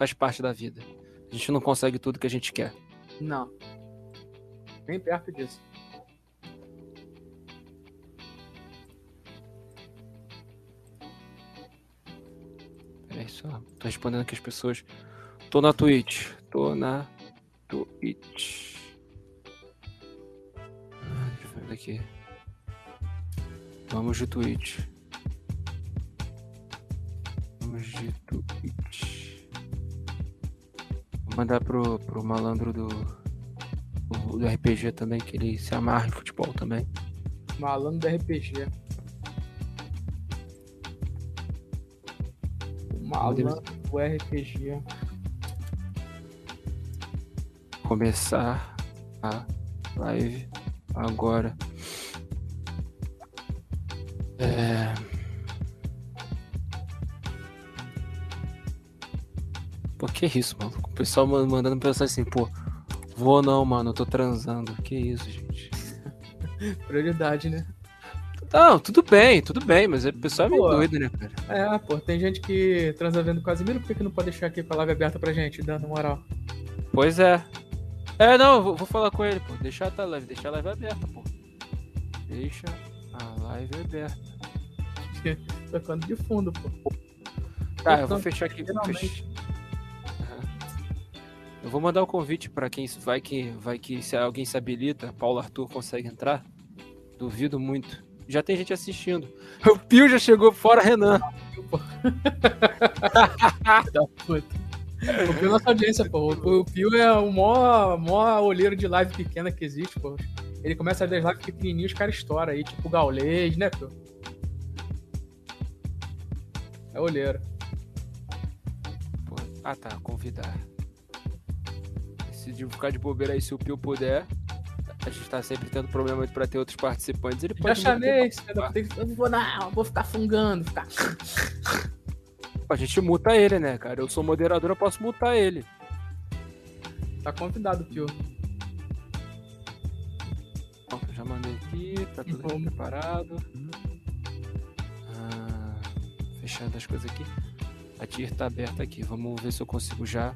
Faz parte da vida. A gente não consegue tudo que a gente quer. Não. Nem perto disso. Peraí só. Tô respondendo aqui as pessoas. Tô na Twitch. Tô na Twitch. Ah, deixa eu ver aqui. Vamos de Twitch. Vamos de Twitch. Mandar pro, pro malandro do, do, do RPG também, que ele se amarra em futebol também. Malandro do RPG. Malandro do RPG. Começar a live agora. É... que isso, mano? O pessoal man- mandando pensar assim, pô, vou não, mano, eu tô transando. Que isso, gente. Prioridade, né? Não, tudo bem, tudo bem, mas o pessoal é meio Pô. doido, né, cara? É, pô, tem gente que transa vendo Casimiro, por que, que não pode deixar aqui com a live aberta pra gente, dando moral? Pois é. É, não, eu vou, vou falar com ele, pô. Deixar a live, deixar a live aberta, pô. Deixa a live aberta. Tocando de fundo, pô. Tá, eu vou Então, fechar aqui. finalmente. Eu vou mandar o convite pra quem vai que vai que se alguém se habilita, Paulo Arthur consegue entrar. Duvido muito. Já tem gente assistindo. O Pio já chegou fora, Renan. da puta. O Pio é nossa audiência, pô. O, o Pio é o maior, maior olheiro de live pequena que existe, pô. Ele começa a ver as lives pequenininhas, os caras estouram aí, tipo o Gaulês, né, Pio? É olheiro. Pô, Ah tá, convidar. Se de ficar de bobeira aí, se o Pio puder. A gente tá sempre tendo problema pra ter outros participantes. Ele Já pode chamei, da puta, eu não vou não, vou ficar fungando, ficar... A gente muta ele, né, cara? Eu sou moderador, eu posso mutar ele. Tá convidado, Pio. Já mandei aqui, tá tudo aqui preparado. Ah, fechando as coisas aqui. A tier tá aberta aqui. Vamos ver se eu consigo já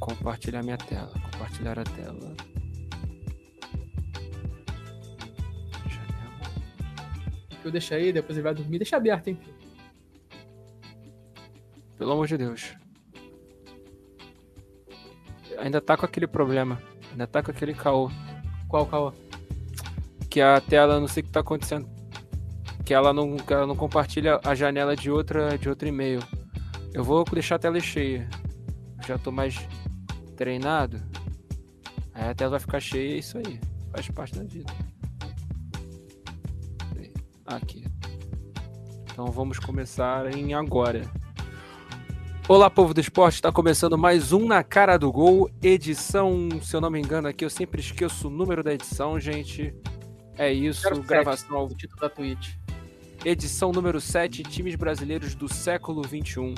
compartilhar minha tela. Compartilhar a tela. Janela. Pio deixa aí, depois ele vai dormir. Deixa aberto, hein. Pelo amor de Deus. Ainda tá com aquele problema. Ainda tá com aquele caô. Qual, qual? que a tela não sei o que tá acontecendo. Que ela não, que ela não compartilha a janela de outra de outro e-mail. Eu vou deixar a tela cheia. Já tô mais treinado. Aí a tela vai ficar cheia, é isso aí. Faz parte da vida. Aqui. Então vamos começar em agora. Olá, povo do esporte, está começando mais um Na Cara do Gol, edição, se eu não me engano aqui, eu sempre esqueço o número da edição, gente. É isso, 07. gravação ao título da Twitch. edição número 7, times brasileiros do século 21.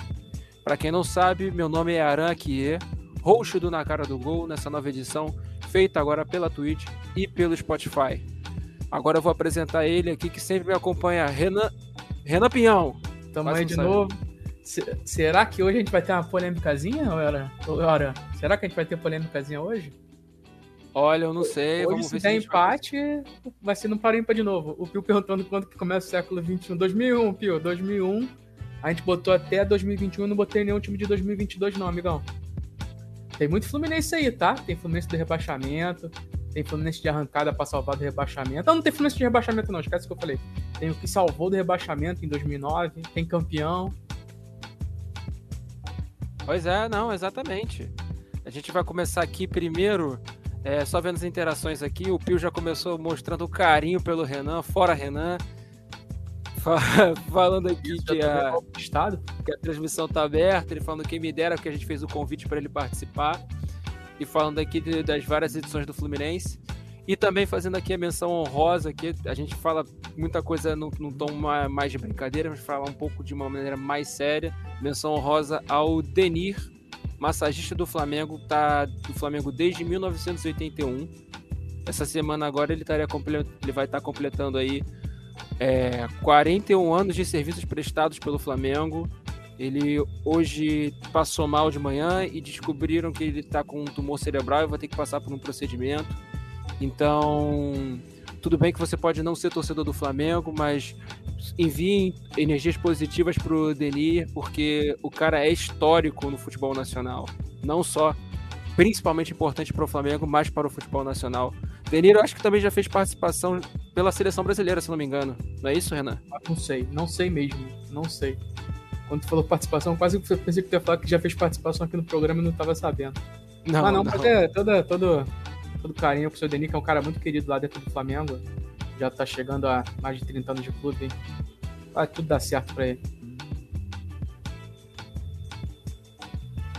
Para quem não sabe, meu nome é Aran Akie, host do Na Cara do Gol nessa nova edição, feita agora pela Twitch e pelo Spotify. Agora eu vou apresentar ele aqui que sempre me acompanha, Renan, Renan Pinhão. Tamo aí de sabe. novo. Se- será que hoje a gente vai ter uma polêmicazinha, Ora? Ora, será que a gente vai ter polêmicazinha hoje? Olha, eu não sei, hoje, vamos se ver se der a gente vai- empate, vai ser no par ímpar de novo. O Pio perguntando quando que começa o século XXI. 2001, Pio, 2001. A gente botou até 2021, não botei nenhum time de 2022 não, amigão. Tem muito Fluminense aí, tá? Tem Fluminense do rebaixamento, tem Fluminense de arrancada pra salvar do rebaixamento. Não, não tem Fluminense de rebaixamento não, esquece o que eu falei. Tem o que salvou do rebaixamento em 2009, tem campeão. Pois é, não, exatamente. A gente vai começar aqui primeiro, é, só vendo as interações aqui. O Pio já começou mostrando o carinho pelo Renan, fora Renan. Fa- Falando aqui que tô a, que a transmissão tá aberta, ele falando quem me dera, que a gente fez o convite para ele participar. E falando aqui de- das várias edições do Fluminense. E também fazendo aqui a menção honrosa, aqui a gente fala muita coisa num, num tom ma- mais de brincadeira, mas fala um pouco de uma maneira mais séria. Menção honrosa ao Denir, massagista do Flamengo, tá do Flamengo desde 1981. Essa semana agora ele, estaria ele vai estar completando aí é, 41 anos de serviços prestados pelo Flamengo. Ele hoje passou mal de manhã e descobriram que ele está com um tumor cerebral e vai ter que passar por um procedimento. Então, tudo bem que você pode não ser torcedor do Flamengo, mas enviem energias positivas pro Denir, porque o cara é histórico no futebol nacional. Não só, principalmente importante para o Flamengo, mas para o futebol nacional. Denir, eu acho que também já fez participação pela seleção brasileira, se não me engano. Não é isso, Renan? Não sei, não sei mesmo, não sei. Quando tu falou participação, quase que pensei que tu ia falar que já fez participação aqui no programa e não estava sabendo. Não, ah, não, não. mas é todo, todo, todo carinho pro seu Denir, que é um cara muito querido lá dentro do Flamengo. Já tá chegando a mais de 30 anos de clube. Vai tudo dar certo pra ele.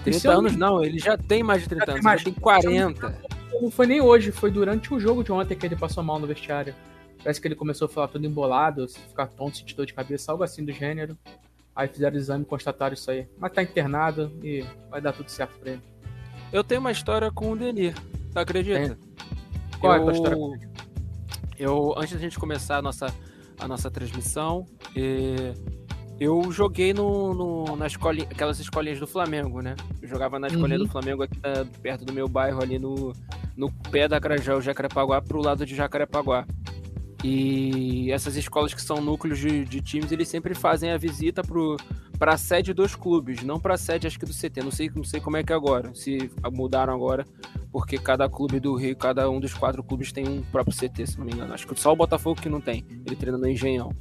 30 anos não, ele já tem mais de 30 anos, mais, ele tem 40. Não foi nem hoje, foi durante o jogo de ontem que ele passou mal no vestiário. Parece que ele começou a falar tudo embolado, ficar tonto, sentir dor de cabeça, algo assim do gênero. Aí fizeram o exame e constataram isso aí. Mas tá internado e vai dar tudo certo pra ele. Eu tenho uma história com o Denir, tu acredita? Tem. Qual eu... é a tua história com ele? Eu, antes da gente começar a nossa, a nossa transmissão, eu joguei no, no, na escolinha, aquelas escolinhas do Flamengo, né? Eu jogava na escolinha uhum. do Flamengo aqui na, perto do meu bairro, ali no, no pé da Grajaú, Jacarepaguá, pro lado de Jacarepaguá. E essas escolas que são núcleos de, de times, eles sempre fazem a visita para a sede dos clubes, não para a sede, acho que do CT. Não sei, não sei como é que é agora, se mudaram agora, porque cada clube do Rio, cada um dos quatro clubes tem um próprio CT, se não me engano. Acho que só o Botafogo que não tem, ele treina no Engenhão.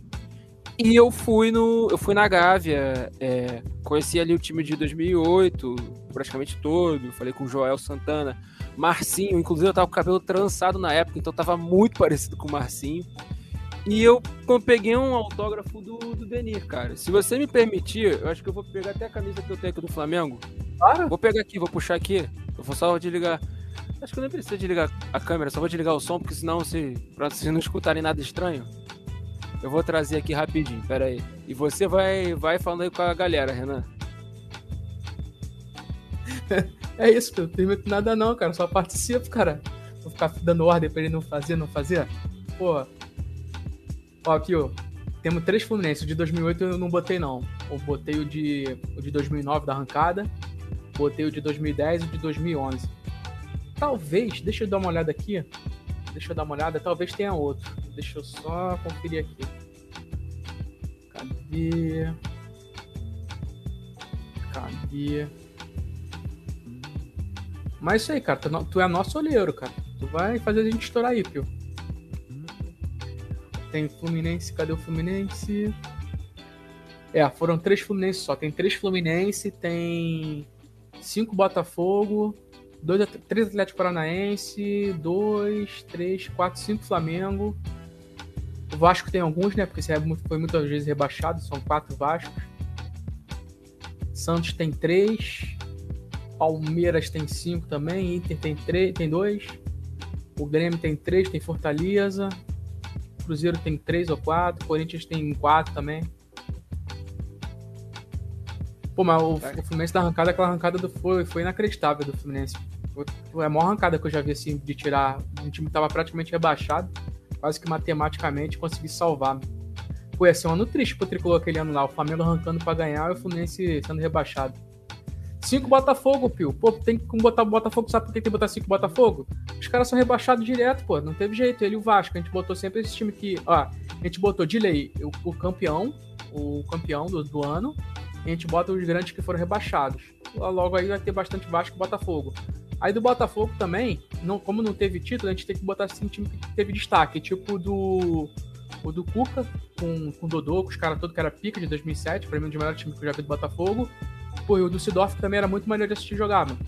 E eu fui no, eu fui na Gávea, é, conheci ali o time de 2008, praticamente todo, falei com o Joel Santana, Marcinho, inclusive eu tava com o cabelo trançado na época, então tava muito parecido com o Marcinho. E eu peguei um autógrafo do, do Denir, cara. Se você me permitir, eu acho que eu vou pegar até a camisa que eu tenho aqui do Flamengo. Claro. Vou pegar aqui, vou puxar aqui. Eu vou só desligar. Acho que eu nem preciso desligar a câmera, só vou desligar o som, porque senão, se, pra vocês não escutarem nada estranho, eu vou trazer aqui rapidinho, pera aí. E você vai, vai falando aí com a galera, Renan. É isso, não tem muito nada não, cara. Só participo, cara. Vou ficar dando ordem pra ele não fazer, não fazer. Pô. Ó, aqui, ó. Temos três Fluminenses. O de 2008 eu não botei, não. Eu botei o de, o de 2009 da arrancada. Botei o de 2010 e o de 2011. Talvez, deixa eu dar uma olhada aqui. Deixa eu dar uma olhada. Talvez tenha outro. Deixa eu só conferir aqui. Cadê? Cadê? Mas isso aí, cara, tu, tu é nosso olheiro, cara. Tu vai fazer a gente estourar aí, Pio. Tem Fluminense, cadê o Fluminense? É, foram três Fluminense só. Tem três Fluminense, tem cinco Botafogo, dois, três Atlético Paranaense, dois, três, quatro, cinco Flamengo. O Vasco tem alguns, né? Porque foi muitas vezes rebaixado, são quatro Vascos. Santos tem três. Palmeiras tem cinco também, Inter tem três, tem dois. O Grêmio tem três, tem Fortaleza. Cruzeiro tem três ou quatro. Corinthians tem quatro também. Pô, mas o, o Fluminense da arrancada, aquela arrancada do, foi, foi inacreditável do Fluminense. Foi a maior arrancada que eu já vi assim, de tirar. Um time que tava praticamente rebaixado, quase que matematicamente conseguir salvar. Foi assim, um ano triste pro tricolor aquele ano lá. O Flamengo arrancando para ganhar e o Fluminense sendo rebaixado. Cinco Botafogo, Pio. Pô, tem que botar Botafogo, sabe por que tem que botar cinco Botafogo? Os caras são rebaixados direto, pô. Não teve jeito. Ele e o Vasco. A gente botou sempre esse time que, ó, a gente botou de lei o, o campeão, o campeão do, do, ano, e a gente bota os grandes que foram rebaixados. Logo aí vai ter bastante Vasco e Botafogo. Aí do Botafogo também, não, como não teve título, a gente tem que botar assim, um time que teve destaque, tipo do o do Cuca, com, com o Dodô, com os caras todos que era pica de 2007, pra mim um dos melhores times que eu já vi do Botafogo. Pô, e o Düsseldorf também era muito maneiro de assistir jogar, mano.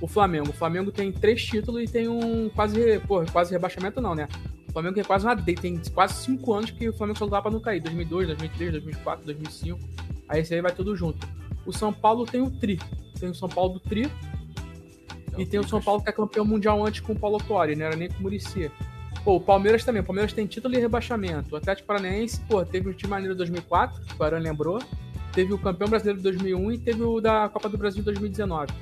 O Flamengo. O Flamengo tem três títulos e tem um quase, pô, quase rebaixamento não, né? O Flamengo tem quase uma tem quase cinco anos que o Flamengo só dá pra não cair. 2002, 2003, 2004, 2005. Aí esse aí vai tudo junto. O São Paulo tem o Tri. Tem o São Paulo do Tri. e tem o São Paulo que é campeão mundial antes com o Paulo Torre, não era nem com o Murici. Pô, o Palmeiras também. O Palmeiras tem título e rebaixamento. O Atlético Paranaense, pô, teve um time maneiro 2004, o Guarani lembrou teve o campeão brasileiro de 2001 e teve o da Copa do Brasil de 2019.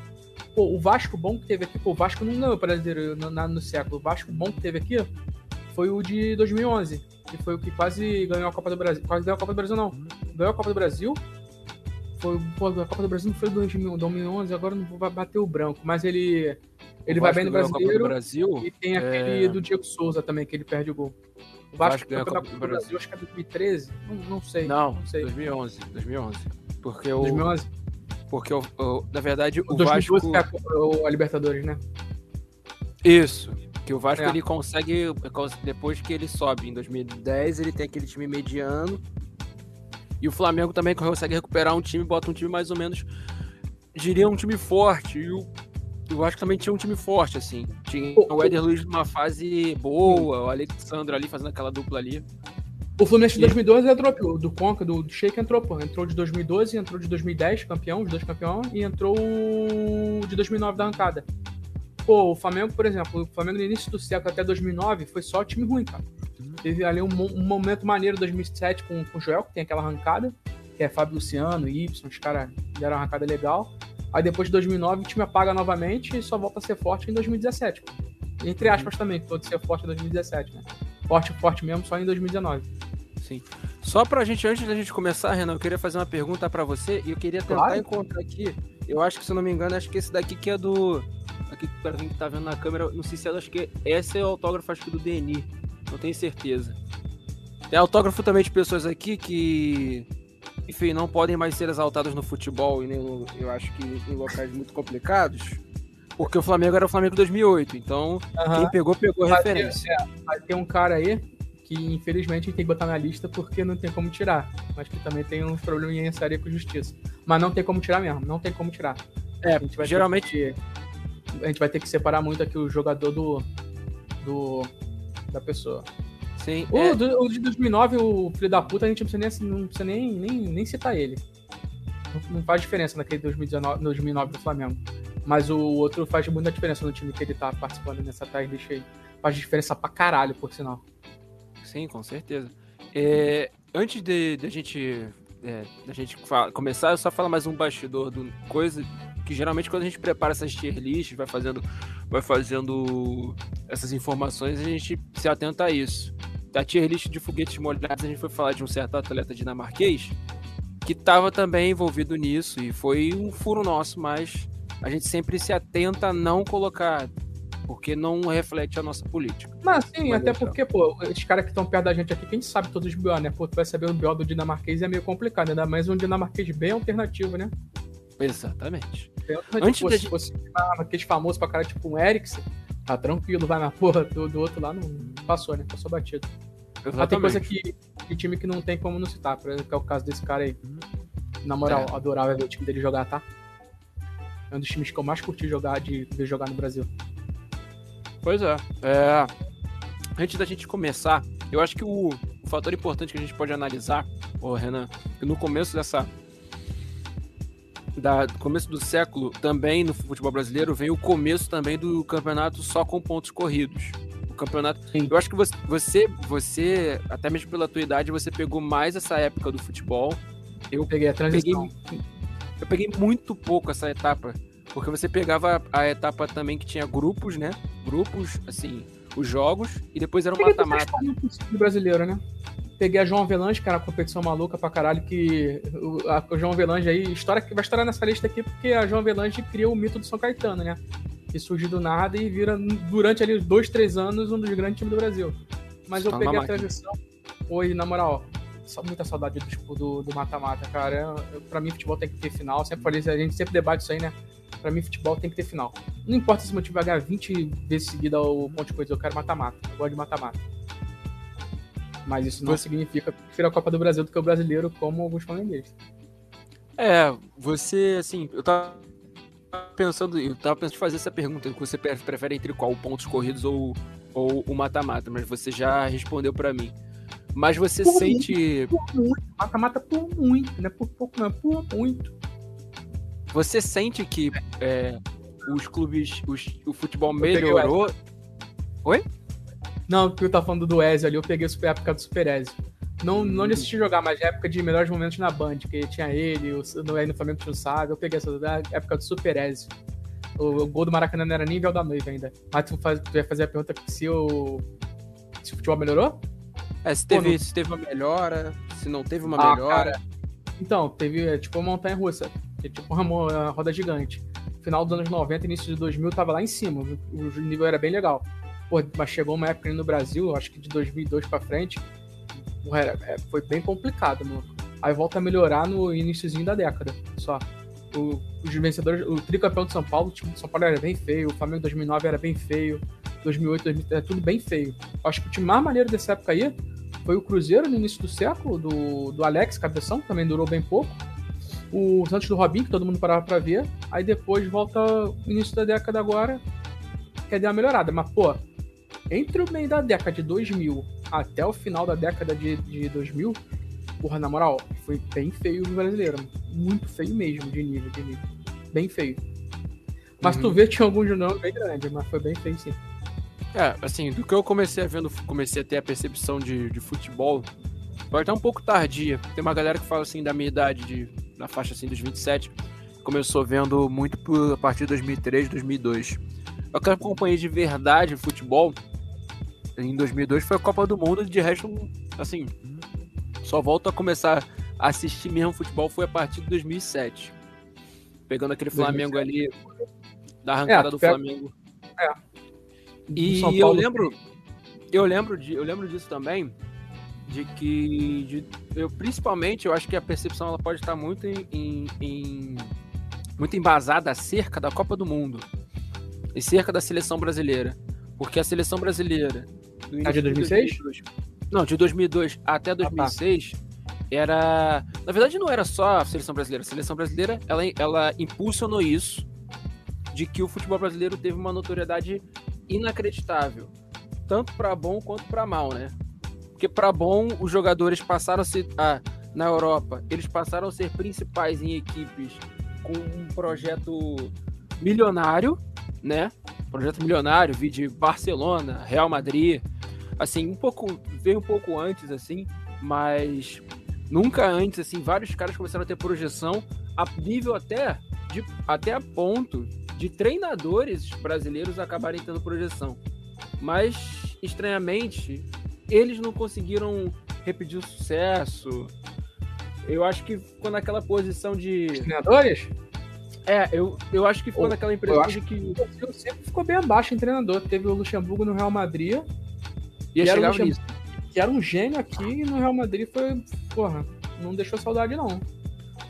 Pô, o Vasco bom que teve aqui, pô, o Vasco não ganhou o brasileiro no, no, no século. O Vasco bom que teve aqui foi o de 2011, que foi o que quase ganhou a Copa do Brasil. Quase ganhou a Copa do Brasil, não. Ganhou a Copa do Brasil, foi, pô, a Copa do Brasil não foi 2011, agora não vai bater o branco, mas ele ele vai bem no brasileiro Brasil, e tem aquele é... do Diego Souza também que ele perde o gol. O Vasco, ganhou a Copa, do Brasil. Acho que é 2013, não, não sei. Não, não sei. 2011, 2011. Porque o 2011. Porque o, o na verdade o, o 2012 Vasco é a, a Libertadores, né? Isso. Que o Vasco é. ele consegue depois que ele sobe em 2010, ele tem aquele time mediano e o Flamengo também consegue recuperar um time, bota um time mais ou menos, diria um time forte. E o, eu acho que também tinha um time forte, assim. Tinha o Éder Luiz numa fase boa, o Alexandre ali fazendo aquela dupla ali. O Fluminense de 2012 entrou, do Conca, do, do Sheik entrou, pô. Entrou de 2012, entrou de 2010, campeão, os dois campeão, e entrou de 2009 da arrancada. Pô, o Flamengo, por exemplo, o Flamengo no início do século até 2009 foi só time ruim, cara. Teve ali um, um momento maneiro 2007 com, com o Joel, que tem aquela arrancada, que é Fábio Luciano, Y, os caras deram uma arrancada legal. Aí depois de 2009 o time apaga novamente e só volta a ser forte em 2017. Entre aspas também, todo ser forte em 2017, né? Forte, forte mesmo só em 2019. Sim. Só pra gente, antes da gente começar, Renan, eu queria fazer uma pergunta para você e eu queria tentar claro. encontrar aqui. Eu acho que, se não me engano, acho que esse daqui que é do. Aqui pra quem tá vendo na câmera, não sei se é, acho que esse é o autógrafo, acho que do DNI. Não tenho certeza. É autógrafo também de pessoas aqui que, enfim, não podem mais ser exaltadas no futebol e nem eu acho que em locais muito complicados. Porque o Flamengo era o Flamengo 2008, então uhum. quem pegou, pegou a referência. Ter, é, vai ter um cara aí que infelizmente tem que botar na lista porque não tem como tirar. Mas que também tem uns probleminhas séria com justiça. Mas não tem como tirar mesmo, não tem como tirar. É, geralmente. Que, a gente vai ter que separar muito aqui o jogador do. do da pessoa. Sim. O, é... do, o de 2009, o filho da puta, a gente não precisa nem, não precisa nem, nem, nem citar ele. Não, faz diferença naquele 2019, 2009 do Flamengo. Mas o outro faz muita diferença no time que ele tá participando nessa deixa aí. Faz diferença pra caralho, por sinal. Sim, com certeza. É, antes de, de a gente, é, de a gente fala, começar, eu só falar mais um bastidor do coisa que geralmente quando a gente prepara essas tier lists, vai fazendo, vai fazendo essas informações, a gente se atenta a isso. Da tier list de foguetes molhados, a gente foi falar de um certo atleta dinamarquês que estava também envolvido nisso e foi um furo nosso, mas a gente sempre se atenta a não colocar porque não reflete a nossa política. Mas sim, até porque, pô, os caras que estão perto da gente aqui, quem sabe todos os BO, né? Pô, tu vai saber o BO do dinamarquês é meio complicado, ainda mais um dinamarquês bem alternativo, né? Exatamente. Antes tipo, se fosse aquele famoso pra cara, tipo um Ericsson, tá tranquilo, vai na porra do, do outro lá, não passou, né? Passou batido. Exatamente. Mas tem coisa que, de time que não tem como não citar, por exemplo, que é o caso desse cara aí. Na moral, é. adorava ver o time dele jogar, tá? É um dos times que eu mais curti jogar de ver jogar no Brasil. Pois é. é. Antes da gente começar, eu acho que o, o fator importante que a gente pode analisar, ô Renan, que no começo dessa da começo do século, também no futebol brasileiro, vem o começo também do campeonato só com pontos corridos. O campeonato. Sim. Eu acho que você, você, você, até mesmo pela tua idade, você pegou mais essa época do futebol. Eu peguei a transição. Peguei, eu peguei muito pouco essa etapa. Porque você pegava a etapa também que tinha grupos, né? Grupos, assim, os jogos, e depois era um mata-mata. brasileiro, né? Peguei a João Avelange, que era uma competição maluca pra caralho, que o, a, o João Avelange aí, história que vai estourar nessa lista aqui, porque a João Avelange cria o mito do São Caetano, né? Que surgiu do nada e vira, durante ali dois, três anos, um dos grandes times do Brasil. Mas eu peguei a transição, foi, na moral, só muita saudade do do, do mata-mata, cara. Eu, pra mim, futebol tem que ter final. Sempre falei, a gente sempre debate isso aí, né? Pra mim, futebol tem que ter final. Não importa se o meu time vai ganhar 20 vezes seguida o ponto de coisa, eu quero mata-mata. Eu gosto de mata-mata. Mas isso não você... significa que eu prefiro a Copa do Brasil do que o brasileiro, como alguns flamenguistas. É, você, assim, eu tava pensando, eu tava pensando em fazer essa pergunta, que você prefere entre qual, pontos corridos ou, ou o mata-mata, mas você já respondeu para mim. Mas você por sente. Muito, por muito. Mata-mata por muito, não é por pouco, não, é por muito. Você sente que é, os clubes, os, o futebol melhorou? Oi? Não, porque eu tava falando do Ezio ali, eu peguei a época do Super Ezio. Não, não de assistir jogar, mas época de melhores momentos na Band, que tinha ele, o, no, no Flamengo tinha o eu peguei essa da época do Super Ezio. O, o, gol do Maracanã não era nem véu da noiva ainda. Mas tu, faz, tu ia fazer a pergunta se o, se o futebol melhorou? É, se teve, Pô, se teve uma melhora, se não teve uma ah, melhora. Cara, Então, teve é, tipo uma montanha russa, é tipo uma, uma roda gigante. Final dos anos 90, início de 2000, tava lá em cima, o nível era bem legal. Pô, mas chegou uma época no Brasil, acho que de 2002 para frente, é, foi bem complicado, mano. Aí volta a melhorar no iníciozinho da década, só. O, os vencedores, o tricampeão de São Paulo, o São Paulo era bem feio, o Flamengo 2009 era bem feio, 2008, 2010, é tudo bem feio. Acho que o time mais maneiro dessa época aí foi o Cruzeiro no início do século, do, do Alex Cabeção, que também durou bem pouco. O Santos do Robinho, que todo mundo parava pra ver. Aí depois volta o início da década agora, quer dar uma melhorada. Mas, pô, entre o meio da década de 2000 até o final da década de, de 2000, porra, na moral, foi bem feio o brasileiro. Muito feio mesmo, de nível, de nível. Bem feio. Mas uhum. tu vê, tinha alguns nomes bem grandes, mas foi bem feio sim. É, assim, do que eu comecei a vendo, comecei a ter a percepção de, de futebol, pode estar um pouco tardia. Tem uma galera que fala assim da minha idade, de, na faixa assim dos 27, começou vendo muito por, a partir de 2003, 2002. Eu que acompanhei de verdade futebol em 2002 foi a Copa do Mundo, de resto, assim, só volto a começar a assistir mesmo futebol foi a partir de 2007. Pegando aquele Flamengo 2007. ali, da arrancada é, do pega... Flamengo. É. E eu lembro, eu lembro, de, eu lembro disso também, de que, de, eu, principalmente, eu acho que a percepção ela pode estar muito em, em, em muito embasada acerca da Copa do Mundo e cerca da seleção brasileira. Porque a seleção brasileira a de 2006? 2002, não, de 2002 até 2006 ah, tá. era. Na verdade, não era só a seleção brasileira. A seleção brasileira ela, ela impulsionou isso de que o futebol brasileiro teve uma notoriedade inacreditável, tanto para bom quanto para mal, né? Porque para bom os jogadores passaram a ser ah, na Europa, eles passaram a ser principais em equipes com um projeto milionário, né? Projeto milionário, vi de Barcelona, Real Madrid, assim, um pouco, veio um pouco antes, assim, mas nunca antes, assim, vários caras começaram a ter projeção a nível até, de, até a ponto de treinadores brasileiros acabarem tendo projeção. Mas, estranhamente, eles não conseguiram repetir o sucesso. Eu acho que ficou naquela posição de. Os treinadores? É, eu, eu acho que ficou naquela impressão de que. O Brasil sempre ficou bem abaixo em treinador. Teve o Luxemburgo no Real Madrid, Ia que chegar nisso. Que era um gênio aqui e no Real Madrid foi. Porra, não deixou saudade, não.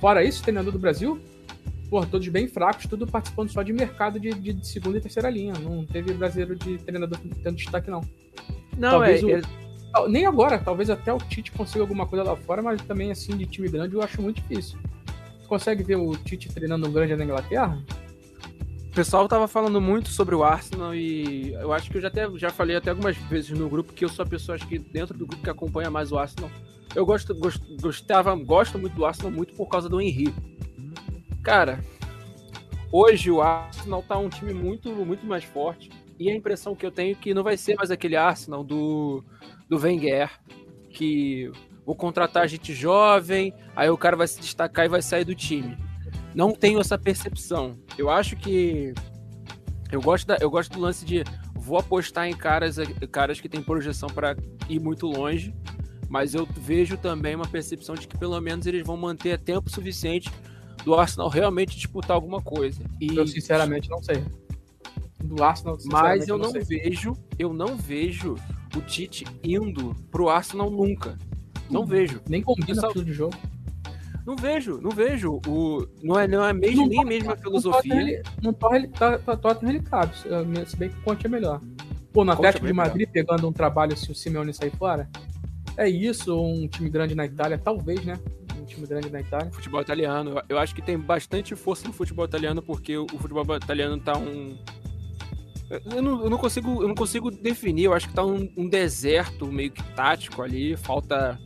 Fora isso, treinador do Brasil, porra, todos bem fracos, tudo participando só de mercado de, de segunda e terceira linha. Não teve brasileiro de treinador tendo destaque, não. Não, talvez é, o... é. Nem agora, talvez até o Tite consiga alguma coisa lá fora, mas também assim, de time grande, eu acho muito difícil. Consegue ver o Tite treinando um grande na Inglaterra? O pessoal tava falando muito sobre o Arsenal e eu acho que eu já, até, já falei até algumas vezes no grupo que eu sou a pessoa, acho que dentro do grupo que acompanha mais o Arsenal. Eu gosto, gost, gostava, gosto muito do Arsenal muito por causa do Henry. Cara, hoje o Arsenal tá um time muito, muito mais forte e a impressão que eu tenho é que não vai ser mais aquele Arsenal do, do Wenger, que vou contratar gente jovem, aí o cara vai se destacar e vai sair do time não tenho essa percepção. Eu acho que eu gosto, da, eu gosto do lance de vou apostar em caras, caras que têm projeção para ir muito longe, mas eu vejo também uma percepção de que pelo menos eles vão manter tempo suficiente do Arsenal realmente disputar alguma coisa. E eu sinceramente não sei. Do Arsenal, mas eu não, não vejo, eu não vejo o Tite indo pro Arsenal nunca. Não vejo. Nem combina o de jogo. Não vejo, não vejo. O, não é, não é mesmo, nem a mesma filosofia. Não torna ele, tá, tá, Tottenham ele cabe, se bem que o Conte é melhor. Pô, no Atlético é de Madrid, pegando um trabalho se o Simeone sair fora, é isso, um time grande na Itália, talvez, né? Um time grande na Itália. Futebol italiano, eu acho que tem bastante força no futebol italiano, porque o futebol italiano tá um. Eu não, eu não consigo, eu não consigo definir, eu acho que tá um, um deserto meio que tático ali, falta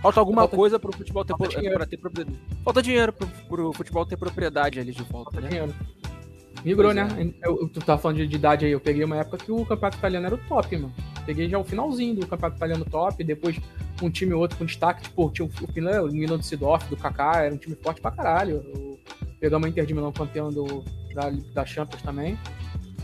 Falta alguma falta, coisa pro futebol ter, falta pra ter propriedade. Falta dinheiro pro, pro futebol ter propriedade ali de volta, falta né? Dinheiro. Migrou, né? É. Eu, tu tava falando de, de, idade aí, eu peguei uma época que o campeonato italiano era o top, mano. Peguei já o finalzinho do campeonato italiano top, depois um time ou outro com destaque, tipo, tinha o, o, o Milan do Sidorf, do Kaká, era um time forte pra caralho. Eu, pegamos a Inter de Milão campeão do, da, da Champions também.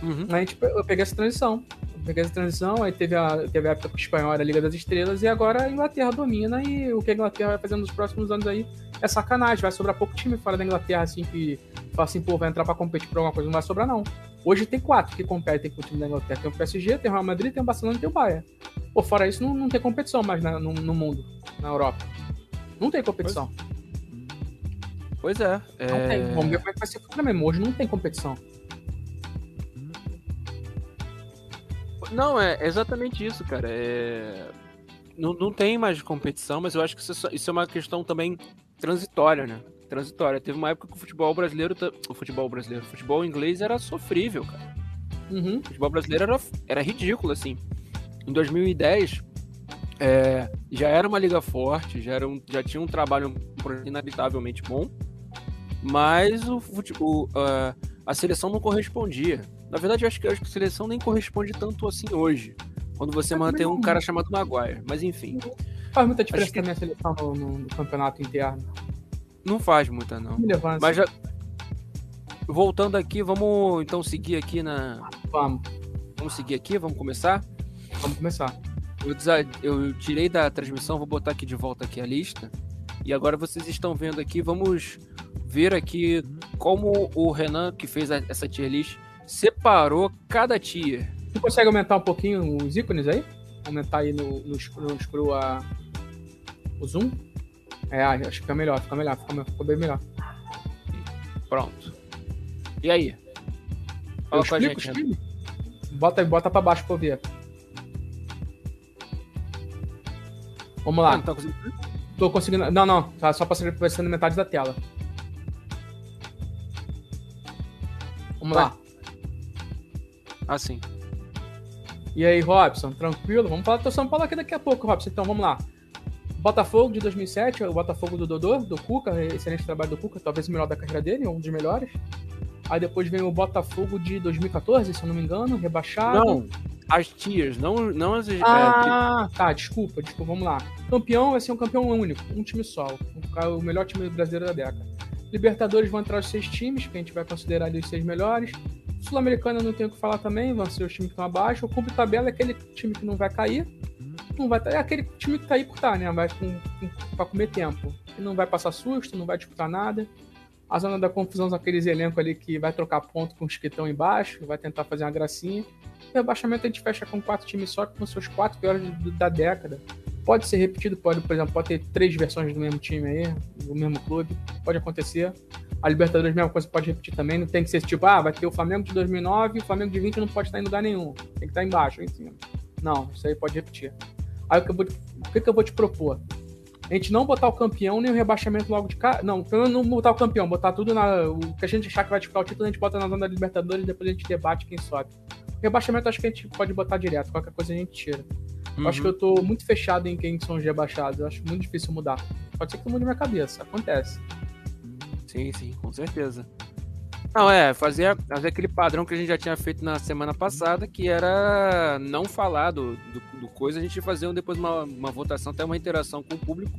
Uhum. A gente, eu peguei essa transição. Peguei essa transição, aí teve a, teve a época com o espanhol, a Liga das Estrelas, e agora a Inglaterra domina, e o que a Inglaterra vai fazendo nos próximos anos aí é sacanagem. Vai sobrar pouco time fora da Inglaterra, assim, que fala assim, pô, vai entrar pra competir por alguma coisa, não vai sobrar, não. Hoje tem quatro que competem com o time da Inglaterra. Tem o PSG, tem o Real Madrid, tem o Barcelona e tem o Bayern. Pô, fora isso, não, não tem competição mais na, no, no, mundo, na Europa. Não tem competição. Pois, é. Não é... tem. Vamos ver como é que vai ser o futuro mesmo. Hoje não tem competição. Não, é exatamente isso, cara. É... Não, não tem mais competição, mas eu acho que isso é, isso é uma questão também transitória, né? Transitória. Teve uma época que o futebol brasileiro. O futebol brasileiro, o futebol inglês era sofrível, cara. Uhum. O futebol brasileiro era, era ridículo, assim. Em 2010, é, já era uma liga forte, já, era um, já tinha um trabalho inabitavelmente bom, mas o, o, uh, a seleção não correspondia. Na verdade, eu acho que, eu acho que a seleção nem corresponde tanto assim hoje. Quando você mantém um cara chamado Maguire. Mas enfim. Faz muita diferença que... também a seleção no, no, no, campeonato interno. Não faz muita, não. Mas já. Voltando aqui, vamos então seguir aqui na. Vamos. Vamos seguir aqui, vamos começar? Vamos começar. Eu, eu tirei da transmissão, vou botar aqui de volta aqui a lista. E agora vocês estão vendo aqui, vamos ver aqui como o Renan, que fez essa tier list, separou cada tier. Tu consegue aumentar um pouquinho os ícones aí? Aumentar aí no, no, no scroll a, o zoom? É, acho que fica melhor, fica melhor, fica, fica bem melhor. Pronto. E aí? Fala eu com explico, a gente. Bota, bota pra baixo pra eu ver. Vamos lá. Ah, não tá conseguindo? Tô conseguindo. Não, não. Tá só passando metade da tela. Vamos Vai. lá. Assim. E aí, Robson, tranquilo? Vamos falar do São Paulo aqui daqui a pouco, Robson. Então, vamos lá. Botafogo de 2007, o Botafogo do Dodô, do Cuca, excelente trabalho do Cuca, talvez o melhor da carreira dele, um dos melhores. Aí depois vem o Botafogo de 2014, se eu não me engano, rebaixado. Não, as tiers, não, não as. É, ah, é, tá, desculpa, desculpa, vamos lá. Campeão vai ser um campeão único, um time só, o melhor time brasileiro da década. Libertadores vão entrar os seis times, que a gente vai considerar ali os seis melhores. Sul-Americana não tenho o que falar também, vão ser os times que estão abaixo. O Cubo Tabela é aquele time que não vai cair. Não vai, é aquele time que tá aí por tá, né? Vai com, com, pra comer tempo. Que não vai passar susto, não vai disputar nada. A zona da confusão são aqueles elencos ali que vai trocar ponto com os que estão embaixo, vai tentar fazer uma gracinha. O rebaixamento a gente fecha com quatro times só, são seus quatro piores da década. Pode ser repetido, pode, por exemplo, pode ter três versões do mesmo time aí, do mesmo clube, pode acontecer. A Libertadores, a mesma coisa, pode repetir também. Não tem que ser tipo, ah, vai ter o Flamengo de 2009 e o Flamengo de 20 não pode estar em lugar nenhum. Tem que estar embaixo, em cima. Não, isso aí pode repetir. Aí o que eu vou, o que, eu vou te propor? A gente não botar o campeão nem o rebaixamento logo de cara. Não, pelo menos não botar o campeão, botar tudo na. O que a gente achar que vai ficar o título, a gente bota na zona da Libertadores e depois a gente debate quem sobe. O rebaixamento acho que a gente pode botar direto, qualquer coisa a gente tira. Uhum. Acho que eu tô muito fechado em quem são os rebaixados. Eu acho muito difícil mudar. Pode ser que mude minha cabeça, acontece. Sim, sim, com certeza. Não, é, fazer, fazer aquele padrão que a gente já tinha feito na semana passada, que era não falar do, do, do coisa, a gente fazer depois uma, uma votação, até uma interação com o público.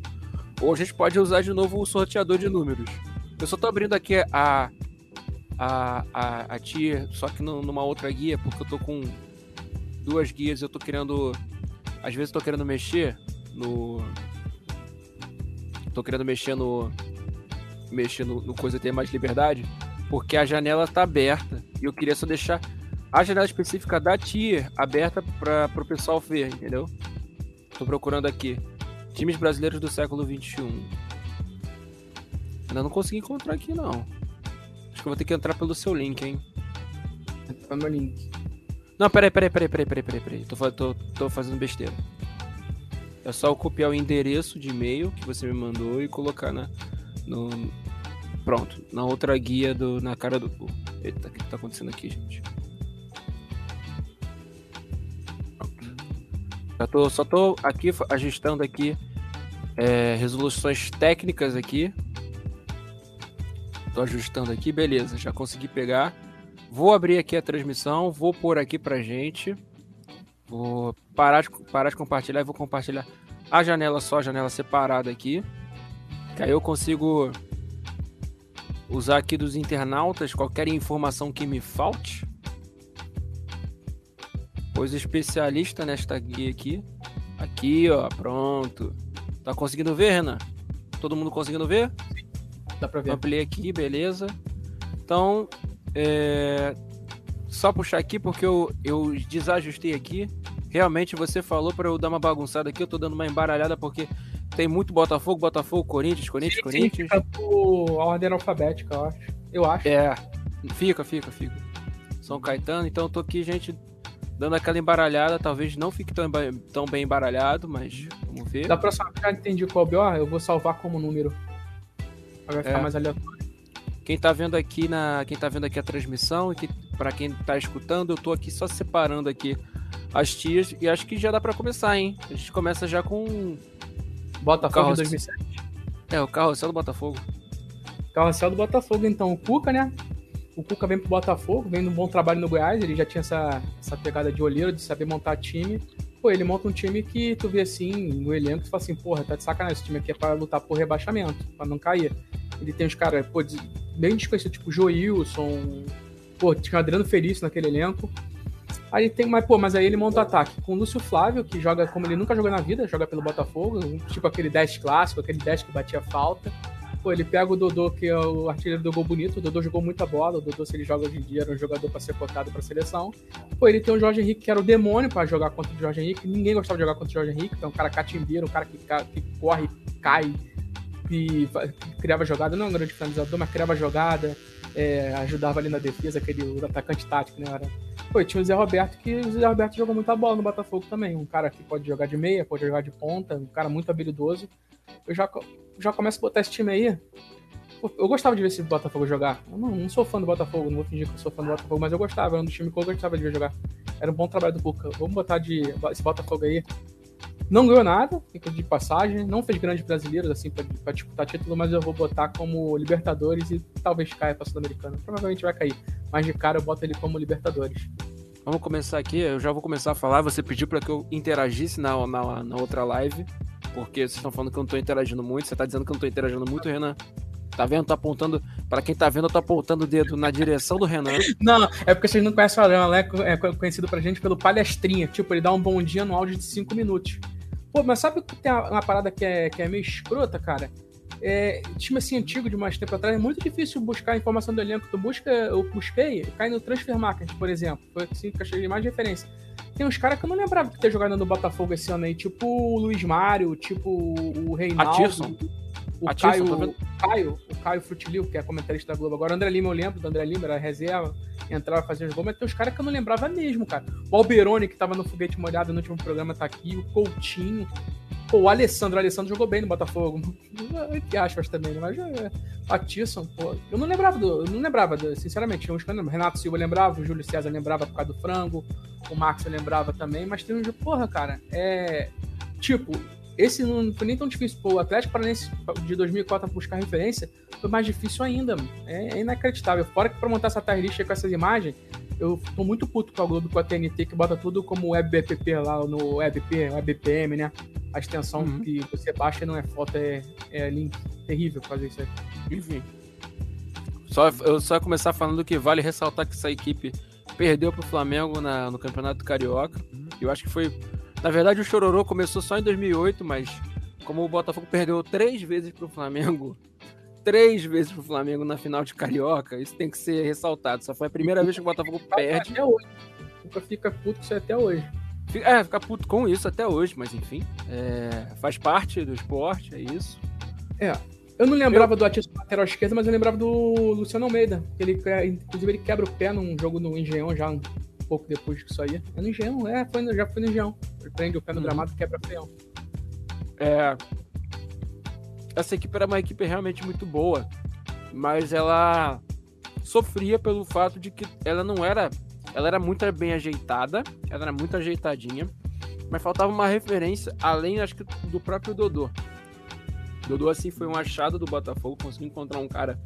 Ou a gente pode usar de novo o sorteador de números. Eu só tô abrindo aqui a, a, a, a tier, só que numa outra guia, porque eu tô com duas guias eu tô querendo às vezes tô querendo mexer no. Tô querendo mexer no. Mexer no, no coisa ter mais liberdade. Porque a janela tá aberta. E eu queria só deixar a janela específica da tier aberta para o pessoal ver, entendeu? Tô procurando aqui. Times brasileiros do século XXI. Ainda não consegui encontrar aqui, não. Acho que eu vou ter que entrar pelo seu link, hein? Entra meu link. Não, peraí, peraí, peraí, peraí, peraí, peraí, peraí. Tô, tô, tô fazendo besteira. É só eu copiar o endereço de e-mail que você me mandou e colocar na. No, pronto, na outra guia do. Na cara do. Eita, o que tá acontecendo aqui, gente? Já tô, só tô aqui ajustando aqui é, resoluções técnicas aqui. Tô ajustando aqui, beleza, já consegui pegar. Vou abrir aqui a transmissão, vou pôr aqui pra gente. Vou parar de, parar de compartilhar e vou compartilhar a janela só, a janela separada aqui. Que aí eu consigo usar aqui dos internautas qualquer informação que me falte. Pois especialista nesta guia aqui. Aqui, ó, pronto. Tá conseguindo ver, Renan? Todo mundo conseguindo ver? Sim, dá pra ver. Ampliei aqui, beleza. Então, é... só puxar aqui porque eu, eu desajustei aqui. Realmente você falou para eu dar uma bagunçada aqui, eu tô dando uma embaralhada porque tem muito Botafogo, Botafogo, Corinthians, Corinthians, sim, Corinthians. Sim, fica por ordem alfabética, eu acho. Eu acho. É, fica, fica, fica. São Caetano, então eu tô aqui, gente, dando aquela embaralhada. Talvez não fique tão, tão bem embaralhado, mas vamos ver. Da próxima vez já entendi qual é BO, eu vou salvar como número. Vai ficar é. mais aleatório. Quem tá vendo aqui na, quem tá vendo aqui a transmissão e que para quem tá escutando, eu tô aqui só separando aqui as tias e acho que já dá para começar, hein? A gente começa já com Botafogo de 2007. É, o carrossel do Botafogo. Carrossel do Botafogo, então. O Cuca, né? O Cuca vem pro Botafogo, vem num bom trabalho no Goiás, ele já tinha essa, essa pegada de olheiro, de saber montar time. Pô, ele monta um time que tu vê assim, no elenco, tu fala assim, porra, tá de sacanagem, esse time aqui é pra lutar por rebaixamento, pra não cair. Ele tem os caras, pô, bem desconhecidos, tipo Joilson, pô, tinha o Adriano Felício naquele elenco. Aí tem, mas pô, mas aí ele monta o ataque com o Lúcio Flávio, que joga como ele nunca jogou na vida, joga pelo Botafogo, tipo aquele 10 clássico, aquele 10 que batia falta. Pô, ele pega o Dodô, que é o artilheiro do gol bonito. O Dodô jogou muita bola. O Dodô, se ele joga hoje em dia, era um jogador para ser cotado para seleção. Pô, ele tem o Jorge Henrique, que era o demônio para jogar contra o Jorge Henrique. Ninguém gostava de jogar contra o Jorge Henrique, que é um cara catimbeiro, um cara que, que corre, cai, e criava jogada. Não é um grande finalizador, mas criava jogada, é, ajudava ali na defesa, aquele atacante tático, né? Era... Pô, tinha o Zé Roberto, que o Zé Roberto jogou muita bola no Botafogo também. Um cara que pode jogar de meia, pode jogar de ponta, um cara muito habilidoso. Eu já, já começo a botar esse time aí eu gostava de ver esse Botafogo jogar. Eu não, não, sou fã do Botafogo, não vou fingir que eu sou fã do Botafogo, mas eu gostava, era um dos times que eu gostava de ver jogar. Era um bom trabalho do Cuca. Vamos botar de esse Botafogo aí. Não ganhou nada, fica de passagem, não fez grandes brasileiros assim para disputar título, mas eu vou botar como Libertadores e talvez caia para Sul-Americana. Provavelmente vai cair, mas de cara eu boto ele como Libertadores. Vamos começar aqui, eu já vou começar a falar. Você pediu para que eu interagisse na, na, na outra live, porque vocês estão falando que eu não tô interagindo muito. Você tá dizendo que eu não tô interagindo muito, Renan? Tá vendo? Tá apontando. Para quem tá vendo, eu tô apontando o dedo na direção do Renan. Não, é porque vocês não conhecem o Alan, é, é conhecido pra gente pelo palestrinha. Tipo, ele dá um bom dia no áudio de 5 minutos. Pô, mas sabe que tem uma parada que é, que é meio escrota, cara? É, time assim antigo de mais tempo atrás, é muito difícil buscar informação do elenco. Tu busca, eu busquei, cai no Transfer Market, por exemplo. Foi assim que eu achei mais referência. Tem uns caras que eu não lembrava de ter jogado no Botafogo esse ano aí, tipo o Luiz Mário, tipo o Reinaldo. Atirson. O Caio, Caio, o Caio Frutilio, que é comentarista da Globo agora. O André Lima, eu lembro do André Lima, era reserva, entrava, fazia os gols, mas tem uns caras que eu não lembrava mesmo, cara. O Alberoni, que tava no foguete molhado no último programa, tá aqui. O Coutinho. Pô, o Alessandro, o Alessandro jogou bem no Botafogo. Que aspas também, né? Mas é, Patisson, pô. Eu não lembrava do. Eu não lembrava, do, sinceramente. Uns Renato Silva lembrava, o Júlio César lembrava por causa do frango. O Max eu lembrava também, mas tem uns. Porra, cara. É. Tipo, esse não foi nem tão difícil. Pô, o Atlético Paranaense de 2004 buscar referência foi mais difícil ainda. Mano. É, é inacreditável. Fora que para montar essa tier com essas imagens, eu tô muito puto com a Globo, com a TNT, que bota tudo como WebBPP lá no WebP, WebPM, né? A extensão uhum. que você baixa não é foto, é, é link. Terrível fazer isso aí. Enfim. Só, eu só começar falando que vale ressaltar que essa equipe perdeu pro Flamengo na, no Campeonato Carioca. Uhum. Eu acho que foi na verdade, o Chororô começou só em 2008, mas como o Botafogo perdeu três vezes pro Flamengo, três vezes pro Flamengo na final de Carioca, isso tem que ser ressaltado. Só foi a primeira vez que o Botafogo perde. Até hoje. Nunca fica puto com isso até hoje. É, fica puto com isso até hoje, mas enfim. É, faz parte do esporte, é isso. É. Eu não lembrava eu... do Atis lateral esquerdo, mas eu lembrava do Luciano Almeida. Ele, inclusive, ele quebra o pé num jogo no Engenhão já pouco depois que isso aí. É no Engenhão, é, foi no, já foi no Engenhão. Ele prende o pé no uhum. gramado e quebra feião. É. Essa equipe era uma equipe realmente muito boa, mas ela sofria pelo fato de que ela não era. Ela era muito bem ajeitada, ela era muito ajeitadinha, mas faltava uma referência, além, acho que, do próprio Dodô. Dodô, assim, foi um achado do Botafogo, conseguiu encontrar um cara,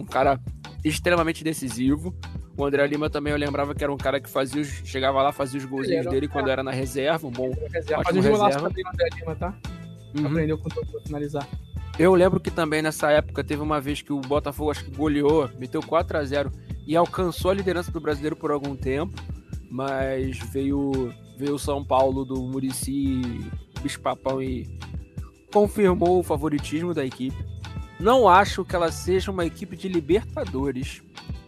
um cara extremamente decisivo, o André Lima também eu lembrava que era um cara que fazia os, chegava lá, fazia os golzinhos dele quando era na reserva, um bom reserva. Fazia reserva. também no André Lima, tá? Uhum. Aprendeu com todo pra finalizar. Eu lembro que também nessa época teve uma vez que o Botafogo acho que goleou, meteu 4 a 0 e alcançou a liderança do brasileiro por algum tempo. mas veio veio o São Paulo do Murici Bispapão e confirmou o favoritismo da equipe. Não acho que ela seja uma equipe de Libertadores.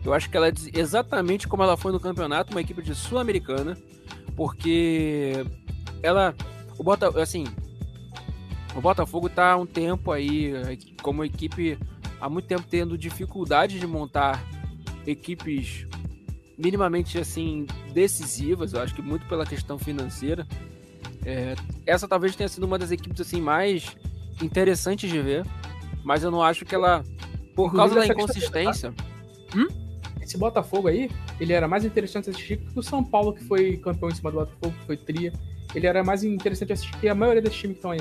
Eu acho que ela é exatamente como ela foi no campeonato, uma equipe de Sul-Americana, porque ela o Bota, assim, o Botafogo tá há um tempo aí como equipe há muito tempo tendo dificuldade de montar equipes minimamente assim decisivas, eu acho que muito pela questão financeira. É, essa talvez tenha sido uma das equipes assim mais interessantes de ver, mas eu não acho que ela, por causa da inconsistência. Hum? Esse Botafogo aí, ele era mais interessante assistir que o São Paulo, que foi campeão em cima do Botafogo, que foi tria. Ele era mais interessante assistir que a maioria dos times que estão aí.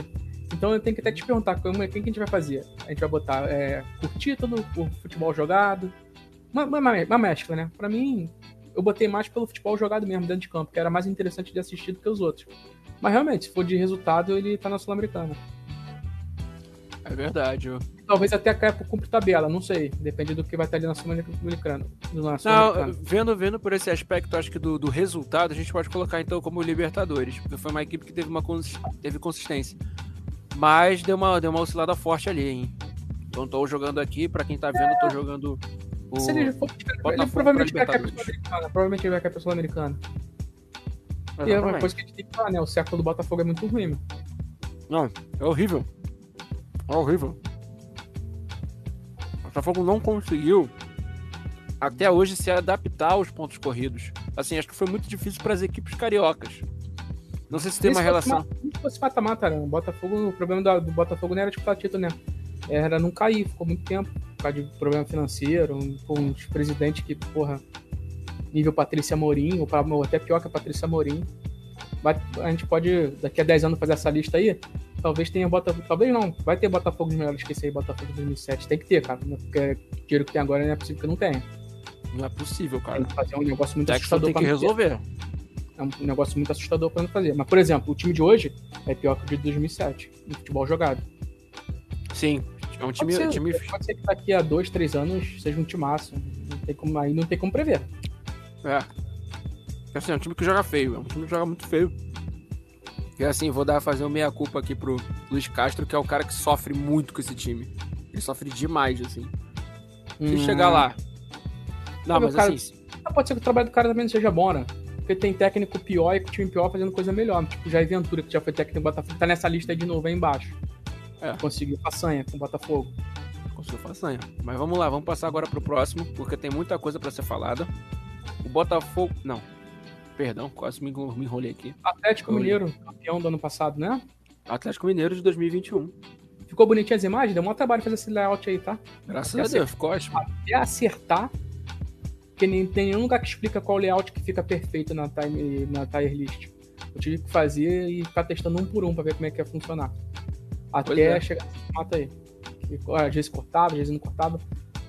Então eu tenho que até te perguntar como, é, quem que a gente vai fazer? A gente vai botar é, por título, por futebol jogado? Uma, uma, uma mescla, né? Pra mim, eu botei mais pelo futebol jogado mesmo dentro de campo, que era mais interessante de assistir do que os outros. Mas realmente, se for de resultado, ele tá na Sul-Americana. É verdade. Eu... Talvez até caia por cumprir tabela, não sei. Depende do que vai estar ali na Sul-Americana. Não, vendo, vendo por esse aspecto, acho que do, do, resultado, a gente pode colocar então como Libertadores, porque foi uma equipe que teve uma teve consistência. Mas deu uma, deu uma oscilada forte ali, hein? Então tô jogando aqui, para quem tá vendo, tô jogando o Se ele for, ele provavelmente vai cair pra Sul-Americana. Provavelmente ele vai cair pra Sul-Americana. E é uma coisa que a gente tem que falar, né? O cerco do Botafogo é muito ruim, meu. Não, é horrível. É horrível. O Botafogo não conseguiu até hoje se adaptar aos pontos corridos. Assim, acho que foi muito difícil para as equipes cariocas. Não sei se tem uma relação. Se fosse mata-mata, né? O Botafogo, o problema do, do Botafogo não era tipo título, né? Era não cair, ficou muito tempo por causa de problema financeiro, com uns presidentes que, porra, nível Patrícia Morim, ou até pior que a Patrícia Morim. A gente pode, daqui a 10 anos, fazer essa lista aí. Talvez tenha Botafogo. Talvez não. Vai ter Botafogo esse aí, Botafogo de 2007. Tem que ter, cara. Porque o dinheiro que tem agora não é possível que não tenha. Não é possível, cara. Tem que fazer um negócio muito assustador. Tem que resolver. É um negócio muito assustador pra não fazer. Mas, por exemplo, o time de hoje é pior que o de 2007, no futebol jogado. Sim, é um time. Pode ser, time... pode ser que daqui a dois, três anos seja um timaço. Não tem como, aí não tem como prever. É. Assim, é um time que joga feio, é um time que joga muito feio. E assim, vou dar fazer uma meia-culpa aqui pro Luiz Castro, que é o cara que sofre muito com esse time. Ele sofre demais, assim. Se hum. chegar lá. Não, mas, cara, assim. Pode ser que o trabalho do cara também não seja bom, né? Porque tem técnico pior e com time pior fazendo coisa melhor. Tipo, Jair Ventura, que já foi técnico do Botafogo, tá nessa lista aí de novo aí embaixo. É. Conseguiu façanha com o Botafogo. Conseguiu façanha. Mas vamos lá, vamos passar agora pro próximo, porque tem muita coisa para ser falada. O Botafogo. Não, Perdão, quase me, me enrolei aqui. Atlético Mineiro, campeão do ano passado, né? Atlético Mineiro de 2021. Ficou bonitinho as imagens? Deu um trabalho fazer esse layout aí, tá? Graças até a Deus, ficou ótimo. Até acertar, porque nem tem nenhum lugar que explica qual layout que fica perfeito na, time, na tire list. Eu tive que fazer e ficar testando um por um pra ver como é que ia funcionar. Até é. chegar nesse mata aí. Às vezes cortava, às vezes não cortava.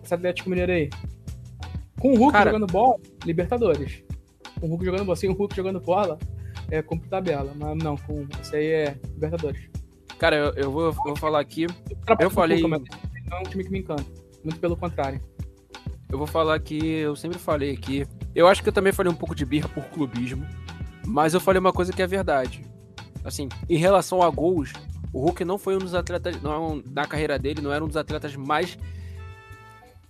Esse Atlético Mineiro aí. Com o Hulk Cara, jogando bola, Libertadores com o Hulk jogando bola, sem o Hulk jogando bola, é cumpre tabela. Mas não, com isso aí é Libertadores. Cara, eu, eu vou, vou falar aqui. Eu falei. Hulk, não é um time que me encanta. Muito pelo contrário. Eu vou falar que eu sempre falei aqui. Eu acho que eu também falei um pouco de birra por clubismo. Mas eu falei uma coisa que é verdade. Assim, em relação a gols, o Hulk não foi um dos atletas. Não, na carreira dele, não era um dos atletas mais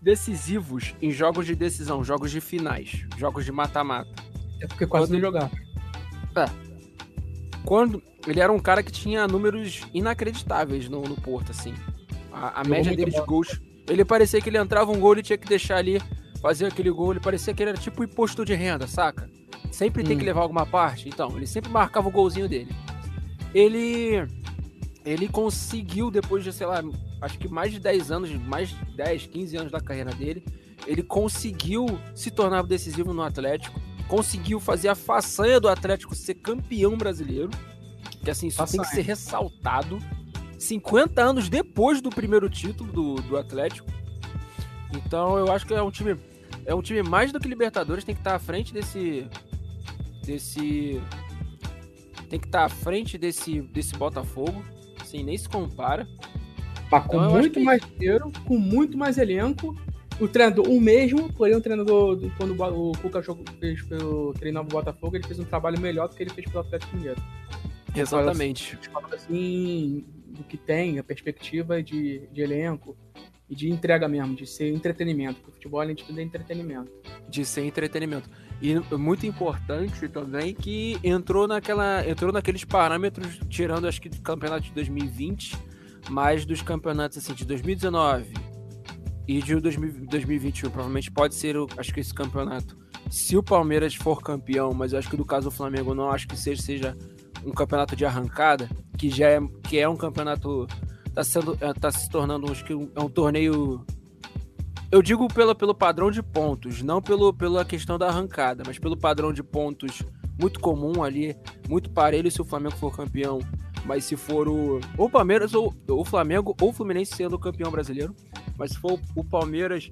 decisivos em jogos de decisão, jogos de finais, jogos de mata-mata. É porque quase Quando... não jogava. É. Quando ele era um cara que tinha números inacreditáveis no, no Porto, assim. A, a média dele bom. de gols. Ele parecia que ele entrava um gol e tinha que deixar ali, fazer aquele gol. Ele parecia que ele era tipo imposto de renda, saca? Sempre hum. tem que hum. levar alguma parte. Então, ele sempre marcava o golzinho dele. Ele. Ele conseguiu, depois de, sei lá, acho que mais de 10 anos, mais de 10, 15 anos da carreira dele, ele conseguiu se tornar decisivo no Atlético conseguiu fazer a façanha do Atlético ser campeão brasileiro. Que assim, isso façanha. tem que ser ressaltado. 50 anos depois do primeiro título do, do Atlético. Então eu acho que é um time. É um time mais do que Libertadores, tem que estar à frente desse. Desse. Tem que estar à frente desse, desse Botafogo. Assim, nem se compara. Mas com então, muito mais dinheiro, com muito mais elenco o treinador, o mesmo, porém o treinador, quando o Cuca fez pelo treinar o Botafogo, ele fez um trabalho melhor do que ele fez pelo Atlético Mineiro. Exatamente. Assim, do que tem, a perspectiva de, de elenco e de entrega mesmo, de ser entretenimento. Porque o futebol, além de tudo, é entretenimento. De ser entretenimento. E muito importante também que entrou naquela. entrou naqueles parâmetros, tirando acho que do campeonato de 2020, mais dos campeonatos assim, de 2019 e de 2021. Provavelmente pode ser, acho que esse campeonato. Se o Palmeiras for campeão, mas eu acho que no caso do Flamengo não acho que seja, seja um campeonato de arrancada, que já é, que é um campeonato. Tá, sendo, é, tá se tornando acho que é um torneio. Eu digo pelo, pelo padrão de pontos, não pelo, pela questão da arrancada, mas pelo padrão de pontos muito comum ali, muito parelho se o Flamengo for campeão. Mas se for o, o Palmeiras ou o Flamengo ou o Fluminense sendo campeão brasileiro, mas se for o Palmeiras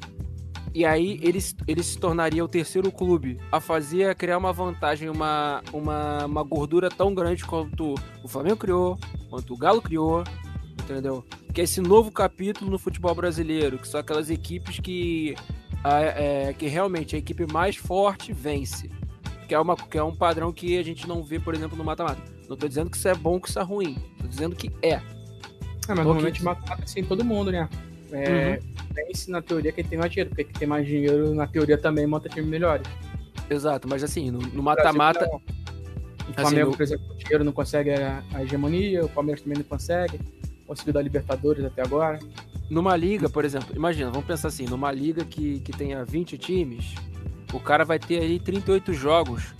e aí ele, ele se tornaria o terceiro clube a fazer, a criar uma vantagem, uma, uma, uma gordura tão grande quanto o Flamengo criou, quanto o Galo criou, entendeu? Que é esse novo capítulo no futebol brasileiro, que são aquelas equipes que, é, que realmente a equipe mais forte vence. Que é, uma, que é um padrão que a gente não vê, por exemplo, no mata-mata. Não tô dizendo que isso é bom, que isso é ruim. Tô dizendo que é. É, mas normalmente mata-mata assim todo mundo, né? É, uhum vence na teoria quem tem mais dinheiro, porque quem tem mais dinheiro, na teoria, também monta times melhores. Exato, mas assim, no mata-mata. O assim, Flamengo, por exemplo, o dinheiro não consegue a, a, hegemonia, o Palmeiras também não consegue. Conseguiu dar Libertadores até agora. Numa liga, por exemplo, imagina, vamos pensar assim, numa liga que, que tenha 20 times, o cara vai ter aí 38 jogos.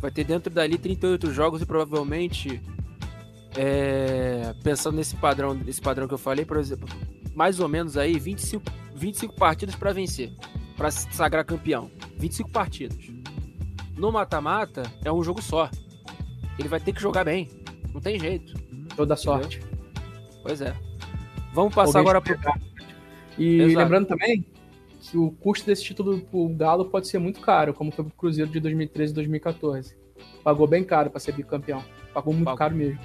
Vai ter dentro dali 38 jogos e provavelmente é, pensando nesse padrão, nesse padrão que eu falei, por exemplo, mais ou menos aí 25, 25 partidas para vencer, para se sagrar campeão. 25 partidas. No mata-mata é um jogo só. Ele vai ter que jogar bem. Não tem jeito. Toda sorte. Pois é. Vamos passar agora pro. E Exato. lembrando também que o custo desse título pro Galo pode ser muito caro, como foi pro Cruzeiro de 2013 e 2014. Pagou bem caro para ser bicampeão. Pagou muito Pagou. caro mesmo.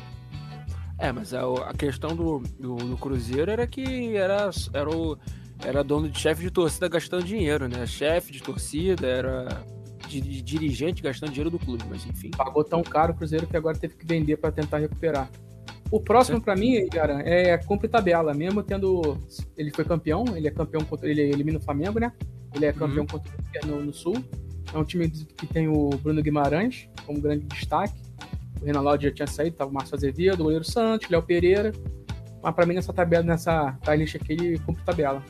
É, mas a, a questão do, do, do, Cruzeiro era que era, era, o, era dono de chefe de torcida gastando dinheiro, né? Chefe de torcida, era de, de dirigente gastando dinheiro do clube, mas enfim. Pagou tão caro o Cruzeiro que agora teve que vender para tentar recuperar. O próximo para mim, Garan, é cumprir tabela, mesmo tendo. Ele foi campeão, ele é campeão contra. Ele elimina o Flamengo, né? Ele é campeão uhum. contra o no, no Sul. É um time que tem o Bruno Guimarães como grande destaque. O Renan Laude já tinha saído, tava o Márcio Azevedo, o goleiro Santos, Léo Pereira. Mas pra mim, nessa tabela, nessa lista aqui, ele cumpre tabela.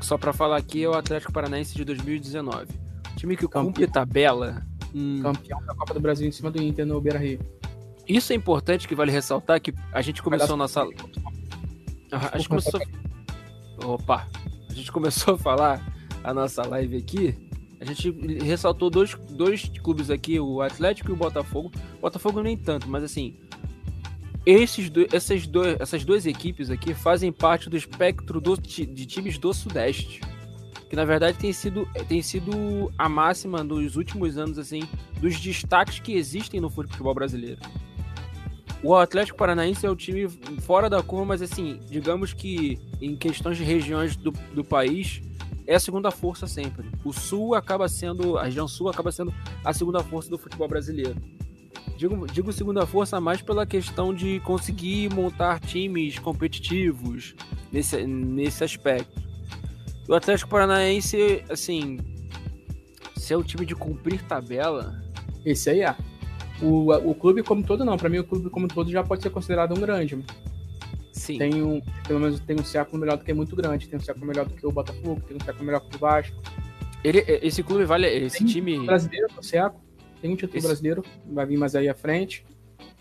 Só pra falar aqui, é o Atlético Paranaense de 2019. O time que campeão. cumpre tabela. Hum... Campeão da Copa do Brasil em cima do Inter no Beira Rio. Isso é importante que vale ressaltar que a gente começou a nossa. A gente começou. Opa! A gente começou a falar a nossa live aqui a gente ressaltou dois, dois clubes aqui, o Atlético e o Botafogo. O Botafogo nem tanto, mas assim, esses do, essas, do, essas duas equipes aqui fazem parte do espectro do, de times do Sudeste. Que na verdade tem sido, tem sido a máxima nos últimos anos, assim, dos destaques que existem no futebol brasileiro. O Atlético Paranaense é o time fora da curva, mas assim, digamos que em questões de regiões do, do país, é a segunda força sempre. O Sul acaba sendo, a região Sul acaba sendo a segunda força do futebol brasileiro. Digo, digo segunda força mais pela questão de conseguir montar times competitivos nesse, nesse aspecto. O Atlético Paranaense, assim, se é o time de cumprir tabela. Esse aí é. O, o clube como todo não, para mim o clube como todo já pode ser considerado um grande. Sim. Tem um, pelo menos tem um século melhor do que é muito grande. Tem um século melhor do que o Botafogo, tem um século melhor que o Vasco. Ele, esse clube vale. Esse tem time. Brasileiro, o. Tem um título esse... brasileiro, vai vir mais aí à frente.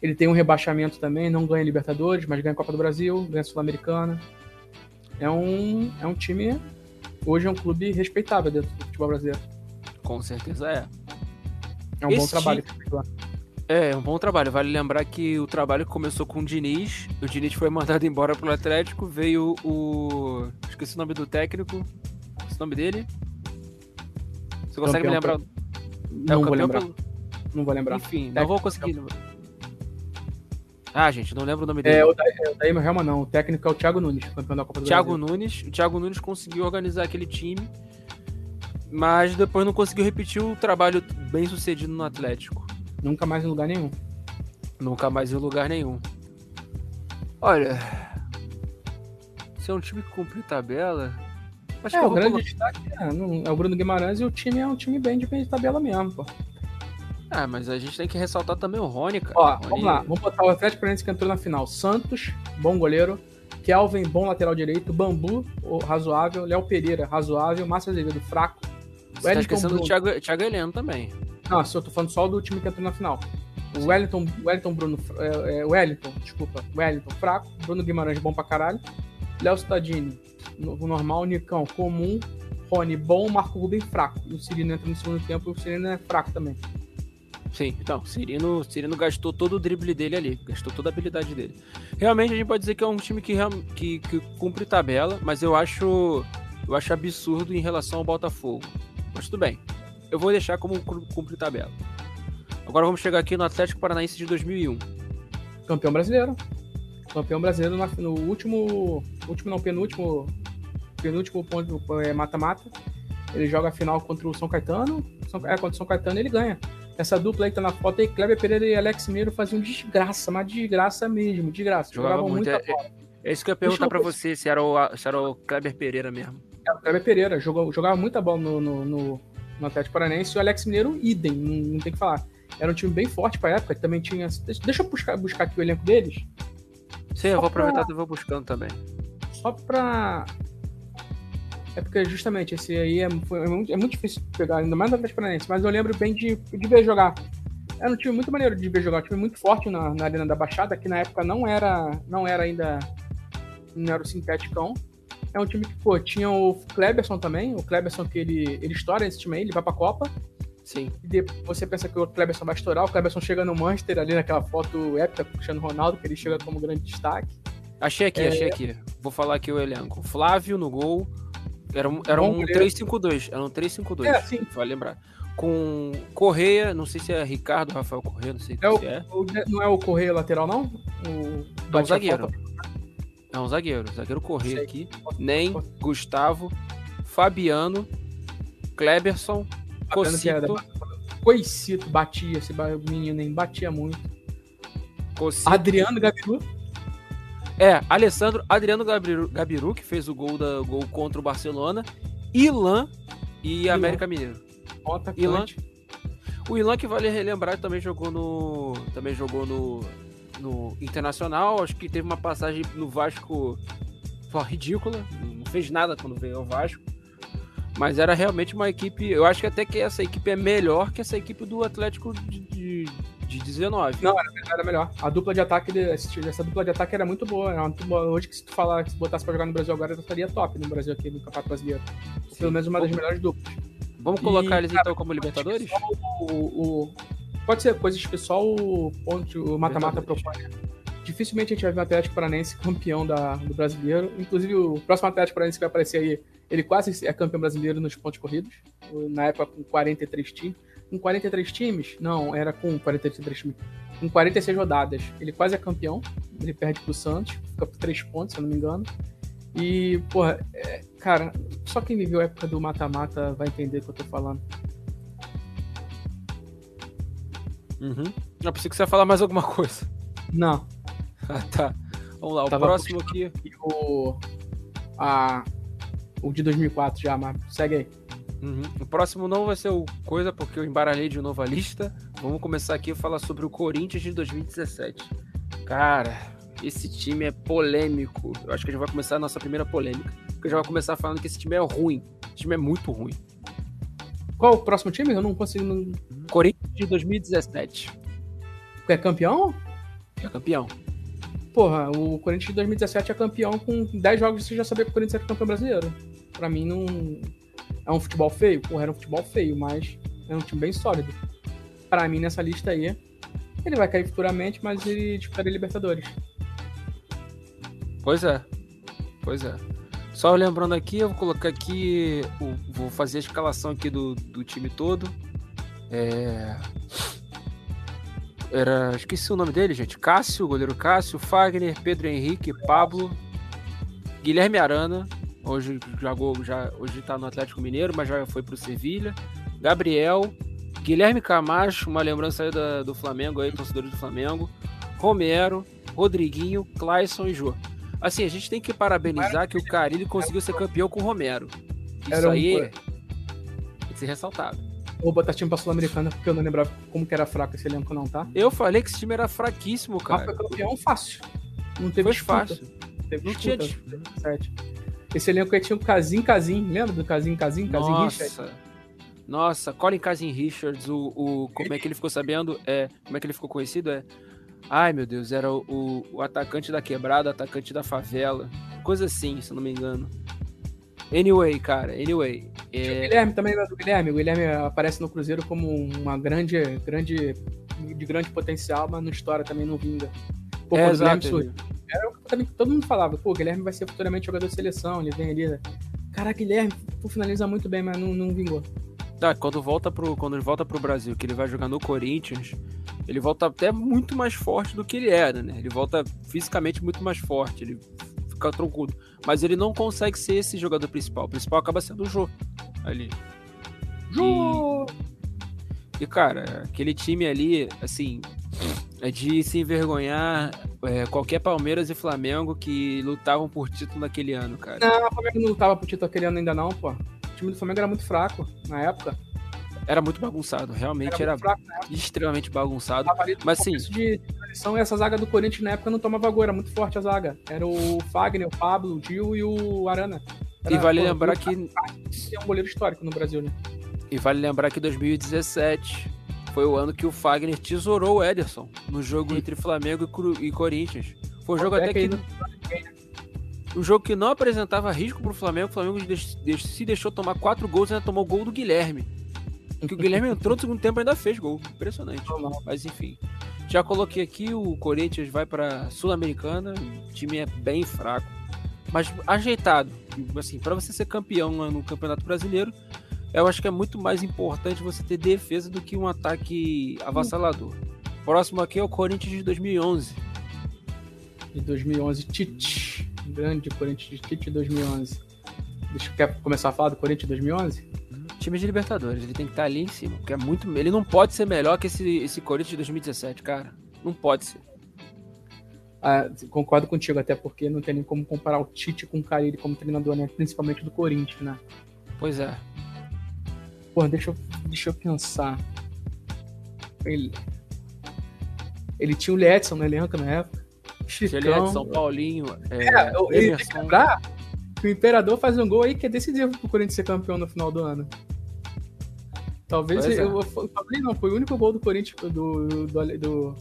Ele tem um rebaixamento também, não ganha Libertadores, mas ganha Copa do Brasil, ganha Sul-Americana. É um, é um time. Hoje é um clube respeitável dentro do futebol brasileiro. Com certeza é. É um esse bom trabalho. Time... É, um bom trabalho. Vale lembrar que o trabalho começou com o Diniz. O Diniz foi mandado embora pelo Atlético. Veio o. Esqueci o nome do técnico. Esqueci o nome dele. Você consegue campeão, me lembrar? Não é o vou lembrar. Pelo... Não vou lembrar. Enfim, não vou conseguir. Ah, gente, não lembro o nome é, dele. É, o, é, Daíma Helma não. O técnico é o Thiago Nunes, campeão da Copa do Thiago Brasil. Nunes. O Thiago Nunes conseguiu organizar aquele time Mas depois não conseguiu repetir o trabalho bem sucedido no Atlético. Nunca mais em lugar nenhum. Nunca mais em lugar nenhum. Olha. Se é um time que cumpre tabela. Acho é, que o grande colocar... destaque é, é, o Bruno Guimarães e o time é um time bem de tabela mesmo, pô. Ah, mas a gente tem que ressaltar também o Rony, cara. Ó, Rony... vamos lá. Vamos botar o Atlético Paranaense que entrou na final. Santos, bom goleiro. Kelvin, bom lateral direito. Bambu, razoável. Léo Pereira, razoável. Márcio Azevedo, fraco. Você tá esquecendo Bruno. do Thiago, Thiago Heleno também. Não, eu tô falando só do time que entrou na final. O Wellington, Wellington Bruno, é, é, Wellington, desculpa, Wellington, fraco. Bruno Guimarães, bom pra caralho. Léo Cittadini, no, normal. Nicão, comum. Rony, bom. Marco Rubem, fraco. E o Cirino entra no segundo tempo. O Cirino é fraco também. Sim, então, Cirino, Cirino gastou todo o drible dele ali, gastou toda a habilidade dele. Realmente a gente pode dizer que é um time que, que, que cumpre tabela, mas eu acho eu acho absurdo em relação ao Botafogo. Mas tudo bem, eu vou deixar como cumpre tabela. Agora vamos chegar aqui no Atlético Paranaense de 2001. Campeão brasileiro. Campeão brasileiro no, último, último não, penúltimo, penúltimo ponto é, mata-mata. Ele joga a final contra o São Caetano. São, é, contra o São Caetano ele ganha. Essa dupla aí que tá na foto aí, Kleber Pereira e Alex Mineiro faziam desgraça, mas desgraça mesmo, desgraça. Jogava Jogavam muito. É, é, é, isso que eu ia perguntar pra você, se era, o, se era o Kleber Pereira mesmo. É, o Kleber Pereira, jogou, jogava muita bola no, no, no, no Atlético Paranaense e o Alex Mineiro, idem, não, não tem que falar. Era um time bem forte pra época, também tinha. Deixa eu buscar, buscar aqui o elenco deles. Sim, eu vou aproveitar pra... e vou buscando também. Só pra é porque justamente esse aí é, foi, é, muito, é muito, difícil pegar, ainda mais no Atlético Paranaense, mas eu lembro bem de, de ver jogar. Era um time muito maneiro de ver jogar, um time muito forte na, na Arena da Baixada, que na época não era, não era ainda. não era o sintético. É um time que, pô, tinha o Kleberson também, o Kleberson que ele, ele estoura esse time aí, ele vai pra Copa. Sim. E depois você pensa que o Kleberson vai estourar, o Kleberson chega no Manchester ali naquela foto épica com o Cristiano Ronaldo, que ele chega como grande destaque. Achei aqui, é... achei aqui. Vou falar aqui o elenco. Flávio no gol, era um, era um 352. Era um 352. É, sim. Vai lembrar. Com Correia, não sei se é Ricardo Rafael Correia, não sei é o, é. O, não é o Correia lateral, não? O é um zagueiro. É um zagueiro. Zagueiro Correia aqui. Nem, Gustavo, Fabiano, Kleberson, Cocito. Coicito, batia. Esse menino nem batia muito. Cocito. Adriano Gabiru. É, Alessandro Adriano Gabiru, Gabiru que fez o gol, da, gol contra o Barcelona. Ilan e Ilan. América Mineiro. Ilan. O Ilan que vale relembrar também jogou no. Também jogou no, no Internacional. Acho que teve uma passagem no Vasco pô, ridícula. Não fez nada quando veio ao Vasco. Mas era realmente uma equipe. Eu acho que até que essa equipe é melhor que essa equipe do Atlético de, de de 19. Não, era, era melhor. A dupla de ataque, essa dupla de ataque era muito boa. Era muito boa. Hoje que se tu falar, se botasse pra jogar no Brasil agora, estaria top no Brasil aqui, no Campeonato Brasileiro. Sim. Pelo menos uma das melhores duplas. Vamos colocar e, eles então como Libertadores? O, o, pode ser coisas que só o ponto, o mata-mata propõe. Né? Dificilmente a gente vai ver o Atlético Paranense campeão da, do brasileiro. Inclusive, o próximo Atlético Paranense que vai aparecer aí, ele quase é campeão brasileiro nos pontos corridos. Na época, com 43 times com 43 times, não, era com 43 times, com 46 rodadas. Ele quase é campeão, ele perde pro Santos, fica por 3 pontos, se eu não me engano. E, porra, é, cara, só quem viveu a época do mata-mata vai entender o que eu tô falando. Uhum. Eu pensei que você ia falar mais alguma coisa. Não. Ah, tá. Vamos lá, o Tava próximo aqui. O, a, o de 2004 já, mas segue aí. Uhum. O próximo não vai ser o coisa, porque eu embaralhei de novo a lista. Vamos começar aqui a falar sobre o Corinthians de 2017. Cara, esse time é polêmico. Eu acho que a gente vai começar a nossa primeira polêmica. Porque já vai começar falando que esse time é ruim. Esse time é muito ruim. Qual o próximo time? Eu não consigo. Não... Corinthians de 2017. É campeão? É campeão. Porra, o Corinthians de 2017 é campeão com 10 jogos você já sabia que o Corinthians era campeão brasileiro. Pra mim não é um futebol feio? Porra, era um futebol feio, mas é um time bem sólido. Para mim, nessa lista aí, ele vai cair futuramente, mas ele disputaria Libertadores. Pois é. Pois é. Só lembrando aqui, eu vou colocar aqui. Vou fazer a escalação aqui do, do time todo. É... Era. Esqueci o nome dele, gente. Cássio, goleiro Cássio, Fagner, Pedro Henrique, Pablo, Guilherme Arana, Hoje jogou, já, hoje tá no Atlético Mineiro, mas já foi pro Sevilha. Gabriel, Guilherme Camacho, uma lembrança aí da, do Flamengo aí, torcedores do Flamengo. Romero, Rodriguinho, Clayson e Jô. Assim, a gente tem que parabenizar que o Carilli conseguiu ser campeão com o Romero. Isso um- aí tem que ser ressaltado. Vou botar time pra Sul-Americana porque eu não lembrava como que era fraco esse elenco, não, tá? Eu falei que esse time era fraquíssimo, Mas cara. foi campeão fácil. Não teve Foi disputa. fácil. Teve Não tinha disputa. Sete. Esse elenco aí tinha o Casim Casim. Lembra do Casim Casim? Casim Richard? Nossa. Nossa, Colin Cousin Richards, o, o- como é que ele ficou sabendo? É, como é que ele ficou conhecido? É, ai meu Deus, era o, o, o atacante da quebrada, atacante da favela, coisa assim, se eu não me engano. Anyway, cara, anyway, Tinha o é, Guilherme também, lembra do Guilherme? O Guilherme aparece no Cruzeiro como uma grande, grande, de grande potencial, mas na história também não vinga. Pô, é Guilherme era o que também todo mundo falava, pô, o Guilherme vai ser futuramente jogador de seleção, ele vem ali, né? Caraca, Guilherme, pô, finaliza muito bem, mas não, não vingou. Tá, quando volta pro quando ele volta pro Brasil, que ele vai jogar no Corinthians, ele volta até muito mais forte do que ele era, né? Ele volta fisicamente muito mais forte, ele fica troncudo, mas ele não consegue ser esse jogador principal. O principal acaba sendo o Jô ali. Jô! E cara, aquele time ali, assim, é de se envergonhar é, qualquer Palmeiras e Flamengo que lutavam por título naquele ano, cara. Não, o Flamengo não tava pro título aquele ano ainda não, pô. O time do Flamengo era muito fraco na época. Era muito bagunsado, realmente Era era, fraco época. extremamente bagunçado. Mas, sim. de transição essa zaga do Corinthians na época não tomava gol, era muito forte a zaga. Era o Fagner, o Pablo, o Gil e o Arana. Era, E vale pô, lembrar que é um goleiro histórico no Brasil, né? E vale lembrar que 2017 foi o ano que o Fagner tesourou o Ederson no jogo Sim. entre Flamengo e, Cru- e Corinthians. Foi um jogo até que que. aí Um jogo que não apresentava risco pro Flamengo. O Flamengo deix- deix- se deixou tomar quatro gols e ainda tomou o gol do Guilherme. Que o Guilherme entrou no segundo tempo e ainda fez gol. Impressionante. Mas enfim. Já coloquei aqui, o Corinthians vai pra Sul-Americana. O time é bem fraco. Mas ajeitado. Assim, para você ser campeão no Campeonato Brasileiro, eu acho que é muito mais importante você ter defesa do que um ataque avassalador. Próximo aqui é o Corinthians de 2011. De 2011, Tite. Grande Corinthians de Tite 2011. Deixa quer começar a falar do Corinthians de 2011? Time de Libertadores, ele tem que estar ali em cima, porque é muito, ele não pode ser melhor que esse, esse Corinthians de 2017, cara. Não pode ser. Ah, concordo contigo, até porque não tem nem como comparar o Tite com o Carille como treinador, né? Principalmente do Corinthians, né? Pois é. Pô, deixa eu, deixa eu pensar. Ele, ele tinha o Edson no elenco na época. Chicão. São Paulinho, é, É, eu- ele tem que lembrar que o Imperador faz um gol aí que é decisivo pro Corinthians ser campeão no final do ano. Talvez Pois é. eu, falei, não, foi o único gol do Corinthians, do, do, do,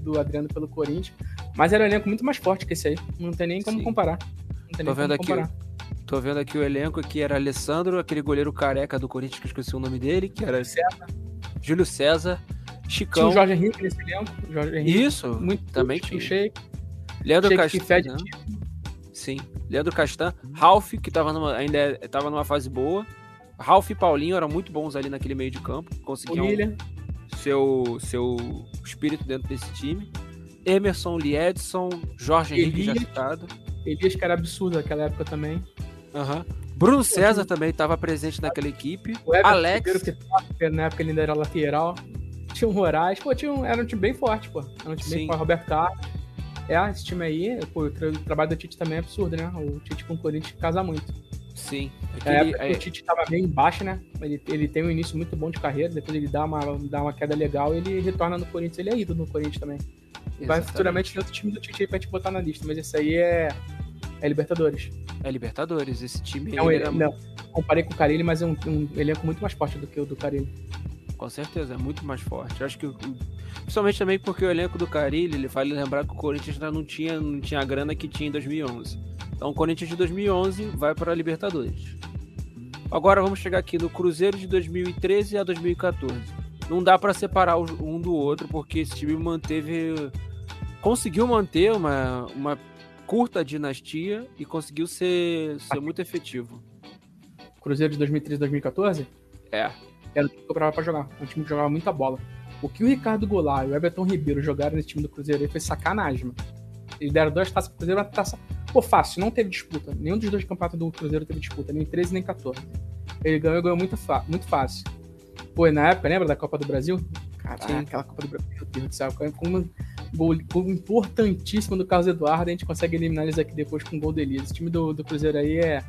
do Adriano pelo Corinthians. Mas era um elenco muito mais forte que esse aí. Não tem nem como Sim. comparar. Não tem Tô nem vendo como aqui, comparar. Tô vendo aqui o elenco aqui era Alessandro, aquele goleiro careca do Corinthians que eu esqueci o nome dele, que era César. Júlio César, Tinha Chicão. o Jorge Henrique nesse elenco. Jorge Henrique. Isso, Muito também tinha. Shake, Leandro Shake que Castan. Sim, Leandro Castan, Ralph, que tava numa, ainda é- tava numa fase boa. Ralph e Paulinho eram muito bons ali naquele meio de campo, conseguiam William. seu, seu espírito dentro desse time. Emerson, Liedson, Jorge Henrique já Elias. citado. Elias, que era absurdo naquela época também. Aham. Bruno César também estava presente naquela equipe. O Everton Alex. Que na época ele ainda era lateral. Tinha o Moraes. Pô, tinha um, era um time bem forte, pô. Era um time Sim. bem forte. Roberto Carlos. É, esse time aí, pô, o trabalho do Tite também é absurdo, né? O Tite com o Corinthians casa muito. Sim. Época é, o Tite tava bem embaixo, né? Ele, ele tem um início muito bom de carreira, depois ele dá uma, dá uma queda legal e ele retorna no Corinthians. Ele é ídolo no Corinthians também. Vai futuramente ter outro time do Tite aí pra te botar na lista, mas esse aí é, é Libertadores. É Libertadores. Esse time É um, ele ele- era- não, comparei com o Carilli, mas é um, um elenco muito mais forte do que o do Carilli. Com certeza, é muito mais forte. Acho que. Principalmente também porque o elenco do Carilli, ele vale lembrar que o Corinthians ainda não tinha, não tinha a grana que tinha em 2011. Então o Corinthians de 2011 vai para a Libertadores. Agora vamos chegar aqui no Cruzeiro de 2013 a 2014. Não dá para separar um do outro, porque esse time manteve. Conseguiu manter uma, uma curta dinastia e conseguiu ser, ser muito efetivo. Cruzeiro de 2013 2014 É. era o time que eu brava pra jogar. Um time que jogava muita bola. O que o Ricardo Goulart e o Everton Ribeiro jogaram nesse time do Cruzeiro aí foi sacanagem, mano. Eles deram duas taças pro Cruzeiro, uma taça. Pô, fácil, não teve disputa. Nenhum dos dois campeonatos do Cruzeiro teve disputa, nem 13 nem 14. Ele ganhou ganhou muito, muito fácil. Pô, na época, lembra da Copa do Brasil? Caraca, aquela Copa do Brasil, meu Deus do céu. Com um gol, gol importantíssimo do Carlos Eduardo, a gente consegue eliminar eles aqui depois com um gol Elias. Esse time do, do Cruzeiro aí é.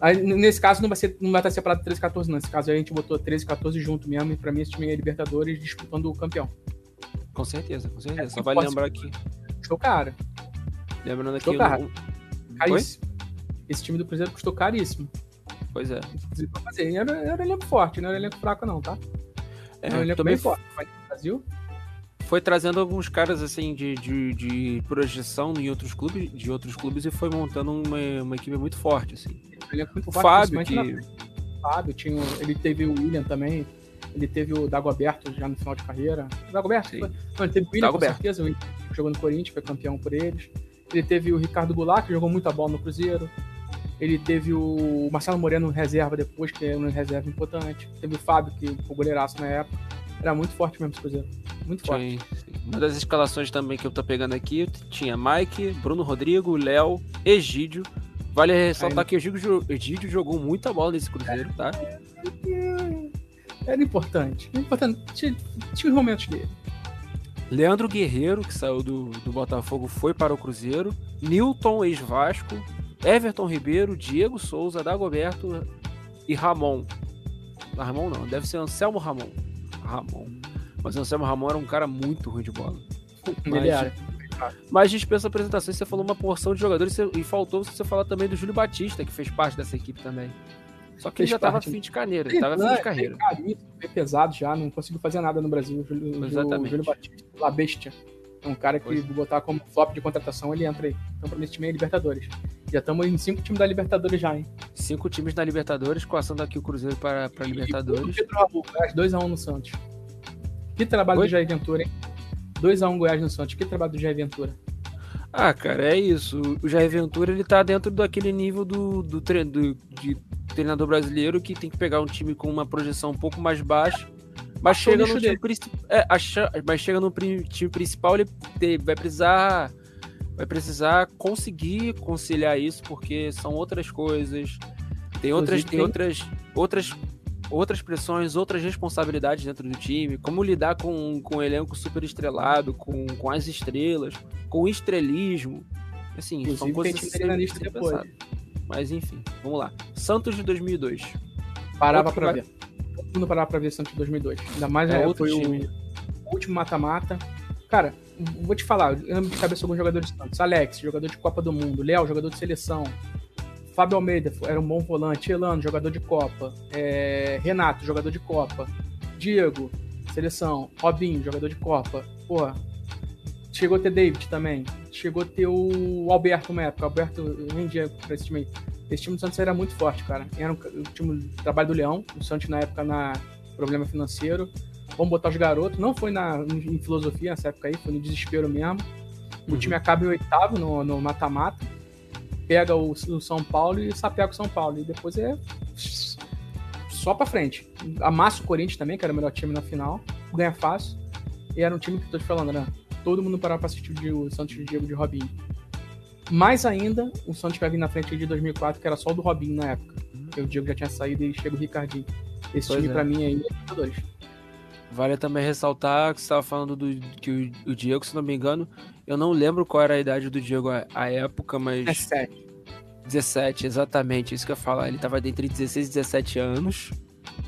Aí, nesse caso não vai, ser, não vai estar separado 13 14, não. Nesse caso a gente botou 13 14 junto mesmo. E pra mim esse time é Libertadores disputando o campeão. Com certeza, com certeza. É, Só vale lembrar aqui. Estou cara. Lembrando aqui. Custou caro. Caríssimo. Esse time do Cruzeiro custou caríssimo. Pois é. Pra fazer. Era, era elenco forte, não era elenco fraco, não, tá? É, era um elenco bem forte. Foi no Brasil. Foi trazendo alguns caras assim de, de, de, projeção em outros clubes, de outros clubes e foi montando uma, uma equipe muito forte, assim. Um elenco muito o forte, Fábio, que... Fábio, tinha, ele teve o William também, ele teve o Dagoberto já no final de carreira. Dagoberto? Foi... Não, ele teve o William, Dagoberto. com certeza, jogou no Corinthians, foi campeão por eles. Ele teve o Ricardo Goulart, que jogou muita bola no Cruzeiro. Ele teve o Marcelo Moreno reserva depois, que é um reserva importante. Teve o Fábio, que foi goleiraço na época. Era muito forte mesmo esse Cruzeiro. Muito forte. Sim, Uma das escalações também que eu tô pegando aqui tinha Mike, Bruno Rodrigo, Léo, Egídio. Vale ressaltar que o Egídio, Egídio jogou muita bola nesse Cruzeiro, tá? Era importante. Era importante. Tinha, tinha os momentos dele. Leandro Guerreiro, que saiu do, do Botafogo, foi para o Cruzeiro. Newton, ex-Vasco. Everton Ribeiro, Diego Souza, Dagoberto e Ramon. Ah, Ramon não, deve ser Anselmo Ramon. Ramon. Mas o Anselmo Ramon era um cara muito ruim de bola. Mas, mas dispensa apresentações, você falou uma porção de jogadores e faltou você falar também do Júlio Batista, que fez parte dessa equipe também. Só que ele já tava fim de carreira, ele tava fim de carreira. É pesado já, não conseguiu fazer nada no Brasil. O Exatamente. O Júlio Batista, La Bestia. É um cara que pois. botar como flop de contratação, ele entra aí. Então, pra mim, esse time é Libertadores. Já estamos em cinco times da Libertadores já, hein? Cinco times da Libertadores, coaçando aqui o Cruzeiro para, para Libertadores. E Pedro Raul, Goiás 2x1 um no Santos. Que trabalho Oi? do Jair Ventura, hein? 2x1 um Goiás no Santos. Que trabalho do Jair Ventura. Ah, cara, é isso. O Jair Ventura, ele tá dentro daquele nível do, do, do de treinador brasileiro que tem que pegar um time com uma projeção um pouco mais baixa mas chega, no time é, acha, mas chega no time principal, ele vai precisar vai precisar conseguir conciliar isso, porque são outras coisas. Tem outras, tem outras, outras, outras pressões, outras responsabilidades dentro do time. Como lidar com, com um elenco super estrelado, com, com as estrelas, com o estrelismo. Assim, Inclusive, são coisas que lista depois. Mas enfim, vamos lá. Santos de 2002. Parava para ver todo mundo parava pra ver Santos 2002. Ainda mais é, outro time. O último mata-mata. Cara, vou te falar, eu lembro de cabeça alguns jogadores de Santos. Alex, jogador de Copa do Mundo. Léo, jogador de seleção. Fábio Almeida, era um bom volante. Elano, jogador de Copa. É, Renato, jogador de Copa. Diego, seleção. Robinho, jogador de Copa. Porra. Chegou a ter David também. Chegou a ter o Alberto uma época. O Alberto rendia pra esse time. Esse time do Santos era muito forte, cara. Era o time de trabalho do Leão. O Santos, na época, na problema financeiro. Vamos botar os garotos. Não foi na, em filosofia nessa época aí, foi no desespero mesmo. O uhum. time acaba em oitavo no mata-mata. Pega o, o, São Paulo e sapega o São Paulo. E depois é só pra frente. Amassa o Corinthians também, que era o melhor time na final. Ganha fácil. E era um time que tô te falando, né? Todo mundo parava pra assistir o Santos de Diego de Robinho. Mais ainda, o Santos vai vir na frente de 2004, que era só o do Robinho na época. Porque o Diego já tinha saído e chega o Ricardinho. Esse pois time, é. pra mim, aí é Libertadores. Vale também ressaltar que você estava falando do que o, Diego, se não me engano, eu não lembro qual era a idade do Diego à, época, mas. 17. 17, exatamente, isso que eu ia falar. Ele estava entre 16 e 17 anos.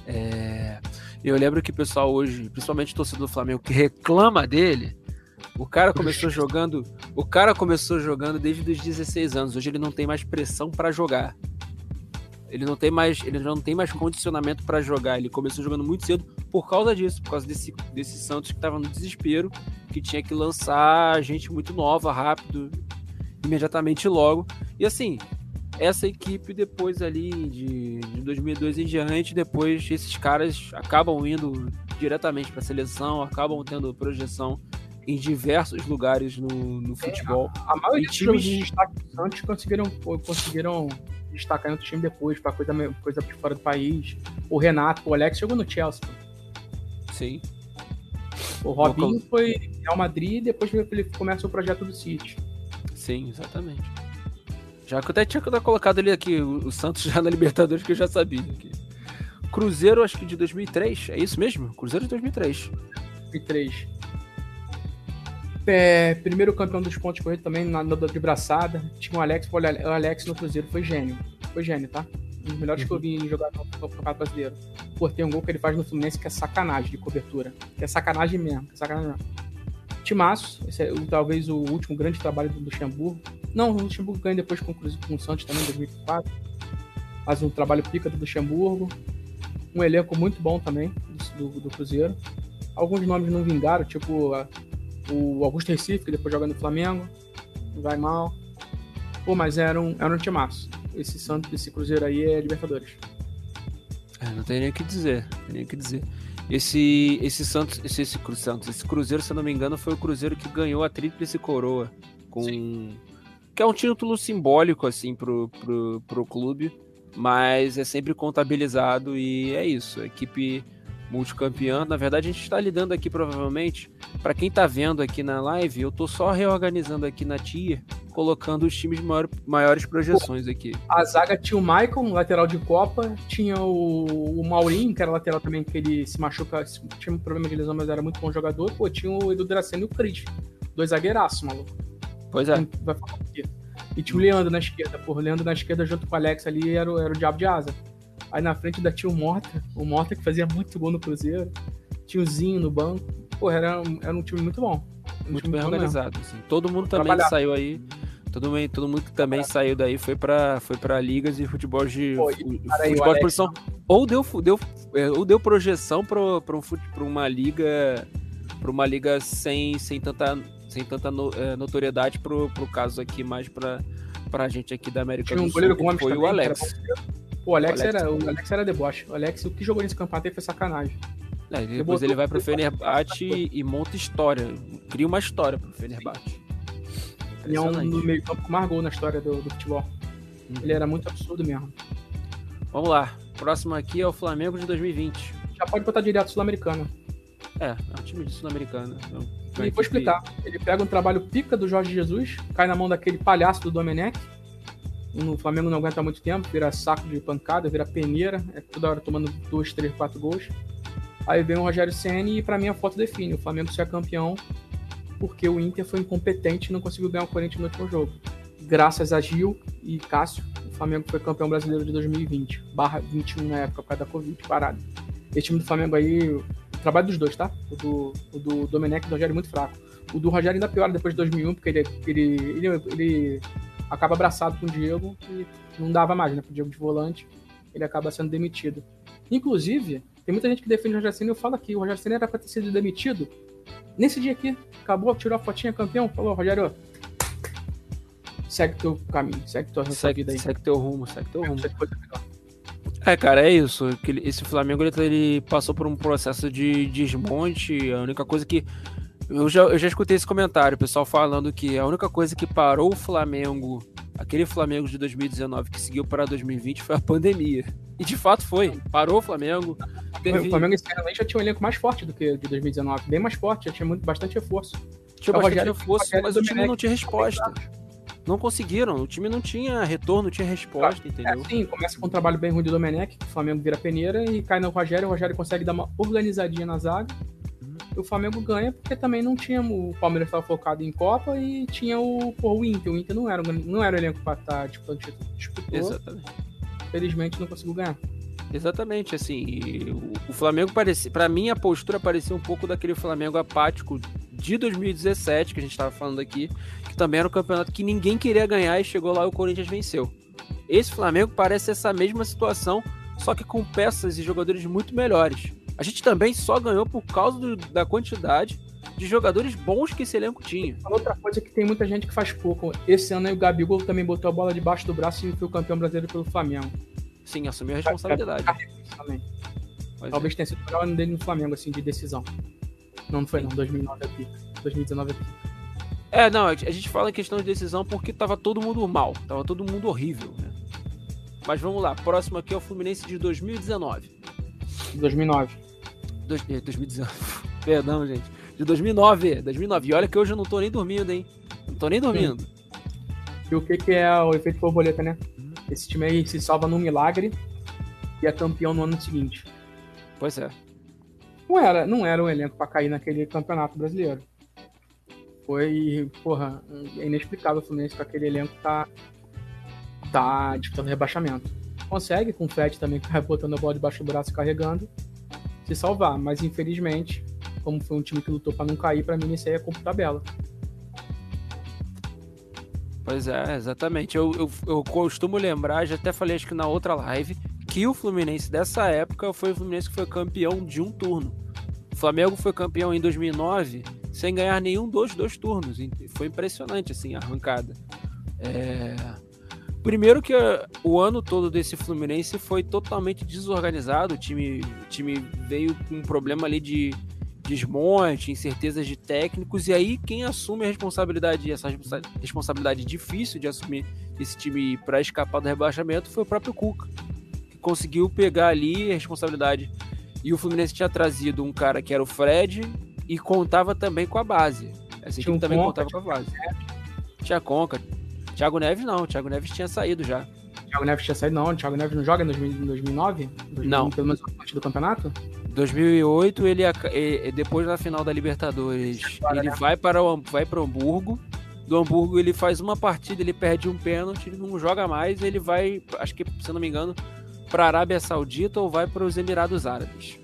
É... Eu lembro que o pessoal hoje, principalmente o torcedor do Flamengo, que reclama dele, o cara começou jogando, o cara começou jogando desde os 16 anos. Hoje ele não tem mais pressão para jogar. Ele não tem mais, ele não tem mais condicionamento para jogar. Ele começou jogando muito cedo por causa disso, por causa desse, desse Santos que estava no desespero, que tinha que lançar gente muito nova, rápido, imediatamente logo. E assim, essa equipe depois ali de, de 2002 em diante, depois esses caras acabam indo diretamente para a seleção, acabam tendo projeção em diversos lugares no, no futebol. É, a, a, maioria dos times de destaque do Santos conseguiram, conseguiram destacar em outro time depois, para coisa, coisa de fora do país. O Renato, o Alex jogou no Chelsea. Sim. O Robinho foi Real Madrid e depois ele começa o projeto do City. Sim, exatamente. Já que eu até tinha colocado ali aqui o, o Santos já na Libertadores, que eu já sabia. Aqui. Cruzeiro, acho que de 2003, é isso mesmo? Cruzeiro de 2003. 2003. É, primeiro campeão dos pontos corridos também, na, na braçada. Tinha o Alex, o Alex no Cruzeiro foi gênio. Foi gênio, tá? Um dos melhores uhum. que eu vi jogar no, Campeonato Brasileiro. Pô, tem um gol que ele faz no Fluminense que é sacanagem de cobertura. Que é sacanagem mesmo. É sacanagem mesmo. Timaço, esse é talvez o último grande trabalho do Luxemburgo. Não, o Luxemburgo ganha depois com, com o Santos também, em 2004. Faz um trabalho pica do Luxemburgo. Um elenco muito bom também do, do, Cruzeiro. Alguns nomes não vingaram, tipo o Augusto Recife, que depois joga no Flamengo. Vai mal. Pô, mas era um, era um timaço. Esse Santos, esse Cruzeiro aí é Libertadores. É, não tem nem o que dizer. Tem nem o que dizer. Esse, esse Santos, esse, esse, Santos, esse Cruzeiro, se eu não me engano, foi o Cruzeiro que ganhou a tríplice coroa. Com, Sim. que é um título simbólico, assim, pro, pro, pro clube. Mas é sempre contabilizado e é isso. A equipe multicampeã. Na verdade, a gente está lidando aqui provavelmente, para quem está vendo aqui na live, eu estou só reorganizando aqui na tier, colocando os times de maior, maiores projeções aqui. A zaga tinha o Michael, lateral de Copa, tinha o, o Maurinho, que era lateral também, que ele se machuca, tinha um problema de lesão, mas era muito bom jogador. Pô, tinha o Edu Dracena e o Cris. Dois zagueiraços, maluco. Pois é. Vai falar aqui. E tinha o Leandro na esquerda, pô. O Leandro na esquerda junto com o Alex ali era, era o diabo de asa. Aí na frente ainda tinha o Mota, o Mota que fazia muito gol no Cruzeiro. Tinha o Zinho no banco. Pô, era, era um time muito bom. Um muito bem organizado. Assim. Todo mundo também Trabalhar. saiu aí. Todo mundo, todo mundo que também saiu daí foi para foi pra ligas e futebol de, Pô, futebol de posição. Ou deu, deu, é, ou deu projeção para um, uma liga para uma liga sem, sem tanta, sem tanta no, é, notoriedade pro, pro caso aqui mais para pra gente aqui da América Tinha do Sul. Um foi o Alex. Pô, o Alex, o Alex, era, o Alex era deboche. O Alex, o que jogou nesse campeonato aí foi sacanagem. É, depois ele vai pro Fenerbahçe e, monta história. Cria uma história pro Fenerbahçe. Ele é um do meio campo que mais gol na história do, do futebol. Uhum. Ele era muito absurdo mesmo. Vamos lá. Próximo aqui é o Flamengo de 2020. Já pode botar direto Sul-Americano. É, é um time de Sul-Americano. É e vou explicar. Ele pega um trabalho pica do Jorge Jesus, cai na mão daquele palhaço do Domenech, o Flamengo não aguenta muito tempo, vira saco de pancada, vira peneira, é toda hora tomando dois, três, quatro gols. Aí vem o Rogério Senna e para mim a foto define. O Flamengo se é campeão porque o Inter foi incompetente e não conseguiu ganhar o Corinthians no último jogo. Graças a Gil e Cássio, o Flamengo foi campeão brasileiro de 2020, barra 21 na época, por causa da Covid, parado. Esse time do Flamengo aí, o trabalho dos dois, tá? O do, o do Domenech e do Rogério é muito fraco. O do Rogério ainda pior depois de 2001, porque ele, ele, ele, ele acaba abraçado com o Diego e não dava mais, né? Pro Diego de volante, ele acaba sendo demitido. Inclusive, tem muita gente que defende o Roger Senna e eu falo aqui, o Roger Senna era para ter sido demitido nesse dia aqui. Acabou, tirou a fotinha campeão, falou, Rogério, segue teu caminho, segue tua segue, vida aí. Segue teu rumo, segue teu rumo. É, cara, é isso. Esse Flamengo ele, ele passou por um processo de desmonte. A única coisa que eu já, eu já escutei esse comentário, o pessoal falando que a única coisa que parou o Flamengo, aquele Flamengo de 2019 que seguiu para 2020, foi a pandemia. E de fato foi. Parou o Flamengo. Teve... O Flamengo esse ano já tinha um elenco mais forte do que de 2019. Bem mais forte, já tinha muito, bastante reforço. Tinha bastante reforço, mas o time não tinha resposta. Não conseguiram, o time não tinha retorno, não tinha resposta, entendeu? É, sim, começa com um trabalho bem ruim do Domenech, o Flamengo vira peneira e cai no Rogério, o Rogério consegue dar uma organizadinha na zaga o Flamengo ganha porque também não tinha. O Palmeiras estava focado em Copa e tinha o, pô, o Inter. O Inter não era, não era o elenco para estar disputando título. Disputou. Exatamente. Felizmente não conseguiu ganhar. Exatamente, assim, o, o Flamengo parecia, para mim a postura parecia um pouco daquele Flamengo apático de 2017 que a gente estava falando aqui, que também era um campeonato que ninguém queria ganhar e chegou lá e o Corinthians venceu. Esse Flamengo parece essa mesma situação, só que com peças e jogadores muito melhores. A gente também só ganhou por causa do, da quantidade de jogadores bons que esse elenco tinha. Outra coisa é que tem muita gente que faz pouco. Esse ano aí o Gabigol também botou a bola debaixo do braço e foi o campeão brasileiro pelo Flamengo. Sim, assumiu a responsabilidade. Também. Talvez é. tenha sido o melhor ano dele no Flamengo, assim, de decisão. Não, não foi não, 2009 é pica. 2019 é pica. É, não, a gente fala em questão de decisão porque tava todo mundo mal, tava todo mundo horrível, né? Mas vamos lá, próximo aqui é o Fluminense de 2019. 2009. 2019. Perdão, gente. De 2009. 2009. E olha que hoje eu não tô nem dormindo, hein? Não tô nem dormindo. E o que, que é o efeito borboleta, né? Esse time aí se salva num milagre e é campeão no ano seguinte. Pois é. Não era, não era um elenco para cair naquele campeonato brasileiro. Foi, porra, é inexplicável o Fluminense com aquele elenco tá, tá disputando rebaixamento. Consegue, com o Fred também botando a bola debaixo do braço e carregando, se salvar. Mas infelizmente, como foi um time que lutou para não cair, para mim isso aí é culpa tabela. Pois é, exatamente. Eu, eu, eu, costumo lembrar, já até falei acho que na outra live, que o Fluminense dessa época foi o Fluminense que foi campeão de um turno. O Flamengo foi campeão em 2009 sem ganhar nenhum dos dois turnos. Foi impressionante assim a arrancada. É... Primeiro que uh, o ano todo desse Fluminense foi totalmente desorganizado. O time, o time veio com um problema ali de desmonte, incertezas de técnicos, e aí quem assume a responsabilidade, essa responsabilidade difícil de assumir esse time para escapar do rebaixamento foi o próprio Cuca, que conseguiu pegar ali a responsabilidade. E o Fluminense tinha trazido um cara que era o Fred e contava também com a base. Essa equipe também Conca, contava com a base. Tinha Conca. Thiago Neves não, Thiago Neves tinha saído já. Thiago Neves tinha saído, não. Thiago Neves não joga em 2009? 2009 não. Pelo menos parte do campeonato? 2008, ele, depois da final da Libertadores, Agora, ele né? vai para o vai para o Hamburgo. Do Hamburgo ele faz uma partida, ele perde um pênalti, ele não joga mais, ele vai, acho que se eu não me engano, para a Arábia Saudita ou vai para os Emirados Árabes.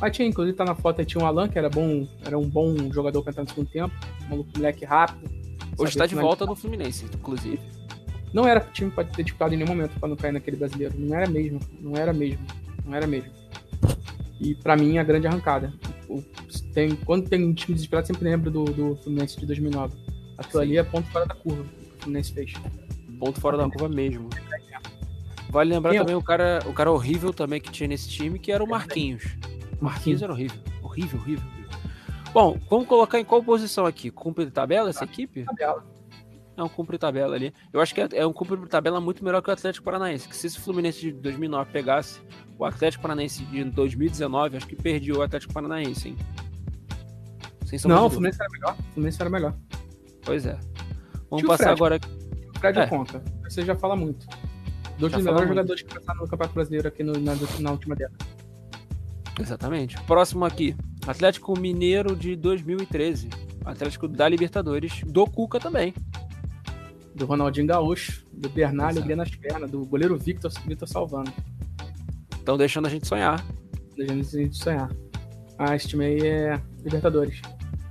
Mas tinha, inclusive tá na foto aí, tinha um Alan, que era bom, era um bom jogador cantando no segundo tempo, um moleque rápido. Hoje está de volta no Fluminense, inclusive. Não era time para ter disputado em nenhum momento para não cair naquele brasileiro. Não era mesmo, não era mesmo, não era mesmo. E para mim, a grande arrancada. Tem, quando tem um time desesperado, sempre lembro do, do Fluminense de 2009. Aquilo ali é ponto fora da curva que o Fluminense fez. Ponto fora da curva mesmo. Vale lembrar também o cara, o cara horrível também que tinha nesse time, que era o Marquinhos. Marquinhos era horrível. Horrível, horrível. Bom, vamos colocar em qual posição aqui? Cumpre tabela essa equipe? Tabela. É um cumpre tabela ali. Eu acho que é, é um cumpre tabela muito melhor que o Atlético Paranaense. Que se esse Fluminense de 2009 pegasse o Atlético Paranaense de 2019, acho que perdi o Atlético Paranaense, hein? Não, o Fluminense era melhor. O Fluminense era melhor. Pois é. Vamos passar Fred. agora. O Fred é. conta. Você já fala muito. Dois dos melhores jogadores que passaram no Campeonato Brasileiro aqui no, na, na última década. Exatamente. Próximo aqui. Atlético Mineiro de 2013. Atlético da Libertadores. Do Cuca também. Do Ronaldinho Gaúcho. Do Bernardo Alegria nas pernas. Do goleiro Victor, Victor salvando. Estão deixando a gente sonhar. Deixando a gente sonhar. Ah, esse time aí é Libertadores.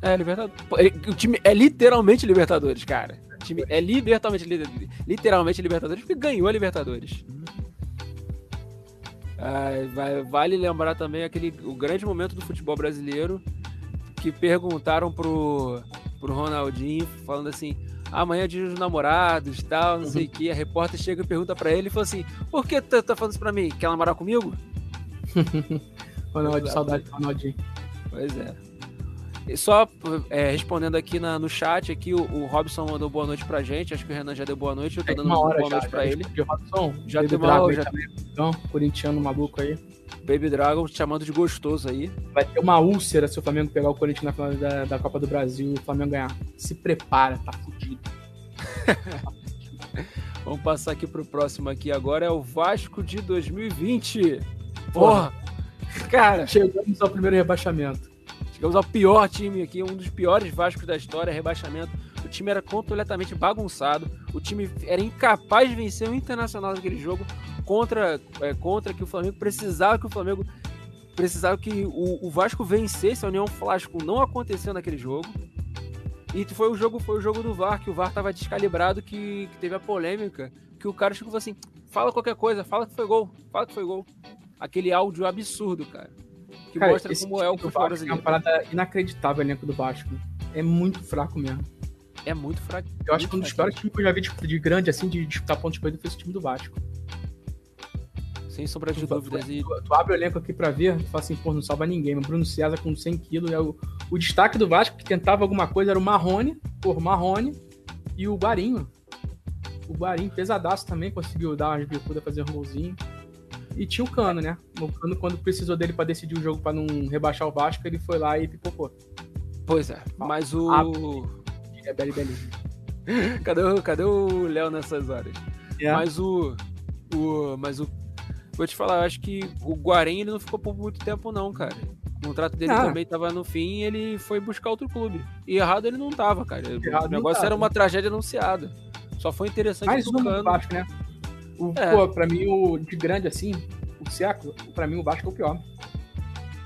É, Libertadores. O time é literalmente Libertadores, cara. O time é literalmente, literalmente Libertadores porque ganhou a Libertadores. Ah, vale lembrar também aquele o grande momento do futebol brasileiro que perguntaram pro, pro Ronaldinho, falando assim: amanhã é dia dos namorados tal, não sei o uhum. que. A repórter chega e pergunta para ele e fala assim: por que tu tá falando isso pra mim? Quer namorar comigo? Ronaldinho, saudade do Ronaldinho. Pois é. Só é, respondendo aqui na, no chat, aqui o, o, Robson mandou boa noite pra gente. Acho que o Renan já deu boa noite. Eu tô dando uma boa já, noite pra ele. Robson, já deu uma hora. Já... Então, corintiano maluco aí. Baby Dragon chamando de gostoso aí. Vai ter uma úlcera se o Flamengo pegar o Corinthians na final da, da Copa do Brasil e o Flamengo ganhar. Se prepara, tá fudido. Vamos passar aqui pro próximo aqui agora. É o Vasco de 2020. Porra! Cara! Chegamos ao primeiro rebaixamento. Chegamos ao pior time aqui, um dos piores Vascos da história, rebaixamento. O time era completamente bagunçado. O time era incapaz de vencer o Internacional naquele jogo contra, é, contra que o Flamengo precisava que o Flamengo precisava que o, o Vasco vencesse a União Flasco. Não aconteceu naquele jogo. E foi o jogo, foi o jogo do VAR, que o VAR tava descalibrado, que, que teve a polêmica, que o cara chegou assim: fala qualquer coisa, fala que foi gol, fala que foi gol. Aquele áudio absurdo, cara que Cara, mostra como é o futebol brasileiro. É uma parada inacreditável o elenco do Vasco. É muito fraco mesmo. É muito fraco. Eu acho que um dos piores times que eu já vi tipo, de grande, assim, de disputar pontos de corrida foi esse time do Vasco. Sem sombra de dúvidas. Tu, tu, tu, abre o elenco aqui pra ver, tu fala assim, pô, não salva ninguém. O Bruno César com 100 quilos. É o, o destaque do Vasco que tentava alguma coisa era o Marrone, por Marrone, e o Guarinho. O Guarinho, pesadaço também, conseguiu dar umas bicudas, fazer um golzinho. E tinha o Cano, né? O Cano, quando precisou dele para decidir o jogo para não rebaixar o Vasco, ele foi lá e pipocou. Pois é, mas o. É beli, cadê, o- cadê o Léo nessas horas? É. Mas o. o mas o. Vou te falar, eu acho que o Guarém ele não ficou por muito tempo, não, cara. O contrato dele Ah. também tava no fim e ele foi buscar outro clube. E errado ele não tava, cara. Errado o negócio era uma tragédia anunciada. Só foi interessante Mais Cano. Vasco, né? O, É. Pô, pra mim, o de grande assim, o século, pra mim o Vasco é o pior.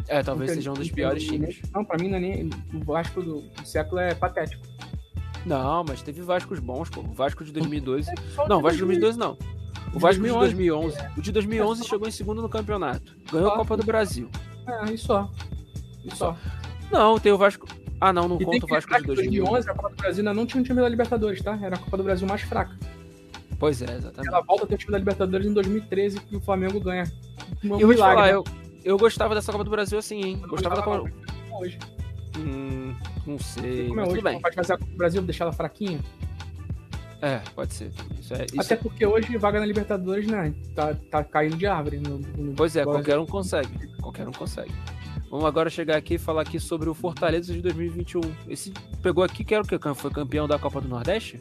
É, talvez seja um dos piores times. Não, pra mim não é nem. O Vasco do, do século é patético. Não, mas teve Vascos bons, pô. O Vasco de 2012. Só Não, o Vasco de 2012 não. O Vasco de 2011. 2011. O de 2011 chegou em segundo no campeonato. Ganhou a Só. Copa do Brasil. É, e só. E só. Não, tem o Vasco. Ah, não, não E conta o Vasco de que 2011. 2011 a Copa do Brasil ainda não tinha um time da Libertadores, tá? Era a Copa do Brasil mais fraca. Pois é, exatamente. Ela volta a ter o time da Libertadores em 2013 que o Flamengo ganha. Um Eu vou te milagre, falar, né? eu, eu gostava dessa Copa do Brasil assim, hein? Eu Gostava da Copa. não, Hoje. Hum, não sei. Como é hoje? tudo bem. Pode fazer a Copa do Brasil deixar ela fraquinha? É, pode ser. Isso é, isso Até é- porque hoje vaga na Libertadores, né? Tá, tá caindo de árvore. No, no- Pois é, qualquer um consegue. Qualquer um consegue. Vamos agora chegar aqui e falar aqui sobre o Fortaleza de 2021. Esse pegou aqui que era o que? Foi campeão da Copa do Nordeste?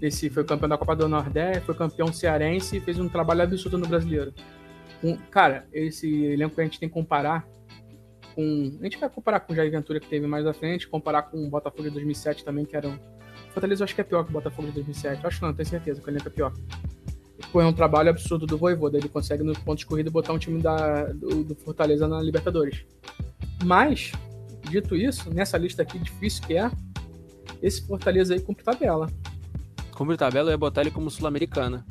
Esse foi campeão da Copa do Nordeste, foi campeão cearense e fez um trabalho absurdo no brasileiro. Um- cara, esse elenco que a gente tem que comparar com. A gente vai comparar com o Jair Ventura que teve mais à frente, comparar com o Botafogo de 2007 também, que era um. Fortaleza eu acho que é pior que o Botafogo de 2007. Eu acho não, tenho certeza que o elenco é pior. Foi um trabalho absurdo do Voivoda. Ele consegue, nos pontos de corrida, botar um time da, do, do Fortaleza na Libertadores. Mas, dito isso, nessa lista aqui difícil que é, esse Fortaleza aí cumpre tabela. Como tabela, eu ia botar ele como Sul-Americana.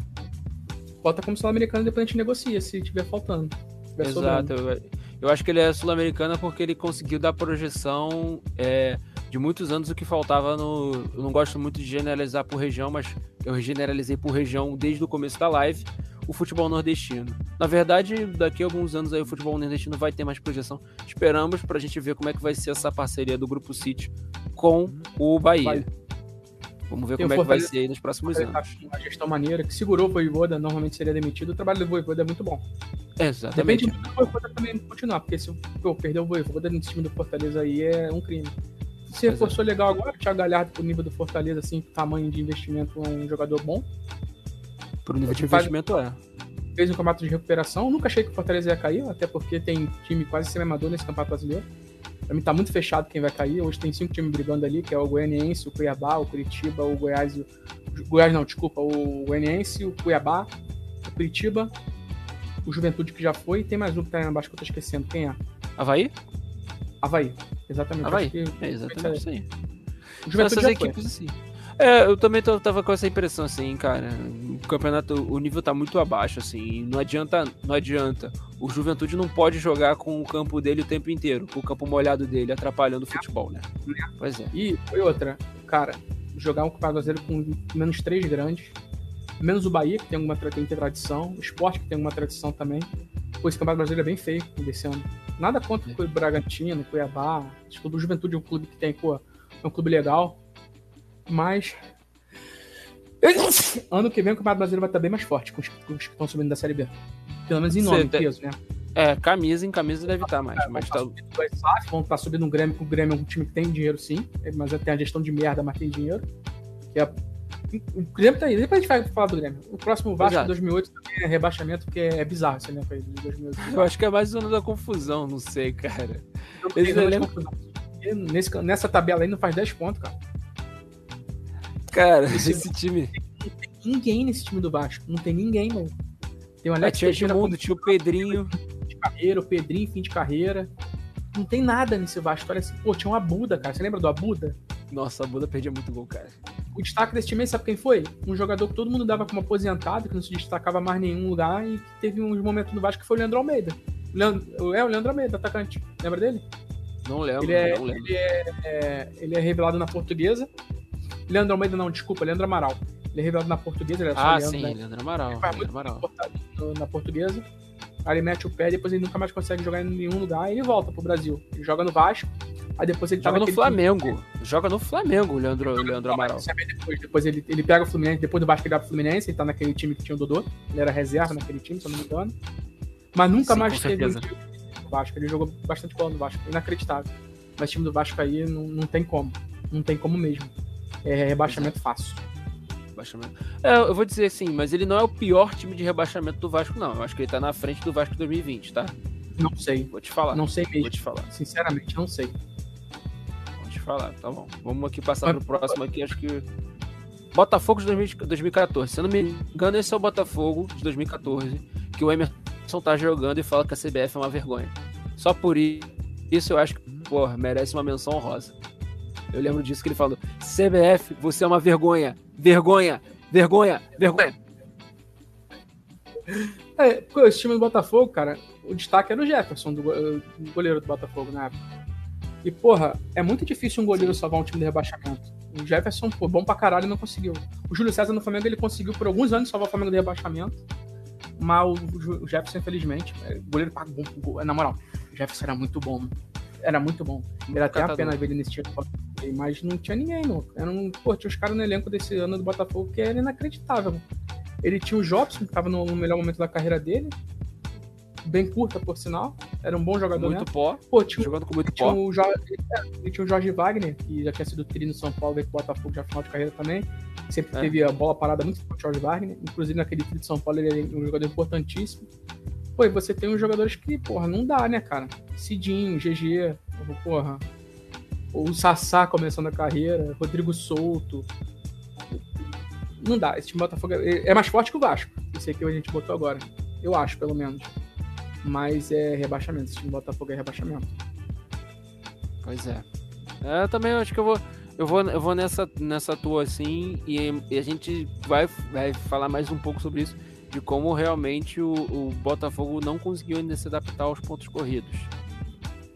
Bota como sul-americano e depois a gente negocia se tiver faltando. Se tiver Exato. Eu, eu acho que ele é Sul-Americana porque ele conseguiu dar projeção é, de muitos anos o que faltava no. Eu não gosto muito de generalizar por região, mas eu generalizei por região desde o começo da live. O futebol nordestino. Na verdade, daqui a alguns anos aí o futebol nordestino vai ter mais projeção. Esperamos pra gente ver como é que vai ser essa parceria do Grupo City com o Bahia. Vai. Vamos ver como é que vai ser aí nos próximos anos. com uma gestão maneira, que segurou o Voivoda, normalmente seria demitido. O trabalho do Voivoda é muito bom. Exatamente. Depende do Voivoda também continuar, porque se pô, perder o Voivoda nesse time do Fortaleza aí é um crime. Se é. reforçou legal agora, o Thiago Galhardo pro nível do Fortaleza, assim, tamanho de investimento, é um jogador bom. Pro nível de investimento é. Fez um campeonato de recuperação. Nunca achei que o Fortaleza ia cair, até porque tem time quase semi-amador nesse campeonato brasileiro. Pra mim tá muito fechado quem vai cair. Hoje tem cinco times brigando ali, que é o Goianiense, o Cuiabá, o Curitiba, o Goiás e o... Goiás não, desculpa, o Goianiense, o Cuiabá, o Curitiba, o Juventude que já foi, e tem mais um que tá aí embaixo que eu tô esquecendo. Quem é? Havaí? Havaí. Exatamente. Havaí. Que É exatamente isso aí. o Juventude Essas já foi. equipes assim. É, eu também tava com essa impressão assim, cara. O campeonato, o nível tá muito abaixo, assim. Não adianta, não adianta. O Juventude não pode jogar com o campo dele o tempo inteiro, com o campo molhado dele, atrapalhando o futebol, né? Pois é. E foi outra, cara, jogar um campeonato brasileiro com menos três grandes, menos o Bahia, que tem alguma tem tradição, o Sport, que tem alguma tradição também. Pô, esse campeonato brasileiro é bem feio desse ano. Nada contra o Bragantino, Cuiabá, que o Juventude é um clube que tem, pô, é um clube legal, mas ano que vem o Campeonato Brasileiro vai estar bem mais forte com os, com os que estão subindo da Série B. Pelo menos em nome, tem- peso, né? É, camisa em camisa deve estar mais, mas tá. Vão estar SAF, vão estar subindo um Grêmio, que o Grêmio é um time que tem dinheiro sim, mas tem a gestão de merda, mas tem dinheiro. Que é... O Grêmio tá aí, depois a gente vai falar do Grêmio. O próximo Vasco Exato. 2008 também é rebaixamento, porque é bizarro esse elenco aí de 2008. Eu acho que é mais zona da confusão, não sei, cara. Esse de elenco- Nesse, nessa tabela aí não faz 10 pontos, cara. Cara, Esse- esse time. Ninguém nesse time do Vasco. Não tem ninguém, mano. Tem o É, Alex tinha Teixeira Edmundo, tinha o Pedrinho. fim de carreira, o Pedrinho fim de carreira. Não tem nada nesse Vasco. Olha assim, pô, tinha um Abuda, cara. Você lembra do Abuda? Nossa, a Buda perdia muito gol, cara. O destaque desse time, sabe quem foi? Um jogador que todo mundo dava como aposentado, que não se destacava mais nenhum lugar e que teve uns momentos no Vasco que foi o Leandro Almeida. Leandro, é, o Leandro Almeida, atacante. Lembra dele? Não lembro, Ele é, não lembro. ele é, é- ele é revelado na portuguesa. Leandro Almeida, não, desculpa, Leandro Amaral. Ele é revelado na portuguesa, ele é só Ah, Leandro, sim, né? Leandro Amaral. Ele Leandro Amaral. na portuguesa. Aí ele mete o pé, depois ele nunca mais consegue jogar em nenhum lugar e ele volta pro Brasil. Ele joga no Vasco, aí depois ele tá Joga no Flamengo. Joga no Flamengo, Leandro, o Leandro Amaral. Depois. Depois ele, ele pega o Fluminense, depois do Vasco ele vai pro Fluminense, ele tá naquele time que tinha o Dodô. Ele era reserva naquele time, se eu não me engano. Mas nunca Sim, mais teve certeza. no Vasco. Ele jogou bastante bola no Vasco. Inacreditável. Mas o time do Vasco aí não, não tem como. Não tem como mesmo. É rebaixamento fácil. Rebaixamento. É, eu vou dizer assim, mas ele não é o pior time de rebaixamento do Vasco, não. Eu acho que ele tá na frente do Vasco 2020, tá? Não sei. Vou te falar. Não sei mesmo. Vou te falar. Sinceramente, não sei. Vou te falar, tá bom. Vamos aqui passar pro próximo aqui, acho que. Botafogo de 2014. Se eu não me engano, esse é o Botafogo de 2014, que o Emerson tá jogando e fala que a CBF é uma vergonha. Só por isso eu acho que, porra, merece uma menção honrosa. Eu lembro disso que ele falou: CBF, você é uma vergonha, vergonha, vergonha, vergonha. É, esse time do Botafogo, cara, o destaque era o Jefferson, do, do goleiro do Botafogo na época. E, porra, é muito difícil um goleiro salvar um time de rebaixamento. O Jefferson, pô, bom pra caralho, não conseguiu. O Júlio César no Flamengo, ele conseguiu por alguns anos salvar o Flamengo de rebaixamento. Mas o Jefferson, infelizmente, é, o goleiro pagou. Na moral, o Jefferson era muito bom. Era muito bom. Era até a pena ver ele nesse time. Mas não tinha ninguém, não. Era um, pô, tinha os caras no elenco desse ano do Botafogo que era inacreditável. Ele tinha o Jobson, que tava no melhor momento da carreira dele bem curta, por sinal. Era um bom jogador. Muito né? pó. Pô, tinha, jogando com muito tinha pó. O Jorge, é, tinha o Jorge Wagner, que já tinha sido tri no São Paulo, veio pro Botafogo já final de carreira também. Sempre é. teve a bola parada muito forte, o Jorge Wagner. Inclusive naquele tri de São Paulo ele é um jogador importantíssimo. Pô, e você tem uns jogadores que, porra, não dá, né, cara? Cidinho, GG, porra. O Sassá começando a carreira, Rodrigo Souto. Não dá, esse time Botafogo é, é mais forte que o Vasco. Esse aqui a gente botou agora. Eu acho, pelo menos mas é rebaixamento. Esse time Botafogo é rebaixamento. Pois é. é. Também acho que eu vou. Eu vou, eu vou nessa, nessa tua assim e, e, a gente vai, vai falar mais um pouco sobre isso, de como realmente o, o Botafogo não conseguiu ainda se adaptar aos pontos corridos.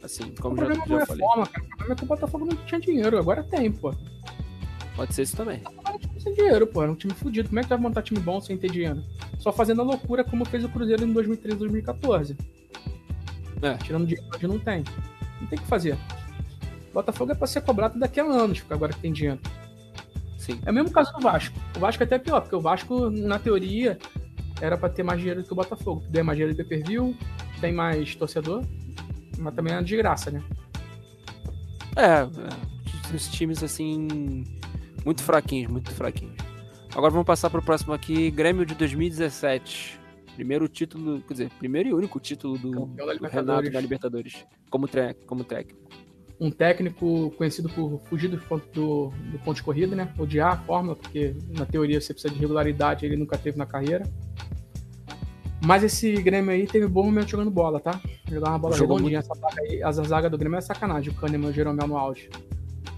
Assim, como o já, já não é falei. Forma, cara. O problema é que o Botafogo não tinha dinheiro, agora tem, pô. Pode ser isso também. Agora time sem dinheiro, pô. Era um time fudido. Como é que vai montar time bom sem ter dinheiro? Só fazendo a loucura como fez o Cruzeiro em 2013, 2014. É. Tirando dinheiro onde não tem. Não tem o que fazer. Botafogo é pra ser cobrado daqui a anos, porque agora que tem dinheiro. Sim. É o mesmo caso do Vasco. O Vasco é até pior, porque o Vasco, na teoria, era para ter mais dinheiro do que o Botafogo. Tem mais dinheiro de pay per view, tem mais torcedor, mas também é de graça, né? É, é os times assim muito fraquinhos, muito fraquinhos. Agora vamos passar para o próximo aqui, Grêmio de 2017. Primeiro título, quer dizer, primeiro e único título do, do Renato na Libertadores, como, como técnico. Um técnico conhecido por fugir do, do, do ponto de corrida, né? Odiar a fórmula, porque na teoria você precisa de regularidade, ele nunca teve na carreira. Mas esse Grêmio aí teve bom momento jogando bola, tá? Jogar uma bola Jogou redondinha. Muito... Essa zaga, aí, a zaga do Grêmio é sacanagem, o Kahneman e o Jeromel no auge.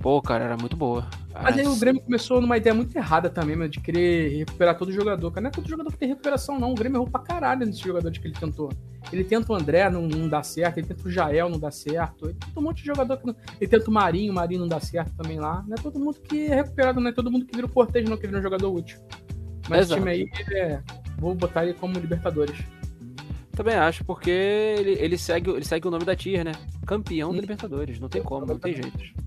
Pô, cara, era muito boa. Mas aí o Grêmio começou numa ideia muito errada também, mano, de querer recuperar todo jogador. Cara, não é todo jogador que tem recuperação, não. O Grêmio errou pra caralho nesses jogadores que ele tentou. Ele tenta o André, não, não dá certo. Ele tenta o Jael, não dá certo. Ele tenta um monte de jogador que não... Ele tenta o Marinho, o Marinho não dá certo também lá. Não é todo mundo que é recuperado, não é todo mundo que vira o Cortez, não, que vira um jogador útil. Mas Exato. esse time aí, é... vou botar ele como Libertadores. Também acho, porque ele, ele, segue, ele segue o nome da Tier, né? Campeão da Libertadores. Não tem como, não tem jeito.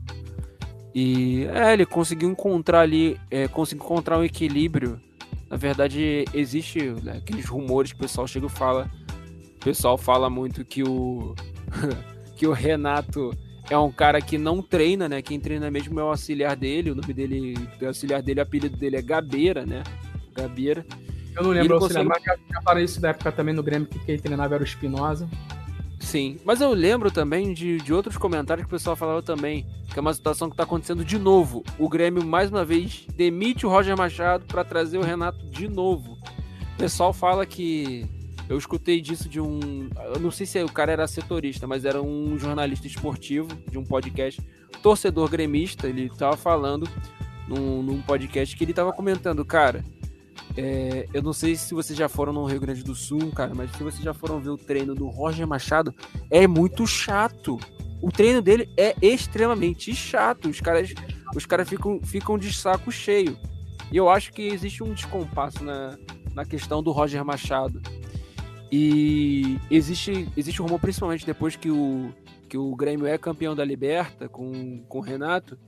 E é, ele conseguiu encontrar ali, é, conseguiu encontrar um equilíbrio. Na verdade, existe né, aqueles rumores que o pessoal chega e fala. O pessoal fala muito que o que o Renato é um cara que não treina, né? Quem treina mesmo é o auxiliar dele. O nome dele, o auxiliar dele, o apelido dele é Gabeira, né? Gabeira. Eu não lembro o auxiliar, consegue... mas já falei isso da época também no Grêmio, que quem treinava era o Espinosa. Sim, mas eu lembro também de, de outros comentários que o pessoal falava também, que é uma situação que está acontecendo de novo. O Grêmio, mais uma vez, demite o Roger Machado para trazer o Renato de novo. O pessoal fala que. Eu escutei disso de um. Eu não sei se o cara era setorista, mas era um jornalista esportivo de um podcast, torcedor gremista. Ele estava falando num, num podcast que ele estava comentando, cara é, eu não sei se vocês já foram no Rio Grande do Sul, cara, mas se vocês já foram ver o treino do Roger Machado, é muito chato. O treino dele é extremamente chato. Os caras, os caras ficam, ficam de saco cheio. E eu acho que existe um descompasso na, na questão do Roger Machado. E existe, existe um rumor, principalmente depois que o, que o Grêmio é campeão da Liberta com, com o Renato,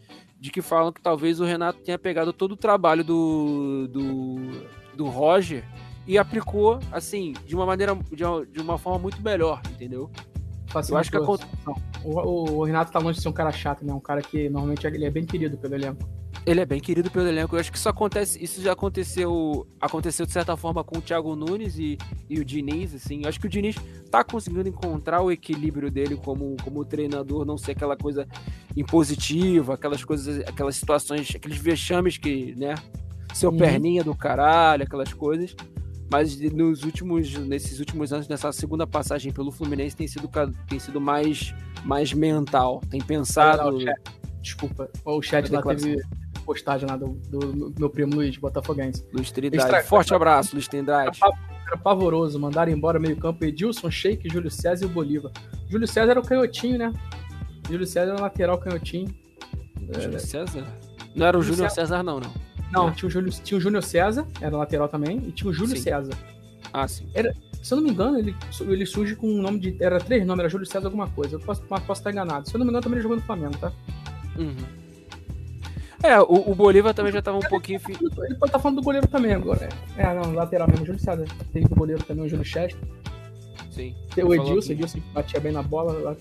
de que falam que talvez o Renato tenha pegado todo o trabalho do, do, do Roger e aplicou, assim, de uma maneira, de uma, de uma forma muito melhor, entendeu? eu acho que a... o, o, Renato tá longe de ser um cara chato, né? Um cara que normalmente ele é bem querido pelo elenco. Ele é bem querido pelo elenco. Eu acho que isso acontece, isso já aconteceu, aconteceu de certa forma com o Thiago Nunes e, e o Diniz, assim. Eu acho que o Diniz tá conseguindo encontrar o equilíbrio dele como, como treinador, não ser aquela coisa impositiva, aquelas coisas, aquelas situações, aqueles vexames que, né, seu uhum. perninha do caralho, aquelas coisas. Mas nos últimos, nesses últimos anos, nessa segunda passagem pelo Fluminense, tem sido, tem sido mais, mais mental. Tem pensado. Desculpa, o chat lá teve postagem lá do, do, do, meu primo Luiz, botafoguense. Luiz Trindade. Forte abraço, Luiz Trindade. Era pavoroso, mandaram embora meio campo Edilson, Sheik, Júlio César e o Bolívar. Júlio César era o canhotinho, né? Júlio César era lateral canhotinho. Júlio César? Não era o Júlio César, César, não, não. Não, é. tinha, o Júlio, tinha o Júnior César, era lateral também, e tinha o Júlio sim. César. Ah, sim. Era, se eu não me engano, ele, ele surge com um nome de. Era três nomes, era Júlio César alguma coisa. Eu posso, posso estar enganado. Se eu não me engano, também ele jogou no Flamengo, tá? Uhum. É, o, o, Bolívar também já tava um pouquinho. Ele, ele pode estar tá falando do goleiro também agora. É, é não, lateral mesmo, Júlio César. Tem o goleiro também, o Júlio Chester. Sim. Tem o Edilson, Edilson batia bem na bola. Lá,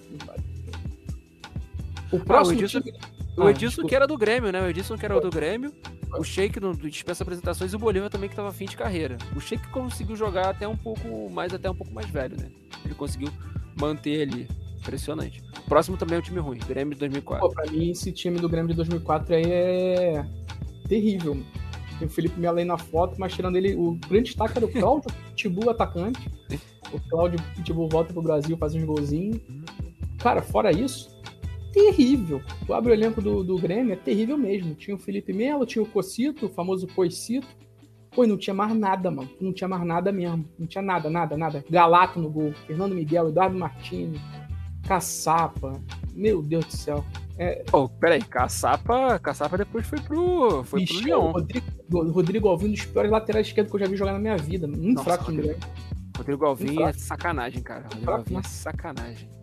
o próximo. Ah, o Edilson, time... o ah, Edilson que era do Grêmio, né? O Edilson que era do Grêmio. O Sheik não dispensa apresentações e o Bolívar também que estava fim de carreira. O Sheik conseguiu jogar até um pouco mais, até um pouco mais velho, né? Ele conseguiu manter ali. Impressionante. O próximo também é um time ruim, Grêmio de 2004. Pô, pra mim, esse time do Grêmio de 2004 aí é terrível. Tem o Felipe Melo aí na foto, mas tirando ele, o grande destaque era o Cláudio Pitbull, atacante. O Cláudio Pitbull volta pro Brasil, faz uns golzinhos. Cara, fora isso, terrível. Tu abre o elenco do, do Grêmio, é terrível mesmo. Tinha o Felipe Melo, tinha o Cocito, o famoso Coicito. Pô, não tinha mais nada, mano. Não tinha mais nada mesmo. Não tinha nada, nada, nada. Galato no gol. Fernando Miguel, Eduardo Martins, Caçapa. Meu Deus do céu. É... Oh, peraí, Caçapa, Caçapa depois foi pro, foi Michel, pro. Rodrigo, Rodrigo Alvim, um dos piores laterais esquerdos que eu já vi jogar na minha vida. Muito Nossa, fraco Rodrigo, Rodrigo Alvim é sacanagem, cara. Rodrigo Alvim é sacanagem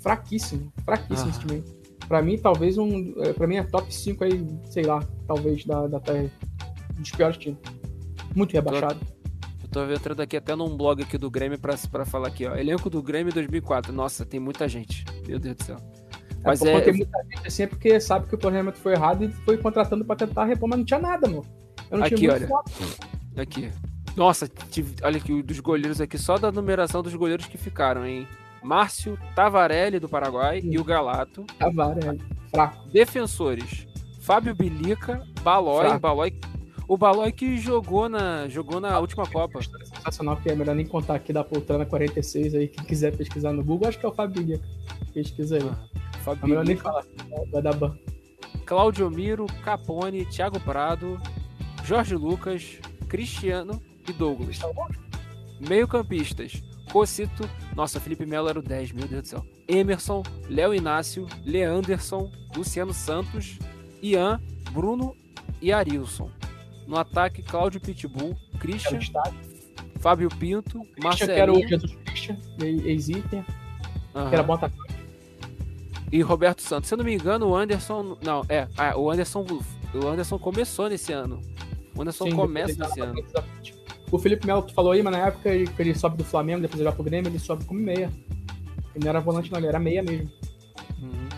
fraquíssimo, fraquíssimo ah. esse time. Pra mim, talvez um. É, pra mim é top 5 aí, sei lá, talvez, da, da terra. Dos piores times. Muito rebaixado. Eu tô entrando aqui até num blog aqui do Grêmio pra, pra falar aqui, ó. Elenco do Grêmio 2004. Nossa, tem muita gente. Meu Deus do céu. É, mas é, é... tem muita gente assim é porque sabe que o planejamento foi errado e foi contratando pra tentar repor, mas não tinha nada, mano. Eu não aqui, tinha olha. Foto. Aqui. Nossa, tive, olha aqui, dos goleiros aqui, só da numeração dos goleiros que ficaram, hein? Márcio Tavarelli, do Paraguai, Sim. e o Galato. Tavarelli, fraco. Defensores: Fábio Bilica, Balói, Balói. O Balói que jogou na, jogou na última Copa. Sensacional, que é melhor nem contar aqui da Poltrona 46 aí, quem quiser pesquisar no Google, acho que é o Bilica. Pesquisa aí. Ah, Fábio é melhor nem falar, vai dar ban. Claudio Miro, Capone, Thiago Prado, Jorge Lucas, Cristiano e Douglas. Tá Meio-campistas: Cocito, nossa, Felipe Melo era o 10, meu Deus do céu. Emerson, Léo Inácio, Leanderson, Luciano Santos, Ian, Bruno e Arilson. No ataque, Cláudio Pitbull, Christian, Fábio Pinto, Marcelo. Que era o Jesus Christian, ex-Inter, uhum. que era bom atacante. E Roberto Santos. Se eu não me engano, o Anderson. Não, é. Ah, o Anderson. O Anderson começou nesse ano. O Anderson Sim, começa nesse ano. O Felipe Melo, tu falou aí, mas na época ele, ele sobe do Flamengo, depois ele vai pro Grêmio, ele sobe como meia. Ele não era volante, não, ele era meia mesmo. Uhum.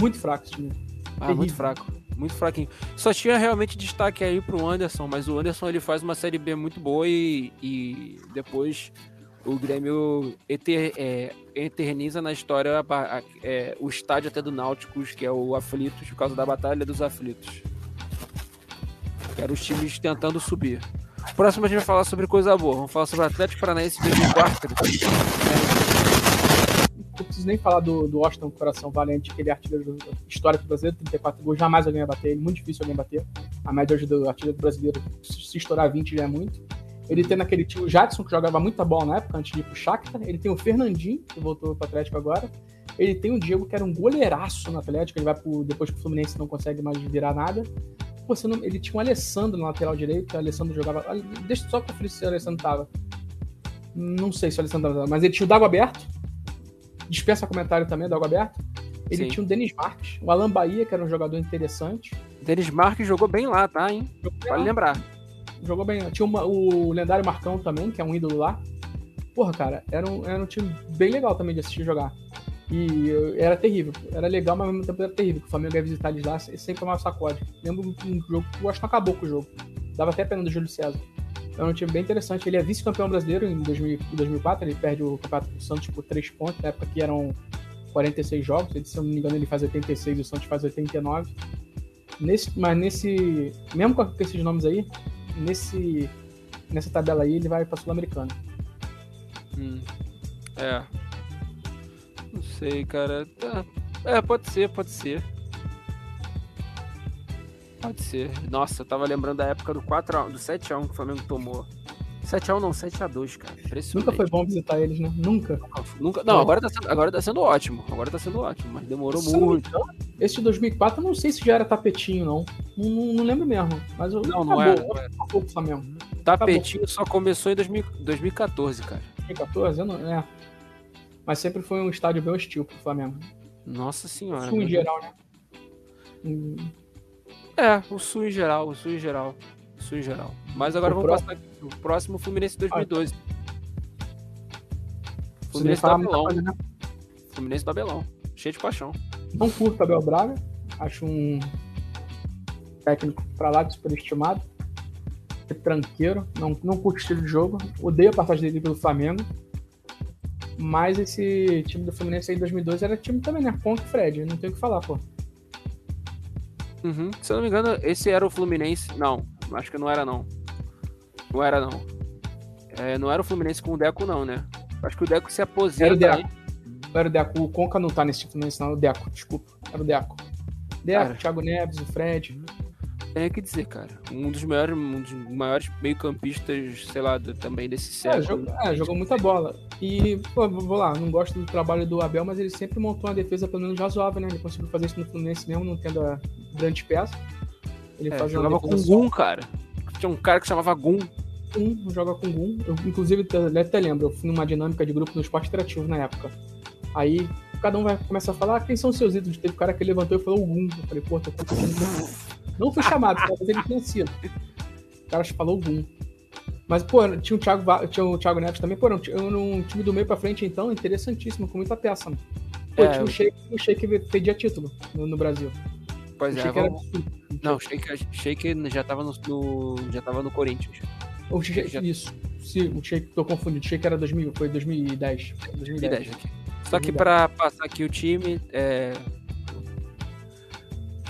Muito fraco esse time. Ah, Terrível. muito fraco. Muito fraquinho. Só tinha realmente destaque aí pro Anderson, mas o Anderson ele faz uma série B muito boa e, e depois o Grêmio eter, é, eterniza na história a, a, é, o estádio até do Náuticos, que é o Aflitos, por causa da Batalha dos Aflitos. Que eram os times tentando subir. Próximo a gente vai falar sobre coisa boa. Vamos falar sobre Atlético Paranaense 2004. Não preciso nem falar do, do Austin Coração Valente, aquele artilheiro histórico brasileiro, 34 gols, jamais alguém vai bater ele, muito difícil alguém bater. A média hoje do artilheiro brasileiro, se estourar 20 já é muito. Ele tem naquele tio Jadson, que jogava muita bola na época, antes de ir pro Shakhtar. Ele tem o Fernandinho, que voltou pro Atlético agora. Ele tem o Diego, que era um goleiraço no Atlético. Ele vai pro, depois que o Fluminense não consegue mais virar nada. Você não, ele tinha um Alessandro no lateral direito, o Alessandro jogava. Deixa só conferir se o Alessandro tava. Não sei se o Alessandro tava, mas ele tinha o Dago Aberto. Dispensa comentário também, Dago Aberto. Ele Sim. tinha o Denis Marques, o Alan Bahia, que era um jogador interessante. Denis Marques jogou bem lá, tá, hein? Vale lembrar. Jogou bem. Tinha uma, o lendário Marcão também, que é um ídolo lá. Porra, cara, era um, era um time bem legal também de assistir jogar. E eu- era terrível. Era legal, mas ao mesmo tempo era terrível. O Flamengo ia visitar eles lá, e sempre tomava sacode. Lembro um jogo que eu acho que não acabou com o jogo. Dava até pena do Júlio César. Era um time bem interessante. Ele é vice-campeão brasileiro em 2000 em 2004. Ele perde o campeonato do Santos por 3 pontos, na época que eram 46 jogos. Ele, se eu não me engano, ele faz 86 e o Santos faz 89. Nesse, mas nesse. Mesmo com esses nomes aí, nesse, nessa tabela aí, ele vai pra Sul-Americana. Hum. É. Não sei, cara. Tá. É, pode ser, pode ser. Pode ser. Nossa, eu tava lembrando da época do 4x1, do 7x1 que o Flamengo tomou. 7x1 não, 7x2, cara. Nunca foi bom visitar eles, né? Nunca. Nunca, não, agora tá, sendo, agora tá sendo ótimo. Agora tá sendo ótimo, mas demorou não me muito. engano, Esse de 2004, eu não sei se já era tapetinho, não. Não, não- não lembro mesmo. Mas eu, Não, não acabou, era. não era. Acabou com o Flamengo. Tapetinho só começou em 2000 2014, cara. 2014, eu não, é. Mas sempre foi um estádio bem hostil pro Flamengo. Nossa senhora. Sul em geral, né? Hum, É, o Sul em geral, o Sul em geral. O Sul em geral. Mas agora O vamos passar aqui pro próximo Fluminense 2012. Você nem Fluminense fala do muita Abelão. coisa, né? Fluminense do Abelão. Cheio de paixão. Não curto Abel Braga. Acho um técnico pra lá de superestimado. É tranqueiro. Não, não curto o estilo de jogo. Odeio a passagem dele pelo Flamengo. Mas esse time do Fluminense aí em 2012 era time também, né? Ponto Fred. Não tem o que falar, pô. Uhum. Se eu não me engano, esse era o Fluminense. Não, acho que não era não. Não era não. É, não era o Fluminense com o Deco, não, né? Acho que o Deco se aposenta. Era o Deco. hein? Não era o Deco. O Conca não tá nesse Fluminense, não. Era o Deco, desculpa. Era o Deco. Deco, Cara. Thiago Neves, o Fred. Tenho que dizer, cara. Um dos maiores, um dos maiores meio-campistas, sei lá, também desse É, século. jogou, é, jogou muita bola. E, pô, vou lá, não gosto do trabalho do Abel, mas ele sempre montou uma defesa pelo menos razoável, né? Ele conseguiu fazer isso no Fluminense mesmo, não tendo a grandes peças. Ele É, jogava com defesa Gum, cara. Tinha um cara que chamava Gum. só um, joga com Gum. Eu, inclusive, eu até lembro, eu fui numa dinâmica de grupo no esporte interativo na época. Aí, cada um vai começar a falar, ah, quem são os seus ídolos? Teve um cara que levantou e falou o Gum. Eu falei, pô, tô com Não fui chamado, talvez ele tenha sido. O cara falou Gum. Mas, pô, tinha o Thiago, tinha o Thiago Neves também, pô, era um, time do meio pra frente, então, interessantíssimo, com muita peça, mano. Pô, É, tinha o Sheik, o Sheik pedia título no, no Brasil. Pois o é, Sheik vamos... absurdo. Não, o Sheik, Sheik já tava no, no- já tava no Corinthians. O Sheik, Já- isso. Sim, o Sheik, tô confundindo. O Sheik era 2000, foi 2010. 2010. 2010 aqui. Só que pra passar aqui o time, é...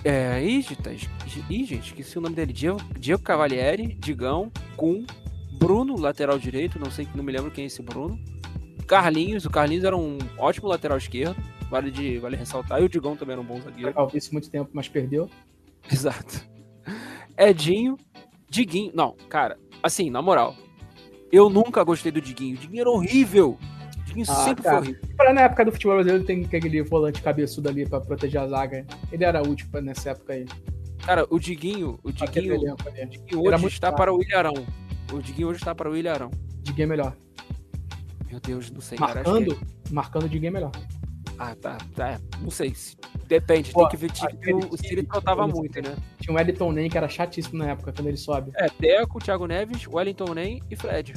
É, ih, tá- ih, gente, esqueci o nome dele. Diego, Diego Cavalieri, Digão, Kun, Bruno, lateral direito, não sei, não me lembro quem é esse Bruno. Carlinhos, o Carlinhos era um ótimo lateral esquerdo, vale, de, vale ressaltar. E o Digão também era um bom zagueiro. Isso muito tempo, mas perdeu. Exato. Edinho, Diguinho. Não, cara, assim, na moral, eu nunca gostei do Diguinho. O Diguinho era horrível. O Diguinho Ah, sempre cara. foi horrível. Pra, na época do futebol brasileiro tem aquele volante cabeçudo ali pra proteger a zaga. Ele era útil pra- nessa época aí. Cara, o Diguinho, o Diguinho, elenco o Diguinho hoje muito está fraco. para o Ilharão. O Diguinho hoje está para o Ilharão. De game melhor. Meu Deus, não sei, cara. acho Marcando, marcando de game melhor. é- Ah, tá, tá. Não sei. se- Depende, Pô, tem que ver tipo, aquele o, o Siri aquele muito, né? Tinha o Wellington Nem, que era chatíssimo na época, quando ele sobe. É, Deco, Thiago Neves, Wellington Nem e Fred.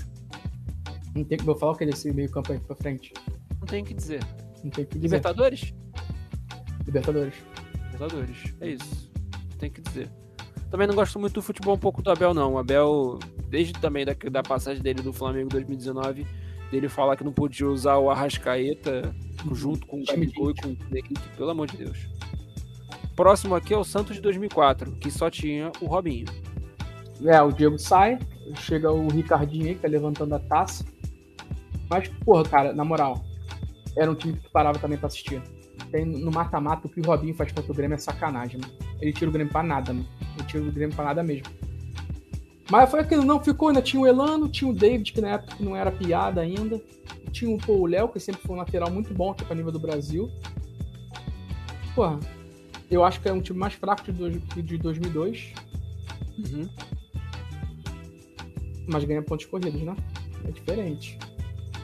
Não tem como eu falar o que é desse meio campo aí pra frente. Não tem o que dizer. Não tem o que dizer. Libertadores? Libertadores. Libertadores. É isso. Tem que dizer. Também não gosto muito do futebol um pouco do Abel, não. O Abel, desde também da, da passagem dele do Flamengo em 2019, dele falar que não podia usar o Arrascaeta junto com o Gabigol e com o Henrique, pelo amor de Deus. Próximo aqui é o Santos de 2004, que só tinha o Robinho. É, o Diego sai, chega o Ricardinho aí, que tá levantando a taça. Mas, porra, cara, na moral, era um time que tu parava também pra assistir. Tem no mata-mata o que o Robinho faz contra o Grêmio é sacanagem, mano. Ele tira o Grêmio pra nada, mano. Ele tira o Grêmio pra nada mesmo. Mas foi aquilo, não ficou, ainda tinha o Elano, tinha o David, que na época não era piada ainda. Tinha o, o Léo, que sempre foi um lateral muito bom aqui pra nível do Brasil. Porra, eu acho que é um time mais fraco de, dois- de 2002. Uhum. mas ganha pontos corridos, né? É diferente.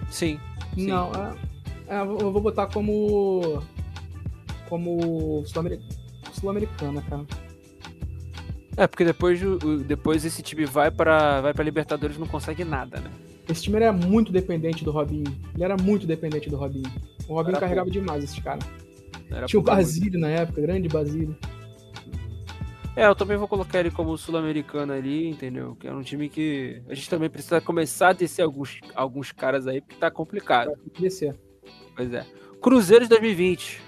Sim. Sim. Não, é, é, eu vou botar como. como sul-ameri- sul-americana, cara. É, porque depois, depois esse time vai pra, vai pra Libertadores e não consegue nada, né? Esse time era muito dependente do Robinho. Ele era muito dependente do Robinho. O Robinho Era carregava demais esses caras. Era Tinha o pouco, Basílio na época, grande Basílio. É, eu também vou colocar ele como sul-americano ali, entendeu? Que é um time que a gente também precisa começar a descer alguns, alguns caras aí, porque tá complicado. Pra descer. Pois é. Cruzeiro de 2020.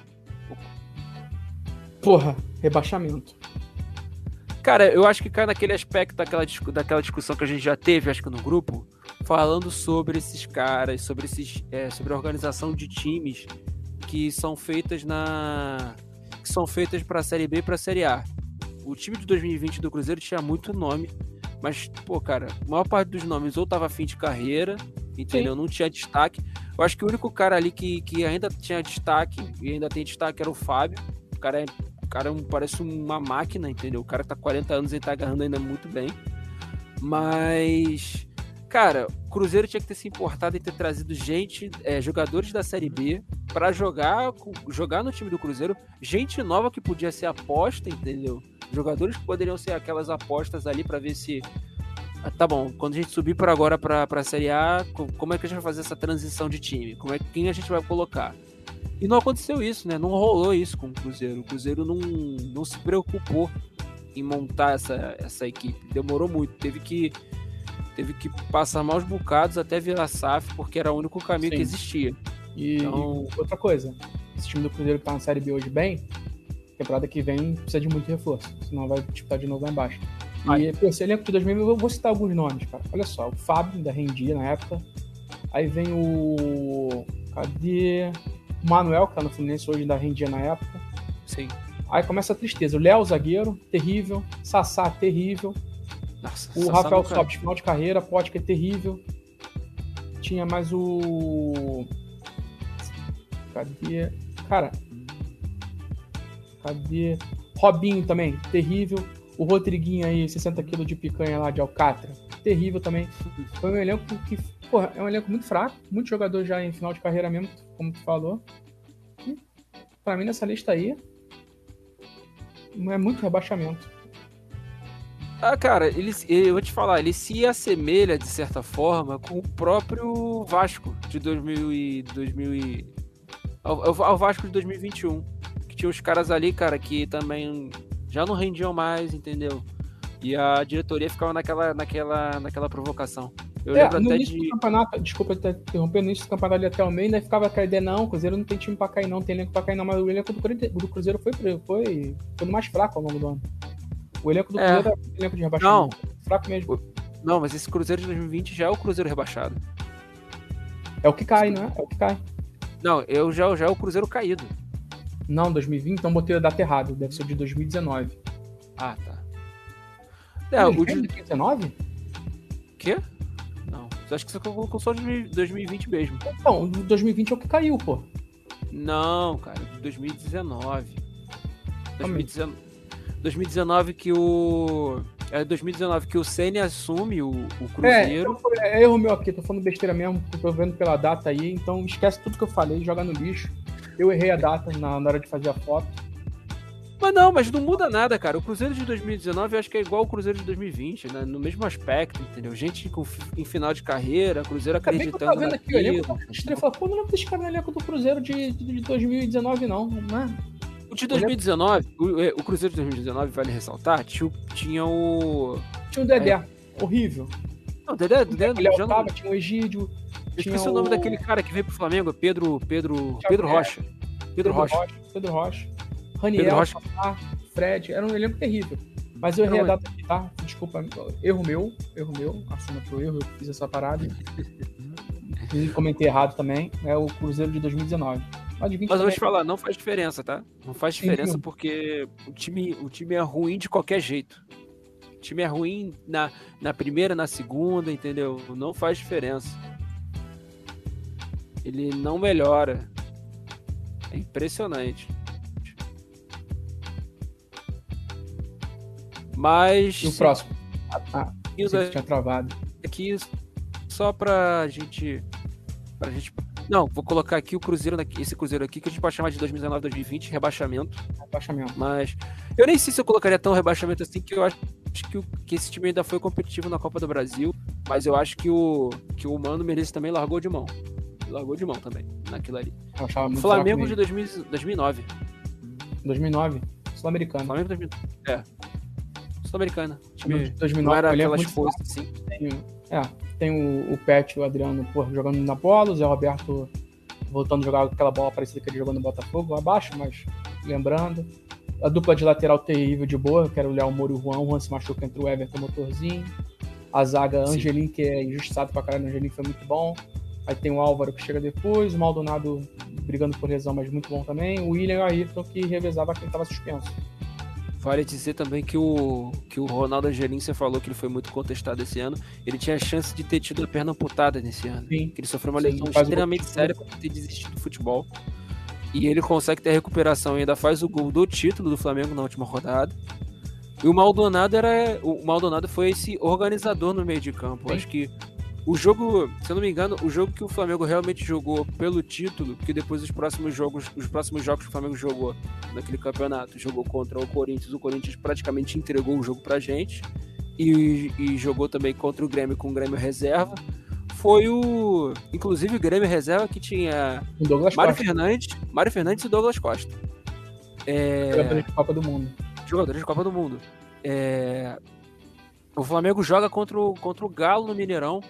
Porra, rebaixamento. Cara, eu acho que cai naquele aspecto daquela, daquela discussão que a gente já teve, acho que no grupo, falando sobre esses caras, sobre, esses, é, sobre a organização de times que são feitas na. que são feitas pra Série B e pra Série A. O time de 2020 do Cruzeiro tinha muito nome, mas, pô, cara, a maior parte dos nomes ou tava fim de carreira, entendeu? Não tinha destaque. Eu acho que o único cara ali que, que ainda tinha destaque, e ainda tem destaque, era o Fábio. O cara, é, o cara é parece uma máquina, entendeu? O cara tá 40 anos e tá agarrando ainda muito bem. Mas, cara, o Cruzeiro tinha que ter se importado em ter trazido gente, é, jogadores da Série B, pra jogar, jogar no time do Cruzeiro. Gente nova que podia ser aposta, entendeu? Jogadores que poderiam ser aquelas apostas ali pra ver se. Ah, Tá bom, quando a gente subir por agora pra, pra Série A, co- como é que a gente vai fazer essa transição de time? Como é, quem a gente vai colocar? E não aconteceu isso, né? Não rolou isso com o Cruzeiro. O Cruzeiro não, não se preocupou em montar essa, essa equipe. Demorou muito. Teve que, teve que passar maus bocados até virar SAF, porque era o único caminho Sim. que existia. E, Então- e outra coisa, esse time do Cruzeiro que tá na Série B hoje bem, temporada que vem precisa de muito reforço, senão vai disputar de novo lá embaixo. Vai. E pô, esse elenco de 2000, eu vou citar alguns nomes, cara. Olha só, o Fábio, da rendia na época. Aí vem o. Cadê? O Manuel, que tá no Fluminense hoje, da rendia na época. Sim. Aí começa a tristeza. O Léo, zagueiro, terrível. Sassá, terrível. Nossa, O Rafael Sobis, final de carreira, Potker terrível. Tinha mais o. Cadê? Cara. Cadê? Robinho também, terrível. O Rodriguinho aí, 60 kg de picanha lá de Alcatra, terrível também. Foi um elenco que, porra, é um elenco muito fraco. Muito jogador já em final de carreira mesmo, como tu falou. E, pra mim, nessa lista aí, é muito rebaixamento. Ah, cara, ele, eu vou te falar, ele se assemelha, de certa forma, com o próprio Vasco de 2000 e, 2000 e, ao, ao- Vasco de 2021. Que tinha os caras ali, cara, que também já não rendiam mais, entendeu? E a diretoria ficava naquela, naquela, naquela provocação. Eu É, lembro no até início do de. campeonato, desculpa até interromper, no início do campeonato ali até o meio, ainda ficava aquela ideia, não, o Cruzeiro não tem time pra cair não, tem elenco pra cair não, mas o elenco do Cruzeiro, do Cruzeiro foi, foi, foi no mais fraco ao longo do ano. O elenco do É. Cruzeiro era um elenco de rebaixamento. Fraco mesmo. Não, mas esse Cruzeiro de 2020 já é o Cruzeiro rebaixado. É o que cai, né? É o que cai. Não, eu já, já é o Cruzeiro caído. Não, 2020, então botei a data errada, deve ser o de 2019. Ah, tá. É, o de. 2019? quê? Não. Acho que você colocou só de 2020 mesmo. O de 2020 é o que caiu, pô. Não, cara, de 2019. Calma aí. 2019, 2019 que o. É 2019 que o Ceni assume o, o É, Cruzeiro. então foi- é erro meu aqui, tô falando besteira mesmo, tô vendo pela data aí, então esquece tudo que eu falei, joga no lixo. Eu errei a data na, na hora de fazer a foto. Mas não, mas não muda nada, cara. O Cruzeiro de 2019 eu acho que é igual o Cruzeiro de 2020, né? No mesmo aspecto, entendeu? Gente com, em final de carreira, Cruzeiro que eu acreditando tava vendo aqui o elenco, eu falei, pô, não lembro desse cara no elenco do Cruzeiro de, de, de 2019 não, não é? O de 2019, o, é, o Cruzeiro de 2019, vale ressaltar, tinha, o- tinha o. Tinha o Dedé, horrível. Não, Dedé, Dedé O Léo já não, tinha o Egídio, Eu tinha esqueci o nome daquele cara que veio pro Flamengo, Pedro. Pedro. Pedro Rocha. Pedro Rocha. Pedro Rocha. Raniel, Pedro Rocha. Papá, Fred, era um elenco terrível. Mas eu errei a é. data aqui, tá? Desculpa, erro meu, erro meu, assuma pro erro, eu fiz essa parada. Comentei errado também, é o Cruzeiro de 2019. Mas de 20 Mas eu vou te falar, não faz diferença, tá? Não faz diferença Sim. porque o time, o time é ruim de qualquer jeito. O time é ruim na, na primeira, na segunda, entendeu? Não faz diferença. Ele não melhora. É impressionante. Mas E o próximo? Ah, isso você tinha travado. aqui só pra gente. Pra gente. Não, vou colocar aqui o Cruzeiro, esse Cruzeiro aqui, que a gente pode chamar de 2019-2020, rebaixamento. Rebaixamento. Mas eu nem sei se eu colocaria tão rebaixamento assim, que eu acho que, que esse time ainda foi competitivo na Copa do Brasil, mas eu acho que o, que o Mano Menezes também largou de mão. Largou de mão também, naquilo ali. Flamengo de 2000, 2009. 2009? Sul-Americana. Flamengo 2009. É. Sul-Americana. Time 2009, não era aquelas forças assim. Tem, é, tem o, o Pet e o Adriano pô, jogando na bola, o Zé Roberto voltando a jogar aquela bola parecida que ele jogou no Botafogo, abaixo, mas lembrando. A dupla de lateral terrível de boa, que era o Léo Moro e o Juan. O Juan se machuca entre o Everton e o Motorzinho. A zaga Angelim, que é injustiçado pra caralho, Angelim foi muito bom. Aí tem o Álvaro que chega depois, o Maldonado brigando por lesão, mas muito bom também. O William e o Ayrton que revezava quem estava suspenso. Vale dizer também que o, que o Ronaldo Angelim, você falou que ele foi muito contestado esse ano. Ele tinha a chance de ter tido a perna amputada nesse ano. Sim. ele sofreu uma lesão Sim, extremamente séria por ter desistido do futebol. E ele consegue ter recuperação e ainda faz o gol do título do Flamengo na última rodada. E o Maldonado era. O Maldonado foi esse organizador no meio de campo. Acho que o jogo, se eu não me engano, o jogo que o Flamengo realmente jogou pelo título, que depois os próximos jogos, os próximos jogos que o Flamengo jogou naquele campeonato, jogou contra o Corinthians, o Corinthians praticamente entregou o jogo pra gente e, e jogou também contra o Grêmio com o Grêmio reserva. Foi o, inclusive o Grêmio reserva que tinha Mário Fernandes, Mário Fernandes e Douglas Costa. É... Jogadores de Copa do Mundo. Jogadores de Copa do Mundo. É... O Flamengo joga contra o, contra o Galo no Mineirão.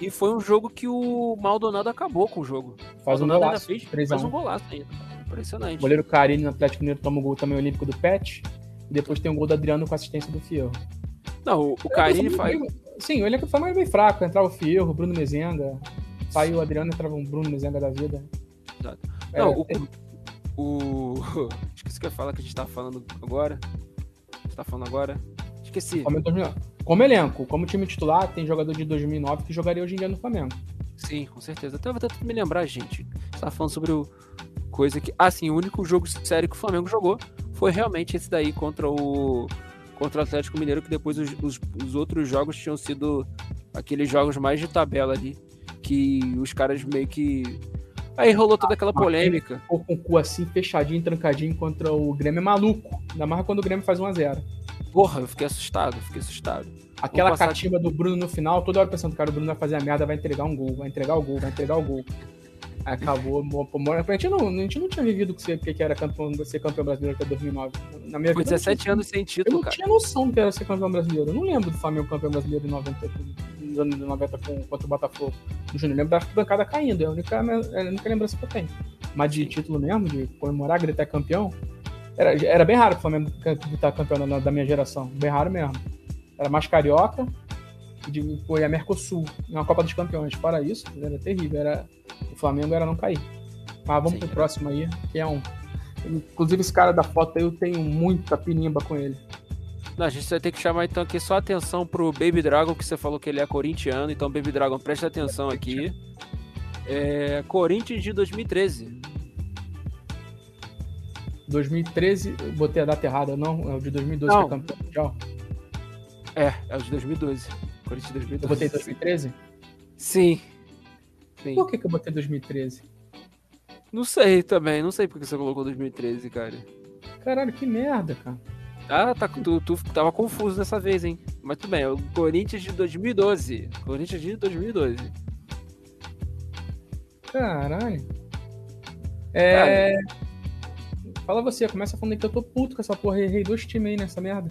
E foi um jogo que o Maldonado acabou com o jogo. Faz um golaço. Fez, faz um golaço ainda. Impressionante. O goleiro Carini no Atlético Mineiro toma o gol também olímpico do Pet. E depois tem um gol do Adriano com assistência do Fierro. Não, o, o Carini faz. sim, o elenco foi mais bem fraco. Entrava o Fierro, o Bruno Mezenga. Saiu o Adriano, entrava um Bruno Mezenga da vida. Exato. É, Não, o, é... o. Esqueci que eu ia falar que a gente tá falando agora. A gente tá falando agora. Esqueci. Como elenco, como time titular, tem jogador de 2009 que jogaria hoje em dia no Flamengo. Sim, com certeza. Até vou tentar me lembrar, gente. Você tá falando sobre o coisa que. Ah, sim, o único jogo sério que o Flamengo jogou foi realmente esse daí contra o. Contra o Atlético Mineiro, que depois os, os, os outros jogos tinham sido aqueles jogos mais de tabela ali. Que os caras meio que. Aí rolou toda aquela polêmica. Ficou com o cu assim, fechadinho, trancadinho contra o Grêmio é maluco. Ainda mais quando o Grêmio faz 1x0. Porra, eu fiquei assustado, fiquei assustado. Aquela cativa do Bruno no final, toda hora pensando, cara, o Bruno vai fazer a merda, vai entregar um gol, vai entregar o gol, vai entregar o gol. Aí acabou, a gente não, a gente não tinha vivido que você que era campeão, ser campeão brasileiro até 2009. Na minha Foi vida, 17 anos sem título, eu cara. Eu não tinha noção que era ser campeão brasileiro. Eu não lembro do Flamengo campeão brasileiro em 90, nos anos 90 com, contra o Botafogo. No Júnior, lembro da bancada caindo, é a única, é a única lembrança que eu tenho. Mas de título mesmo, de comemorar, gritar campeão, era, era bem raro o Flamengo estar campeão da minha geração. Bem raro mesmo. Era mais carioca de, foi a Mercosul, na Copa dos Campeões. Para isso, era terrível. Era, o Flamengo era não cair. Mas vamos Sim, pro próximo aí, que é um. Inclusive, esse cara da foto aí, eu tenho muita pinimba com ele. Não, a gente vai ter que chamar então aqui só atenção pro Baby Dragon, que você falou que ele é corintiano. Então, Baby Dragon, preste atenção aqui. É, Corinthians de 2013. 2013, botei a data errada, não? É o de 2012 não. que é campeão mundial? É, é o de 2012. Corinthians de 2012. Eu botei 2013? Sim. Sim. Por que, que eu botei 2013? Não sei também, não sei porque você colocou 2013, cara. Caralho, que merda, cara. Ah, tá, tu, tu tava confuso dessa vez, hein? Mas tudo bem, é o Corinthians de 2012. Corinthians de 2012. Caralho. É. Cara, Fala você, começa falando que eu tô puto com essa porra. Errei dois times aí nessa merda.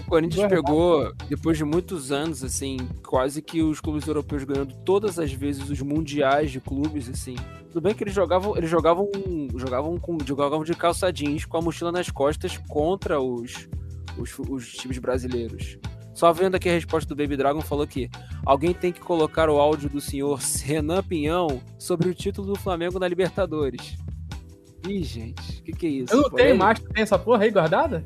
O Corinthians pegou, depois de muitos anos, assim, quase que os clubes europeus ganhando todas as vezes os mundiais de clubes, assim. Tudo bem que eles jogavam, eles jogavam, jogavam com, jogavam de calça jeans com a mochila nas costas contra os, os, os times brasileiros. Só vendo aqui a resposta do Baby Dragon falou que alguém tem que colocar o áudio do senhor Renan Pinhão sobre o título do Flamengo na Libertadores. Ih, gente, o que, que é isso? Eu não tenho mais. Tu tem essa porra aí guardada?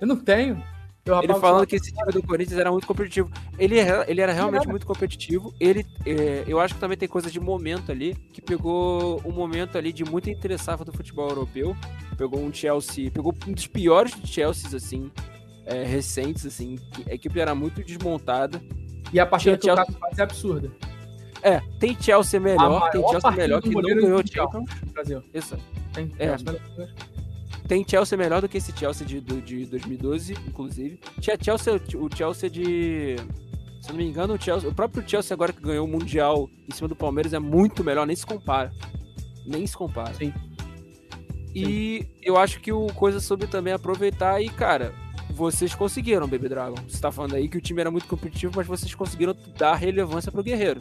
Eu não tenho. Eu ele falando que esse time do Corinthians era muito competitivo. Ele era, ele era realmente muito competitivo. Ele, é, eu acho que também tem coisa de momento ali, que pegou um momento ali de muito interessado do futebol europeu. Pegou um Chelsea, pegou um dos piores Chelseas, assim, é, recentes, assim. A equipe era muito desmontada. E a partida que Chelsea... faz é absurda. É, tem Chelsea melhor, tem Chelsea melhor que não ganhou Champions. Brasil. Isso. Tem, é. tem Chelsea melhor do que esse Chelsea de, de 2012, inclusive. Tinha Chelsea, o Chelsea de. Se eu não me engano, o, Chelsea, o próprio Chelsea agora que ganhou o Mundial em cima do Palmeiras é muito melhor, nem se compara. Nem se compara. Sim. E Sim. eu acho que o Coisa soube também aproveitar e, cara, vocês conseguiram, Baby Dragon. Você tá falando aí que o time era muito competitivo, mas vocês conseguiram dar relevância pro Guerreiro.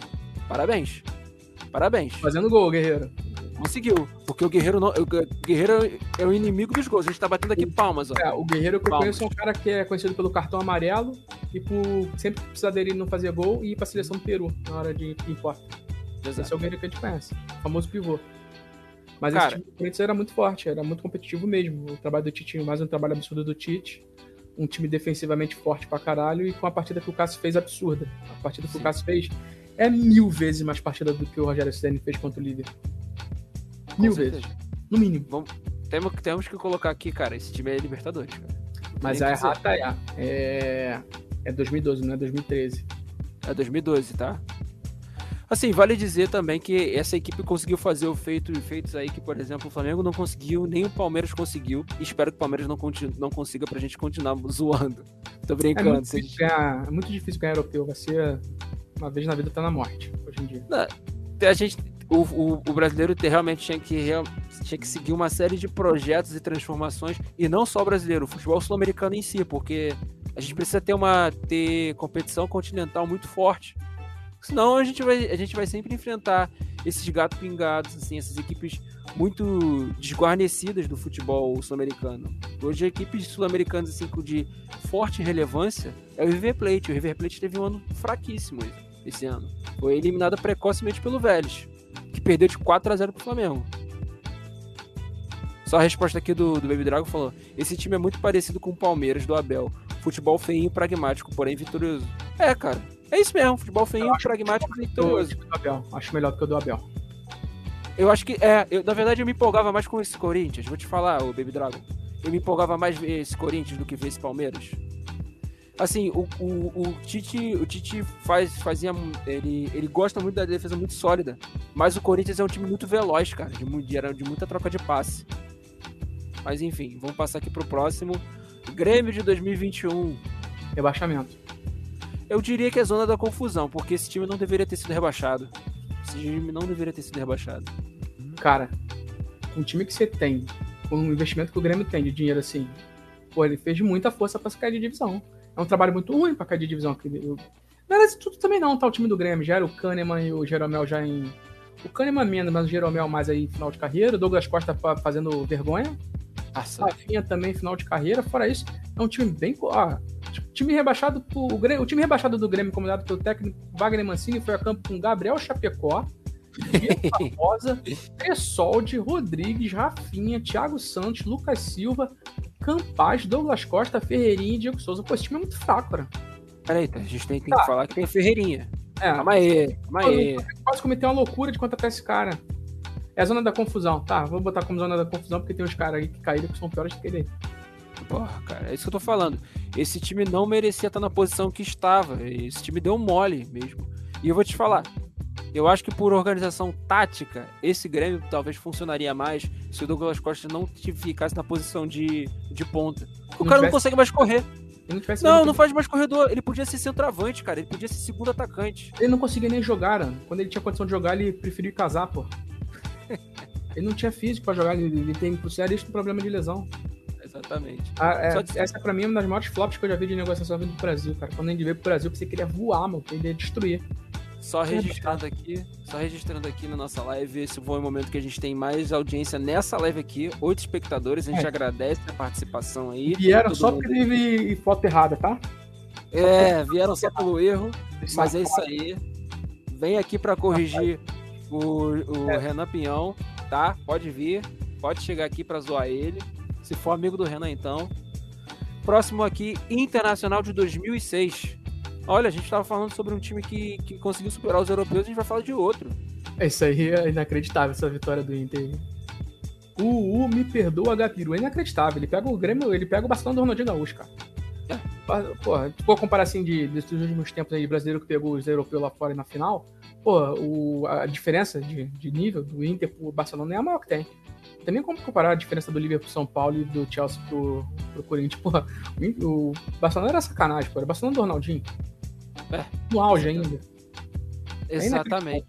Parabéns. Parabéns. Fazendo gol, Guerreiro. Conseguiu. Porque o Guerreiro não. O Guerreiro é o inimigo dos gols. A gente tá batendo aqui palmas, ó. É, o Guerreiro que eu palmas. conheço é um cara que é conhecido pelo cartão amarelo e por sempre precisar dele não fazer gol e ir pra seleção do Peru na hora de que importa. Exato. Esse é o Guerreiro que a gente conhece. O famoso pivô. Mas cara, esse time do Corinthians era muito forte, era muito competitivo mesmo. O trabalho do Tite, mais um trabalho absurdo do Tite. Um time defensivamente forte pra caralho e com a partida que o Cássio fez absurda. A partida que Sim. o Cássio fez é mil vezes mais partida do que o Rogério Ceni fez contra o Liverpool. Mil vezes. No mínimo. Vamos, temos, temos que colocar aqui, cara, esse time é Libertadores, cara. Mas a errata é, é. É 2012, não é 2013. É 2012, tá? Assim, vale dizer também que essa equipe conseguiu fazer o feito, feitos aí que, por exemplo, o Flamengo não conseguiu, nem o Palmeiras conseguiu. Espero que o Palmeiras não, não consiga pra gente continuar zoando. Tô brincando. É muito, difícil, ganhar, é muito difícil ganhar europeu. Vai ser uma vez na vida tá na morte, hoje em dia. Não, a gente o, o, o, brasileiro realmente tinha que, tinha que seguir uma série de projetos e transformações, e não só o brasileiro, o futebol sul-americano em si, porque a gente precisa ter uma ter competição continental muito forte. Senão a gente vai, a gente vai sempre enfrentar esses gatos pingados, assim, essas equipes muito desguarnecidas do futebol sul-americano. Hoje, equipes sul-americanas assim, de forte relevância é o River Plate. O River Plate teve um ano fraquíssimo esse ano. Foi eliminado precocemente pelo Vélez que perdeu de 4 a 0 pro Flamengo. Só a resposta aqui do, do Baby Dragon falou: esse time é muito parecido com o Palmeiras do Abel. Futebol feinho, pragmático, porém vitorioso. É, cara. É isso mesmo, futebol feinho, pragmático e vitorioso. Abel. Acho melhor do que o do Abel. Eu acho que, é, eu, na verdade eu me empolgava mais com esse Corinthians. Vou te falar, o Baby Dragon. Eu me empolgava mais ver esse Corinthians do que ver esse Palmeiras assim, o, o, o, Tite, o Tite faz, fazia. Ele, ele gosta muito da defesa muito sólida. Mas o Corinthians é um time muito veloz, cara. De, de, de muita troca de passe. Mas enfim, vamos passar aqui pro próximo. Grêmio de 2021. Rebaixamento. Eu diria que é zona da confusão, porque esse time não deveria ter sido rebaixado. Esse time não deveria ter sido rebaixado. Cara, um time que você tem, com o investimento que o Grêmio tem de dinheiro assim, pô, ele fez muita força para cair de divisão. É um trabalho muito ruim pra cair de divisão. Isso tudo também não, tá? O time do Grêmio já era o Kahneman e o Jeromel já em. O Kahneman menos, mas o Jeromel mais aí final de carreira. O Douglas Costa fazendo vergonha. A Safinha também final de carreira. Fora isso, é um time bem. Ah, time rebaixado por, o, Grêmio, o time rebaixado do Grêmio, comandado pelo técnico Wagner Mancini, foi a campo com Gabriel Chapecó, Barbosa, Tressolde, Rodrigues, Rafinha, Thiago Santos, Lucas Silva, Campaz, Douglas Costa, Ferreirinha e Diego Souza. Pô, esse time é muito fraco, cara. Peraí, a gente tem, tem tá. que falar que tem Ferreirinha. É. Calma aí, calma aí. Posso cometer uma loucura de contratar esse cara. É a zona da confusão. Tá, vou botar como zona da confusão porque tem uns caras aí que caíram que são piores que ele. Porra, cara, é isso que eu tô falando. Esse time não merecia estar na posição que estava. Esse time deu mole mesmo. E eu vou te falar, eu acho que por organização tática, esse Grêmio talvez funcionaria mais se o Douglas Costa não ficasse na posição de, de ponta. O não cara tivesse... não consegue mais correr. Não, não, não faz mais corredor. Ele podia ser centroavante, cara. Ele podia ser segundo atacante. Ele não conseguia nem jogar, né? Quando ele tinha condição de jogar, ele preferiu casar, pô. ele não tinha físico pra jogar. Ele, ele tem sério problema de lesão. Exatamente. Ah, é, de... Essa pra mim é uma das maiores flops que eu já vi de negociação vindo do Brasil, cara. Quando a gente veio pro Brasil, você queria voar, mano. Ele ia destruir. Só registrando aqui, só registrando aqui na nossa live, esse foi o momento que a gente tem mais audiência nessa live aqui. Oito espectadores, a gente é. agradece a participação aí. Vieram só porque teve foto errada, tá? É, vieram só pelo erro, mas é isso aí. Vem aqui para corrigir o, o é. Renan Pinhão, tá? Pode vir, pode chegar aqui para zoar ele. Se for amigo do Renan, então. Próximo aqui, Internacional de 2006. Olha, a gente estava falando sobre um time que, que conseguiu superar os europeus, a gente vai falar de outro. É isso aí, é inacreditável essa vitória do Inter. O U me perdoa, Gapiru. É inacreditável. Ele pega o Grêmio, ele pega o Barcelona do Ronaldinho Gaúcho, cara. Porra, se for comparar assim de, desses últimos tempos aí, brasileiro que pegou os europeus lá fora e na final, pô, o, a diferença de, de nível do Inter pro Barcelona é a maior que tem. Não tem nem como comparar a diferença do Liverpool pro São Paulo e do Chelsea pro, pro Corinthians. Porra, o, o Barcelona era sacanagem, pô. Era o Barcelona do Ronaldinho. É. No auge ainda. É Exatamente.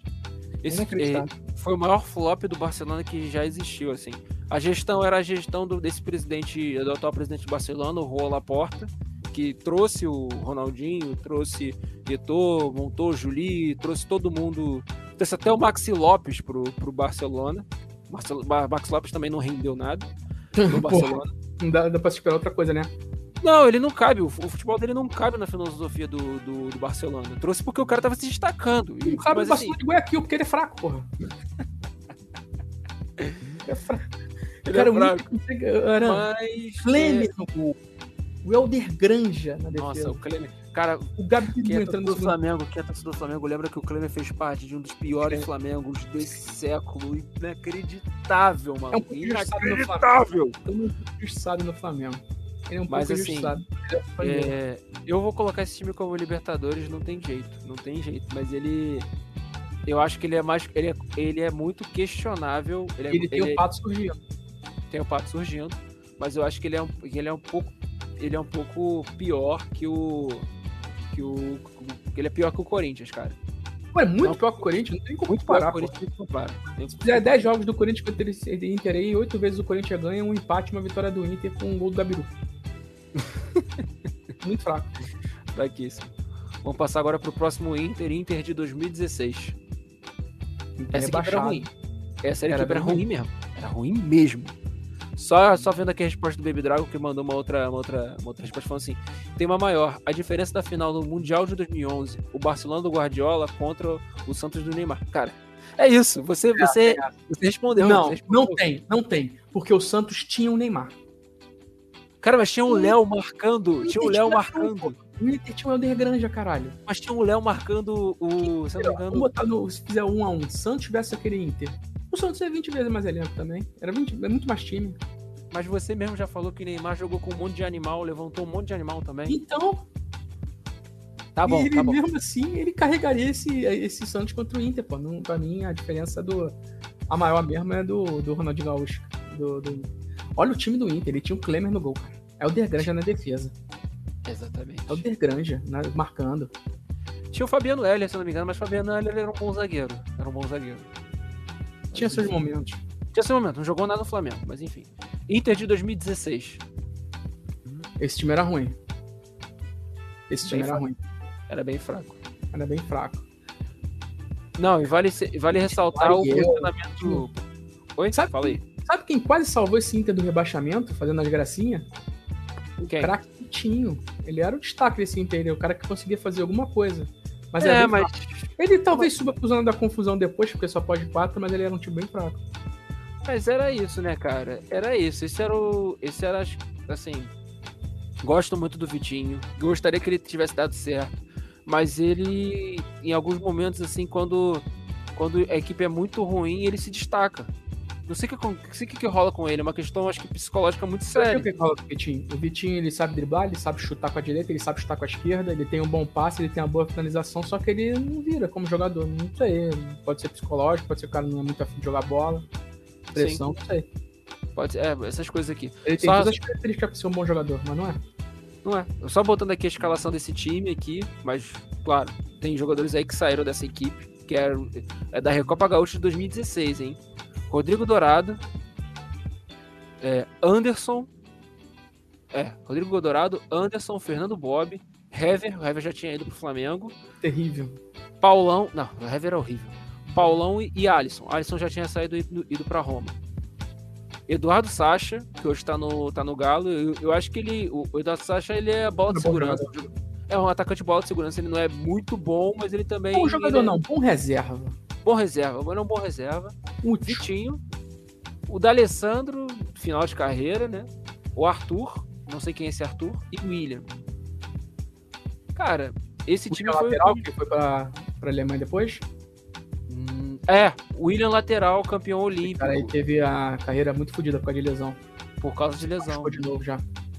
Esse é, foi o maior flop do Barcelona que já existiu, assim. A gestão era a gestão do, desse presidente, do atual presidente do Barcelona, o Juan Laporta, que trouxe o Ronaldinho, trouxe Eto'o, montou o Juli, trouxe todo mundo, trouxe até o Maxi Lopes pro, pro Barcelona. Marcelo, Max Lopes também não rendeu nada no Barcelona. não dá, dá pra esperar outra coisa, né? Não, ele não cabe. O, futebol dele não cabe na filosofia do, do, do Barcelona. Trouxe porque o cara tava se destacando. Não cabe no Barcelona assim... de Guayaquil, porque ele é fraco, porra. é fraco. Ele cara, é fraco. Era... Mas... Flemer no gol. O Helder Granja na defesa. Nossa, o Klemer. Cara, o Gabi quem é entrando do Flamengo, quem é torcedor do Flamengo, lembra que o Klemer fez parte de um dos piores é. Flamengos desse século. Inacreditável, mano. É um Inacreditável. É um injustiçado no Flamengo. Ele é um Mas, pouco assim, é, eu vou colocar esse time como Libertadores, não tem jeito, não tem jeito. Mas ele, eu acho que ele é mais, ele é, ele é muito questionável. Ele, é, ele tem o Pato surgindo. Tem o Pato surgindo, mas eu acho que ele é um, ele é um pouco, ele é um pouco pior que o, que o, ele é pior que o Corinthians, cara. Pô, é muito não, pior que o Corinthians, não tem como muito comparar. Pior Corinthians, Se fizer 10 jogos do Corinthians contra o Inter aí, 8 vezes o Corinthians ganha, um empate, uma vitória do Inter com um gol do Gabiru. Muito fraco. Fraquíssimo. Vamos passar agora pro próximo Inter, Inter de 2016. Essa equipe era ruim. Essa era equipe era ruim, ruim mesmo. Era ruim mesmo. Só, só vendo aqui a resposta do Baby Dragon, que mandou uma outra, uma outra, uma outra resposta falando assim: tem uma maior. A diferença da final do Mundial de 2011, o Barcelona do Guardiola contra o Santos do Neymar. Cara, é isso. Você, é, você, é. você respondeu. Não, você respondeu. não tem, não tem. Porque o Santos tinha o Neymar. Cara, mas tinha o Léo marcando. Tinha o Léo marcando. O Inter tinha o Helder Granja, caralho. Mas tinha o Léo marcando o. Se, não engano... botar no, se fizer um a um, Santos tivesse aquele Inter. O Santos é 20 vezes mais elenco também. Era 20, é muito mais time. Mas você mesmo já falou que Neymar jogou com um monte de animal, levantou um monte de animal também. Então. Tá bom, ele tá bom. mesmo assim, ele carregaria esse, esse Santos contra o Inter, pô. Não, pra mim, a diferença do. A maior mesmo é do, do Ronaldinho Gaúcho. Do, do... Olha o time do Inter, ele tinha o Klemer no gol, cara. É o Dergranja na defesa. Exatamente. É o Dergranja né, marcando. Tinha o Fabiano Heller, se não me engano, mas o Fabiano Heller era um bom zagueiro. Era um bom zagueiro. Tinha mas, seus enfim. momentos. Tinha seus momentos, não jogou nada no Flamengo, mas enfim. Inter de 2016. Esse time era ruim. Esse time bem era fraco. ruim. Era bem fraco. Era bem fraco. Não, e vale, vale ressaltar o posicionamento. Oi? Sabe, Falei. Sabe quem quase salvou esse Inter do rebaixamento, fazendo as gracinhas? O Craquitinho. Ele era o destaque desse Inter, o cara que conseguia fazer alguma coisa. Mas é, mas... Ele talvez suba pro zona da confusão depois, porque só pode quatro, mas ele era um time bem fraco. Mas era isso, né, cara? Era isso. Esse era o. Esse era, assim. Gosto muito do Vitinho. Gostaria que ele tivesse dado certo. Mas ele, em alguns momentos, assim, quando, quando a equipe é muito ruim, ele se destaca. Não sei o que, sei que, que rola com ele, é uma questão, acho que psicológica muito séria. O que rola com o Vitinho? O Vitinho, ele sabe driblar, ele sabe chutar com a direita, ele sabe chutar com a esquerda, ele tem um bom passe, ele tem uma boa finalização, só que ele não vira como jogador. Não sei, pode ser psicológico, pode ser que o cara não é muito afim de jogar bola, pressão, Sim. não sei. Pode ser, é, essas coisas aqui. Ele tem só... todas as características pra ser um bom jogador, mas não é. Não é. Só botando aqui a escalação desse time aqui, mas, claro, tem jogadores aí que saíram dessa equipe, que é, é da Recopa Gaúcha de 2016, hein? Rodrigo Dourado, é, Anderson, é, Rodrigo Dourado, Anderson, Fernando Bob, Hever, o Hever já tinha ido pro Flamengo. Terrível. Paulão, não, o Hever era horrível. Paulão e, e Alisson. Alisson já tinha saído e ido, ido para Roma. Eduardo Sacha, que hoje tá no, tá no Galo, eu, eu acho que ele. O, Eduardo Sacha ele é bola de é segurança. É um atacante de bola de segurança, ele não é muito bom, mas ele também. Bom jogador é... não, bom reserva. Bom reserva, mas não bom reserva. O Vitinho. O D'Alessandro, final de carreira, né? O Arthur, não sei quem é esse Arthur, e o William. Cara, esse o time foi. lateral que foi pra, pra Alemanha depois? Hum, é, o William lateral, campeão olímpico. cara aí teve a carreira muito fodida por causa de lesão. Por causa de lesão. Ficou de novo já.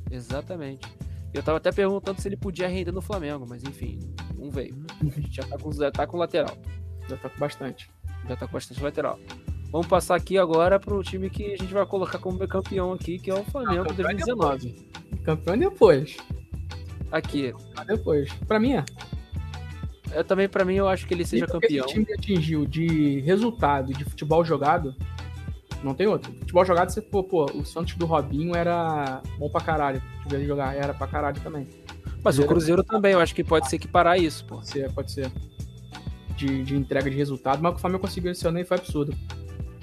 Exatamente. Eu tava até perguntando se ele podia render no Flamengo, mas enfim, não veio. A gente já tá com, já tá com lateral. Já tá com bastante. Já tá com bastante lateral. Vamos passar aqui agora pro time que a gente vai colocar como campeão aqui, que é o Flamengo Não, 2019. Campeão depois. Aqui. Depois. Pra mim é. Eu também, pra mim, eu acho que ele seja E campeão. Esse time atingiu de resultado e de futebol jogado, não tem outro. Futebol jogado, você, pô, pô, o Santos do Robinho era bom pra caralho. Tiver ele jogar, era pra caralho também. Mas o Cruzeiro também, eu acho que pode ser que parar isso, pô. Pode ser, pode ser. De, de entrega de resultado, mas o que o Flamengo conseguiu esse ano aí foi absurdo.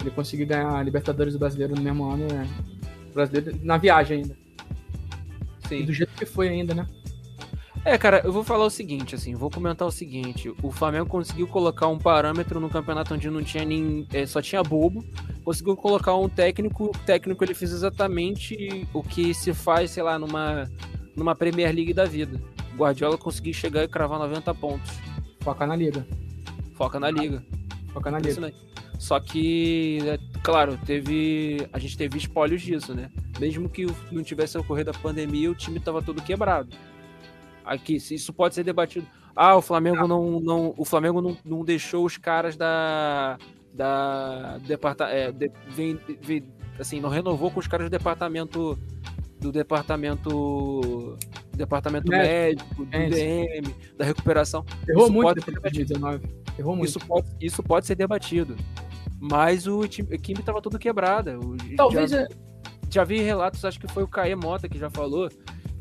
Ele conseguiu ganhar a Libertadores do Brasileiro no mesmo ano, né? Brasileiro na viagem ainda. E Sim. do jeito que foi ainda, né? É, cara, eu vou falar o seguinte, assim, vou comentar o seguinte. O Flamengo conseguiu colocar um parâmetro no campeonato onde não tinha nem. é, só tinha bobo. Conseguiu colocar um técnico. O técnico ele fez exatamente o que se faz, sei lá, numa, numa Premier League da vida. O Guardiola conseguiu chegar e cravar 90 pontos. Foca na liga. Foca na liga. Foca na liga. Só que, é, claro, teve. A gente teve espólios disso, né? Mesmo que não tivesse ocorrido a pandemia, o time tava todo quebrado. Aqui, isso pode ser debatido. Ah, o Flamengo não. não o Flamengo não, não deixou os caras da. Da. Departa, é, de- vem- vem- assim, não renovou com os caras do departamento. Do departamento. Departamento médico, do É. DM, da recuperação. Errou Isso muito pode depois de ser 2019. Errou muito. Isso pode, isso pode ser debatido. Mas o time, a equipe tava tudo quebrada. O- Talvez já, é- já vi relatos, acho que foi o Caê Mota que já falou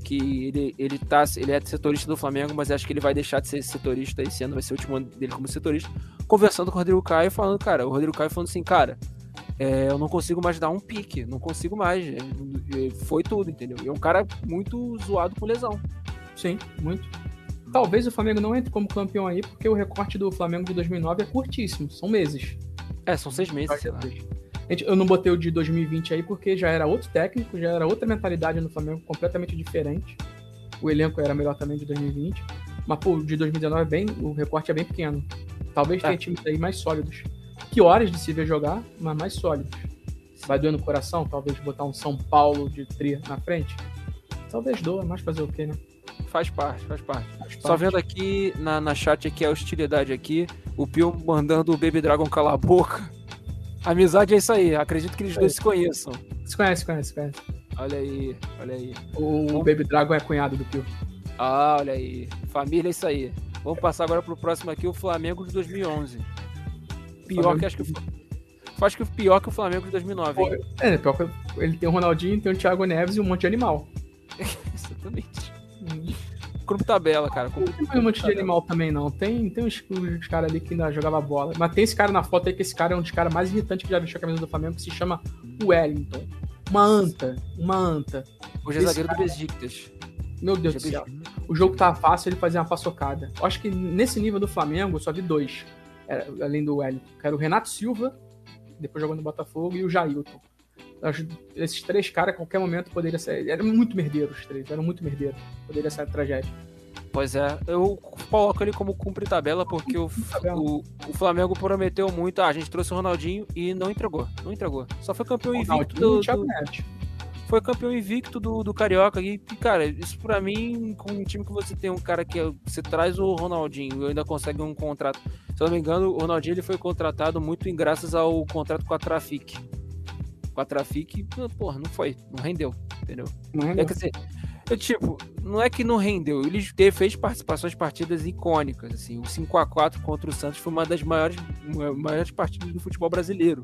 que ele, ele, tá, ele é setorista do Flamengo, mas acho que ele vai deixar de ser setorista esse ano, vai ser o último ano dele como setorista. Conversando com o Rodrigo Caio, falando, cara, o Rodrigo Caio falando assim, cara, é, eu não consigo mais dar um pique, não consigo mais. é, é, foi tudo, entendeu? E é um cara muito zoado com lesão. Sim, muito. Talvez o Flamengo não entre como campeão aí, porque o recorte do Flamengo de 2009 é curtíssimo, são meses. É, são seis meses, sei lá. Eu não botei o de 2020 aí porque já era outro técnico, já era outra mentalidade no Flamengo completamente diferente. O elenco era melhor também de 2020. Mas, pô, o de 2019 é bem, o recorte é bem pequeno. Talvez É. tenha times aí mais sólidos. Piores de se ver jogar, mas mais sólidos. Vai doer no coração, talvez botar um São Paulo de tri na frente. Talvez doa, mas fazer o quê, né? Faz parte, faz parte. Faz Só parte. vendo aqui na, na chat aqui a hostilidade aqui, o Pio mandando o Baby Dragon calar a boca. Amizade é isso aí, acredito que eles dois se conheçam. Se conhece, conhece, conhece. Olha aí, olha aí. O Baby Dragon é cunhado do Pio. Ah, olha aí. Família é isso aí. Vamos passar agora pro próximo aqui, o Flamengo de 2011. Pior que acho que o Acho que pior que o Flamengo de 2009. hein? É, pior que ele tem o Ronaldinho, tem o Thiago Neves e um monte de animal. Exatamente. Grupo tabela, cara. Não tem um monte de animal também, não. Tem, tem uns, uns caras ali que ainda jogava bola. Mas tem esse cara na foto aí, que esse cara é um dos caras mais irritantes que já vestiu a camisa do Flamengo, que se chama Wellington. Uma anta. Uma anta. Hoje é zagueiro do Besiktas. Meu Deus do céu. O jogo tava fácil, ele fazia uma paçocada. Eu acho que nesse nível do Flamengo, eu só vi dois. Era- além do Wellington. Que era o Renato Silva, depois jogando no Botafogo, e o Jailton. Acho- Esses três caras, a qualquer momento, poderia ser. Eram muito merdeiros, os três. Eram muito merdeiros. Poderia ser a tragédia. Pois é, eu coloco ele como cumpre tabela porque o, o, o Flamengo prometeu muito. Ah, a gente trouxe o Ronaldinho e não entregou. Não entregou. Só foi campeão invicto do, do-. Foi campeão invicto do, do Carioca. E, cara, isso pra mim, com um time que você tem um cara que é- você traz o Ronaldinho e ainda consegue um contrato. Se eu não me engano, o Ronaldinho ele foi contratado muito em graças ao contrato com a Trafic. Com a Trafic, porra, não foi, não rendeu, entendeu? Não é, É que assim, eu, tipo, não é que não rendeu, ele fez participações partidas icônicas, assim, o 5x4 contra o Santos foi uma das maiores, ma- maiores partidas do futebol brasileiro.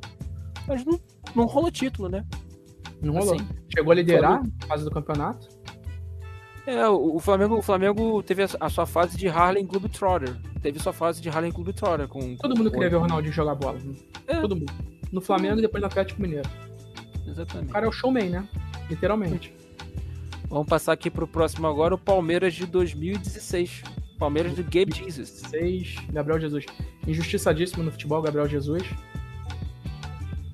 Mas não, não rolou título, né? Não rolou. Assim, Chegou a liderar na fase do campeonato. é, o, Flamengo, o Flamengo teve a, a sua fase de Harlem Globetrotter. Teve sua fase de Harlem Globetrotter com, Todo mundo com- queria ver o Ronaldinho jogar bola. É. Todo mundo. No Flamengo e depois no Atlético Mineiro. Exatamente. O cara é o showman, né? Literalmente. Vamos passar aqui pro próximo agora, o Palmeiras de 2016. Palmeiras do Gabe Jesus. Seis, Gabriel Jesus. Injustiçadíssimo no futebol, Gabriel Jesus.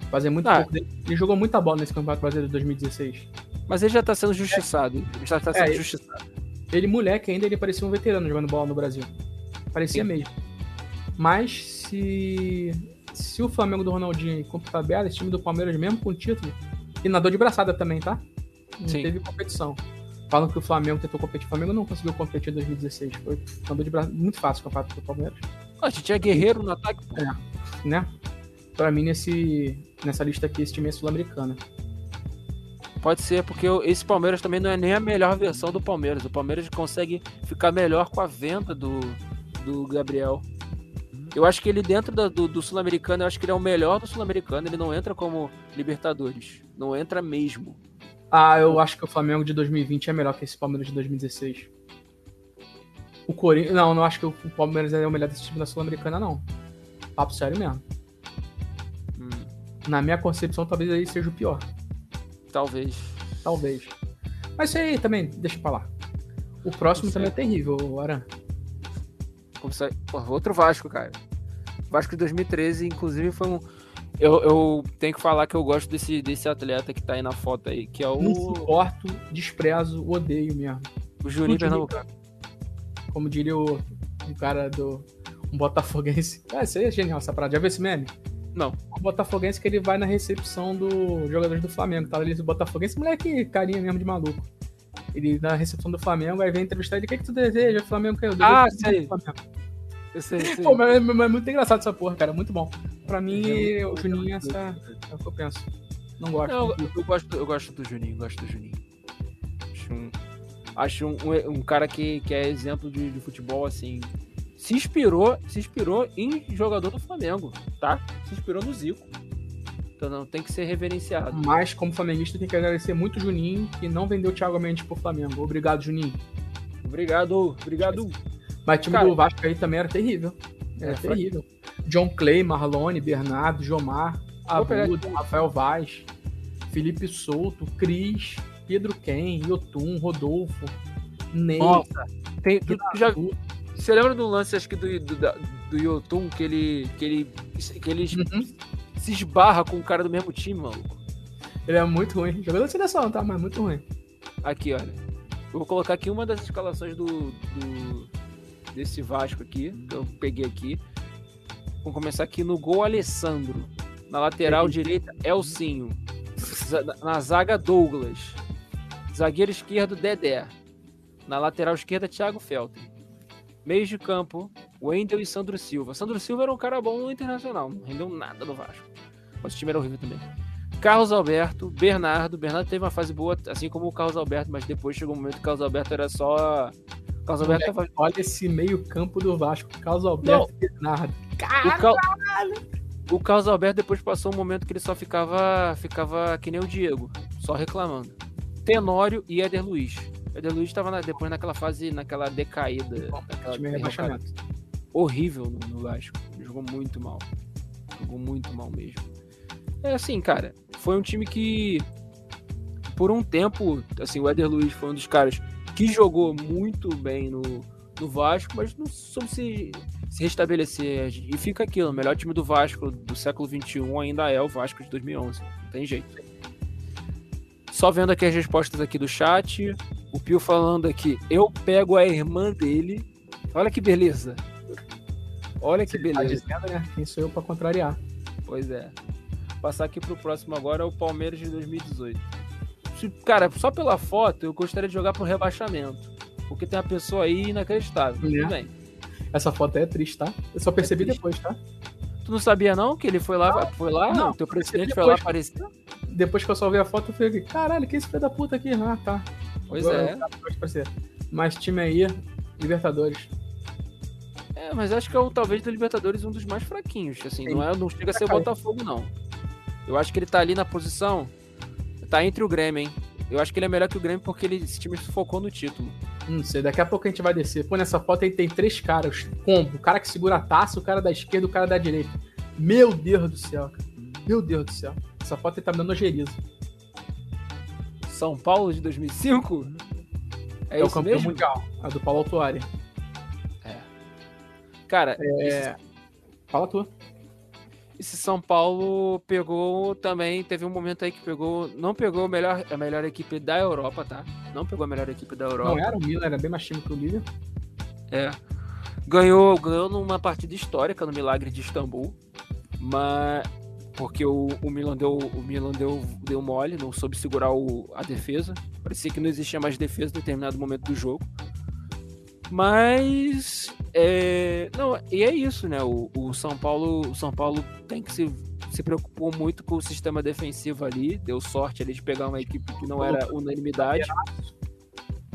Fazer muito Ah. Ele jogou muita bola nesse Campeonato Brasileiro de 2016. Mas ele já tá sendo justiçado. Ele já tá sendo É, justiçado. Ele, moleque, ainda ele parecia um veterano jogando bola no Brasil. Parecia Sim. mesmo. Mas se. Se o Flamengo do Ronaldinho cumpre tabela, esse time do Palmeiras, mesmo com título, e nadou de braçada também, tá? Não Sim. teve competição. Falam que o Flamengo tentou competir. O Flamengo não conseguiu competir em 2016. Foi andou de braço muito fácil o campeonato do Palmeiras. A gente tinha Guerreiro no ataque. É, né? Pra mim, nesse, nessa lista aqui, esse time é sul-americano. Pode ser, porque esse Palmeiras também não é nem a melhor versão do Palmeiras. O Palmeiras consegue ficar melhor com a venda do, do Gabriel. Eu acho que ele, dentro do, do, do Sul-Americano, eu acho que ele é o melhor do Sul-Americano. Ele não entra como Libertadores. Não entra mesmo. Ah, eu acho que o Flamengo de 2020 é melhor que esse Palmeiras de 2016. O Corinthians. Não, não acho que o Palmeiras é o melhor desse time da Sul-Americana, não. Papo sério mesmo. Na minha concepção, talvez aí seja o pior. talvez. Talvez. Mas isso aí também, deixa pra lá. O próximo também é terrível, o Aran. Porra, outro Vasco, cara. Vasco de 2013, inclusive, foi um. Eu, eu tenho que falar que eu gosto desse, desse atleta que tá aí na foto aí, que é Não o, suporto, desprezo, odeio mesmo. o Juninho. Pernambucano. Como diria o, um cara do. Um botafoguense. Ah, isso aí é genial, essa parada. Já viu esse meme? Não. Um botafoguense que ele vai na recepção do jogadores do Flamengo. Tá ali o botafoguense, moleque carinha mesmo de maluco. Ele na recepção do Flamengo, aí vem entrevistar ele. O que, que tu deseja? O Flamengo caiu. Ah, Desejo sei. do Flamengo. Eu sei, sei. Pô, mas, mas é muito engraçado essa porra, cara. Muito bom. Pra mim, É o Juninho é, essa, é o que eu penso. Não gosto. Não, eu, eu gosto, eu gosto do Juninho, gosto do Juninho. Acho um, acho um, um, um cara que, que é exemplo de, de futebol, assim. Se inspirou, se inspirou em jogador do Flamengo, tá? Se inspirou no Zico. Então não, tem que ser reverenciado. Mas, como flamenguista, tem que agradecer muito o Juninho, que não vendeu o Thiago Mendes pro Flamengo. Obrigado, Juninho. Obrigado, obrigado. Mas o time Cara, do Vasco aí também era terrível. Era É, foi- terrível. John Clay, Marlone, Bernardo, Jomar, Abuda, Rafael Vaz, Felipe Souto, Cris, Pedro Ken, Yotun, Rodolfo, Ney. Nossa, tem, tu, tu já. Você lembra do lance, acho que do, do, do Yotun, que ele, que ele, que ele Uhum. se esbarra com o cara do mesmo time, maluco? Ele é muito ruim. Jogador de seleção, tá? Mas muito ruim. Aqui, olha. Eu vou colocar aqui uma das escalações do, do- desse Vasco aqui, que eu peguei aqui. Vamos começar aqui no gol Alessandro. Na lateral direita, Elcinho. Na zaga, Douglas. Zagueiro esquerdo, Dedé. Na lateral esquerda, Thiago Felton. Meios de campo, Wendel e Sandro Silva. Sandro Silva era um cara bom no Internacional, não rendeu nada no Vasco. Mas o time era horrível também. Carlos Alberto, Bernardo. Bernardo teve uma fase boa, assim como o Carlos Alberto, mas depois chegou um momento que o Carlos Alberto era só. O Carlos Alberto tava. Olha esse meio-campo do Vasco. Carlos Alberto e Bernardo. O, Cal... o Carlos Alberto depois passou um momento que ele só ficava, ficava que nem o Diego, só reclamando. Tenório e Éder Luiz. Éder Luiz estava depois naquela fase, naquela decaída. Naquela é rebaixamento. horrível no, no Vasco. Jogou muito mal. Jogou muito mal mesmo. É assim, cara, foi um time que por um tempo, assim, o Éder Luiz foi um dos caras que jogou muito bem no, no Vasco, mas não soube se, se restabelecer. E fica aquilo, o melhor time do Vasco do século XXI ainda é o Vasco de 2011. Não tem jeito. Só vendo aqui as respostas aqui do chat. O Pio falando aqui, eu pego a irmã dele. Olha que beleza. Olha que Tá beleza. dizendo, né? Quem sou eu pra contrariar? Pois é. Passar aqui pro próximo agora é o Palmeiras de 2018. Se- Cara, só pela foto eu gostaria de jogar pro rebaixamento. Porque tem uma pessoa aí inacreditável. Né? Tudo bem. Essa foto é triste, tá? Eu só percebi triste. depois, tá? Tu não sabia não que ele foi lá, foi lá, não, teu presidente percebi foi lá depois. aparecer? Depois que eu só vi a foto, eu falei, caralho, que esse filho da puta aqui? Ah, tá. Pois é. eu tava pra aparecer. Mas time aí, Libertadores. É, mas acho que é o, talvez do Libertadores um dos mais fraquinhos. Assim, Sim. não, é, não chega a ser Caiu. Botafogo, não. Eu acho que ele tá ali na posição. Tá entre o Grêmio, hein? Eu acho que ele é melhor que o Grêmio porque ele, esse time focou no título. Não sei, daqui a pouco a gente vai descer. Pô, nessa foto aí tem três caras. Combo. O cara que segura a taça, o cara da esquerda e o cara da direita. Meu Deus do céu, cara. Meu Deus do céu. Essa foto aí tá me dando ojeriza. São Paulo de 2005? É, É, o isso campeão mesmo? mundial. A do Paulo Autuari. Cara, É... esse, Fala tu. esse São Paulo pegou também, teve um momento aí que pegou, não pegou a melhor, a melhor equipe da Europa, tá? Não pegou a melhor equipe da Europa. Não era o Milan, era bem mais time que o Milan. É. Ganhou, ganhou numa partida histórica no Milagre de Istambul, mas porque o, o Milan deu o Milan deu, deu mole, não soube segurar o, a defesa. Parecia que não existia mais defesa em determinado momento do jogo. Mas é, não, e é isso, né? O, o, São Paulo, o São Paulo tem que se se preocupou muito com o sistema defensivo ali, deu sorte ali de pegar uma equipe que não era unanimidade.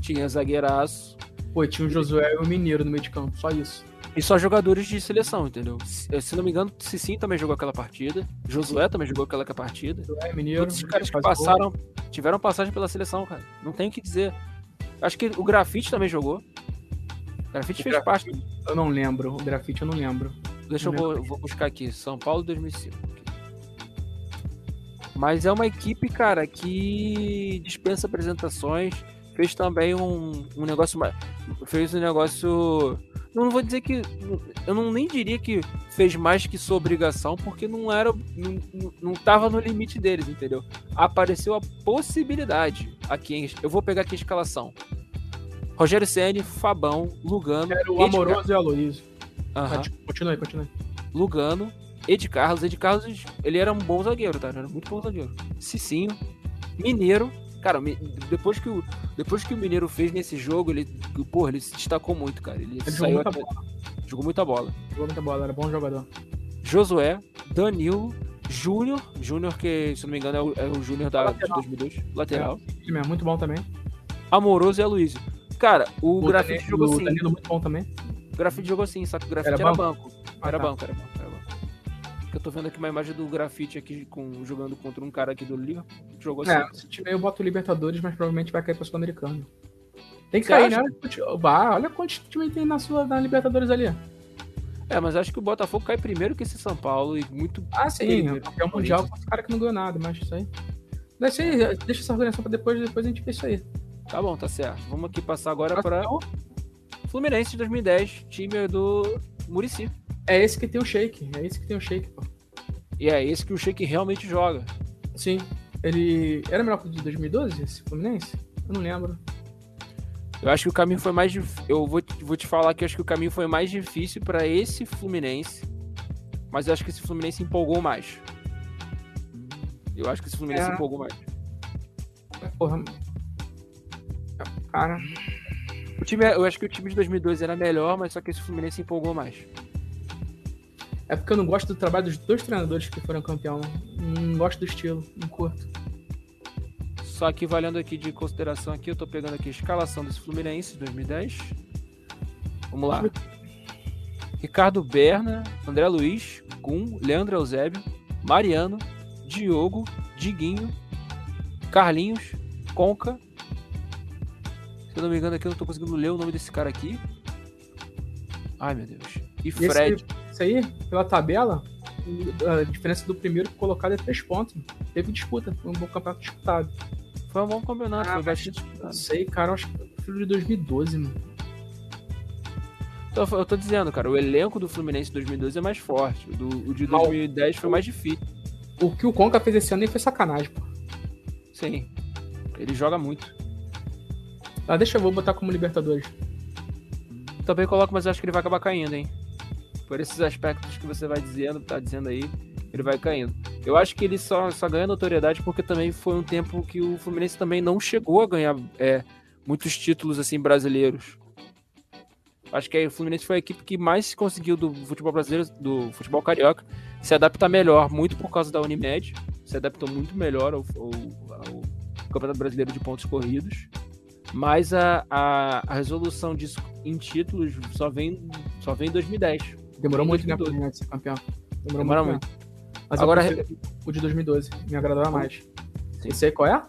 Tinha zagueiraço. Pô, tinha o Josué e o Mineiro no meio de campo, só isso. E só jogadores de seleção, entendeu? Se, se não me engano, Cicim também jogou aquela partida. Josué também jogou aquela partida. Josué, Mineiro. Todos os caras que passaram, tiveram passagem pela seleção, cara. Não tem o que dizer. Acho que o Grafite também jogou. O Grafite fez graf... parte. Eu não lembro. O Grafite eu não lembro. Deixa não eu vou, vou, buscar aqui. São Paulo 2005. Mas é uma equipe, cara, que dispensa apresentações. Fez também um, um negócio. Fez um negócio. Não vou dizer que. Eu não nem diria que fez mais que sua obrigação, porque não era. Não, não tava no limite deles, entendeu? Apareceu a possibilidade. Aqui, eu vou pegar aqui a escalação. Rogério Ceni, Fabão, Lugano. Era o Amoroso e Aloysio. Uhum. Continue, continue. Lugano, Ed Carlos. Ed Carlos, ele era um bom zagueiro, tá? Ele era muito bom zagueiro. Cicinho, Mineiro. Cara, depois que, o, depois que o Mineiro fez nesse jogo, ele, porra, ele se destacou muito, cara. Ele, ele jogou muita bola. Jogou muita bola. Jogou muita bola, era bom jogador. Josué, Danilo, Júnior. Júnior, que, se não me engano, é o, é o Júnior da de 2002. Lateral. É, é muito bom também. Amoroso e Aloysio. Cara, o, o grafite jogou assim. O Danilo muito bom também. O grafite jogou assim, só que o grafite era, era banco. Ah, tá. banco, era banco, era banco eu tô vendo aqui uma imagem do grafite aqui com, jogando contra um cara aqui do Liverpool. Jogou assim. É, se tiver eu boto Libertadores, mas provavelmente vai cair pro Sul-Americano. Tem que Você cair, acha? né? Olha quantos time tem na sua na Libertadores ali. É, mas acho que o Botafogo cai primeiro que esse São Paulo e muito. Ah, sim, é o Mundial com os caras que não ganhou nada, mas isso aí. Deixa, aí, deixa essa organização pra depois, depois a gente vê isso aí. Tá bom, tá certo. Vamos aqui passar agora para Fluminense de 2010, time do Murici. É esse que tem o shake. É esse que tem o shake, pô. E é esse que o shake realmente joga. Sim. Ele. Era melhor que o de 2012, esse Fluminense? Eu não lembro. Eu acho que o caminho foi mais. Eu vou, vou te falar que acho que o caminho foi mais difícil para esse Fluminense. Mas eu acho que esse Fluminense empolgou mais. Eu acho que esse Fluminense é... empolgou mais. Porra. Cara. O time, eu acho que o time de 2012 era melhor, mas só que esse Fluminense empolgou mais. É porque eu não gosto do trabalho dos dois treinadores que foram campeão. Não gosto do estilo, não curto. Só que valendo aqui de consideração aqui, eu tô pegando aqui a escalação desse Fluminense 2010. Vamos lá. Ricardo Berna, André Luiz, Gum, Leandro Eusébio, Mariano, Diogo, Diguinho, Carlinhos, Conca. Se eu não me engano aqui, eu não tô conseguindo ler o nome desse cara aqui. Ai, meu Deus. E Fred. Esse, isso aí, pela tabela, a diferença do primeiro colocado é três pontos. Teve disputa, foi um bom campeonato disputado. Foi um bom campeonato, ah, foi bastante disputado. Não sei, cara, eu acho que filho de 2012, mano. Então, eu tô dizendo, cara, o elenco do Fluminense de 2012 é mais forte. O, do, o de 2010 foi mais difícil. O que o Conca fez esse ano nem foi sacanagem, pô. Sim. Ele joga muito. Ah, deixa eu vou botar como Libertadores. Também coloco, mas eu acho que ele vai acabar caindo, hein? Por esses aspectos que você vai dizendo, tá dizendo aí, ele vai caindo. Eu acho que ele só, só ganha notoriedade porque também foi um tempo que o Fluminense também não chegou a ganhar é, muitos títulos assim brasileiros. Acho que o Fluminense foi a equipe que mais conseguiu do futebol brasileiro, do futebol carioca, se adaptar melhor, muito por causa da Unimed, se adaptou muito melhor ao, ao, ao Campeonato Brasileiro de Pontos Corridos. Mas a, a, a resolução disso em títulos só vem, só vem em 2010 Demorou muito tempo pra ser campeão. Demorou, Demorou muito. Mas agora o de 2012 me agradava mais. Sim. Esse aí qual é?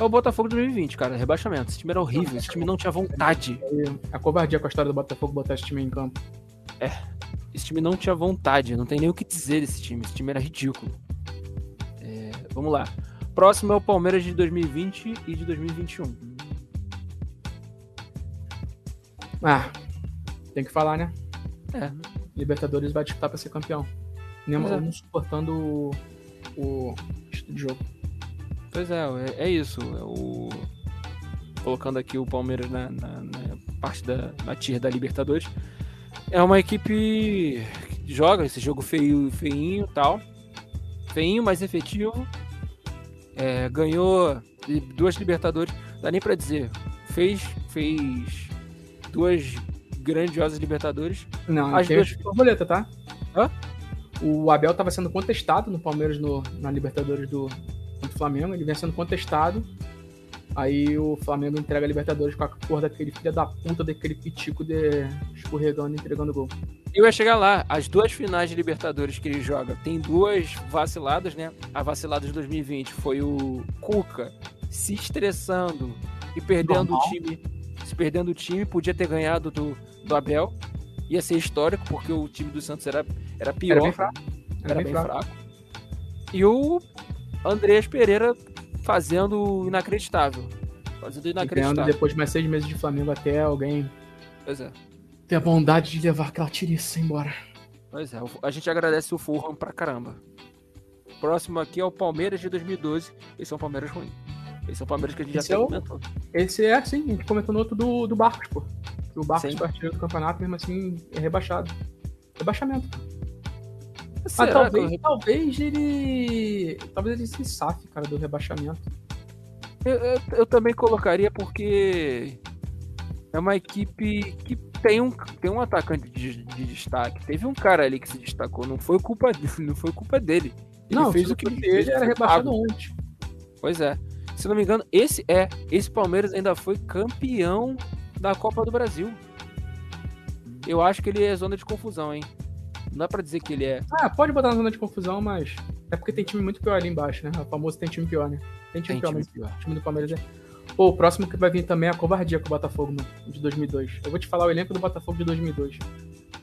É o Botafogo de 2020, cara. Rebaixamento. Esse time era horrível. Esse time não tinha vontade. É a covardia com a história do Botafogo botar esse time em campo. É. Esse time não tinha vontade. Não tem nem o que dizer desse time. Esse time era ridículo. É, vamos lá. Próximo é o Palmeiras de 2020 e de 2021. Ah, tem que falar, né? É. Libertadores vai disputar para ser campeão. Nem é. não suportando o, o estilo de jogo. Pois é, é, é isso. É o... Colocando aqui o Palmeiras na, na, na parte da na tier da Libertadores. É uma equipe que joga esse jogo feio, feinho tal. Feinho, mas efetivo. É, ganhou duas Libertadores. dá nem pra dizer. Fez, fez duas grandiosas Libertadores. Não, As duas- as borboleta, tá? Hã? O Abel tava sendo contestado no Palmeiras no, na Libertadores do contra o Flamengo. Ele vinha sendo contestado. Aí o Flamengo entrega a Libertadores com a cor daquele filho da puta, daquele pitico de escorregando e entregando gol. Eu ia chegar lá. As duas finais de Libertadores que ele joga, tem duas vaciladas, né? A vacilada de 2020 foi o Cuca se estressando e perdendo Normal. o time. Se perdendo o time, podia ter ganhado do, do Abel. Ia ser histórico, porque o time do Santos era, era pior. Era bem fraco. era bem fraco. E o Andrés Pereira fazendo inacreditável. Fazendo inacreditável. depois de mais seis meses de Flamengo até alguém Pois é. ter a bondade de levar aquela tiriça embora. Pois é. A gente agradece o Fulham pra caramba. Próximo aqui é o Palmeiras de 2012. Esse é um Palmeiras ruim. Esse é um Palmeiras que a gente Esse já é o- comentou. Esse é assim, a gente comentou no outro do, do Barcos, pô. Que o Barcos Sim. artilheiro do campeonato, mesmo assim, é rebaixado. Rebaixamento. Mas Será talvez, eu- talvez ele. Talvez ele se safe, cara, do rebaixamento. eu, eu- eu também colocaria porque é uma equipe que tem um, tem um atacante de, de destaque. Teve um cara ali que se destacou. Não foi culpa, não foi culpa dele. Ele não, fez o que ele fez. ele era rebaixado ontem. Pois é. Se não me engano, esse é. Esse Palmeiras ainda foi campeão da Copa do Brasil. Eu acho que ele é zona de confusão, hein? Não dá pra dizer que ele é. Ah, pode botar na zona de confusão, mas. É porque tem time muito pior ali embaixo, né? O famoso tem time pior, né? Tem time Tem pior, time mas pior. o time do Palmeiras é. Pô, o próximo que vai vir também é a covardia com o Botafogo, mano, de 2002. Eu vou te falar o elenco do Botafogo de 2002.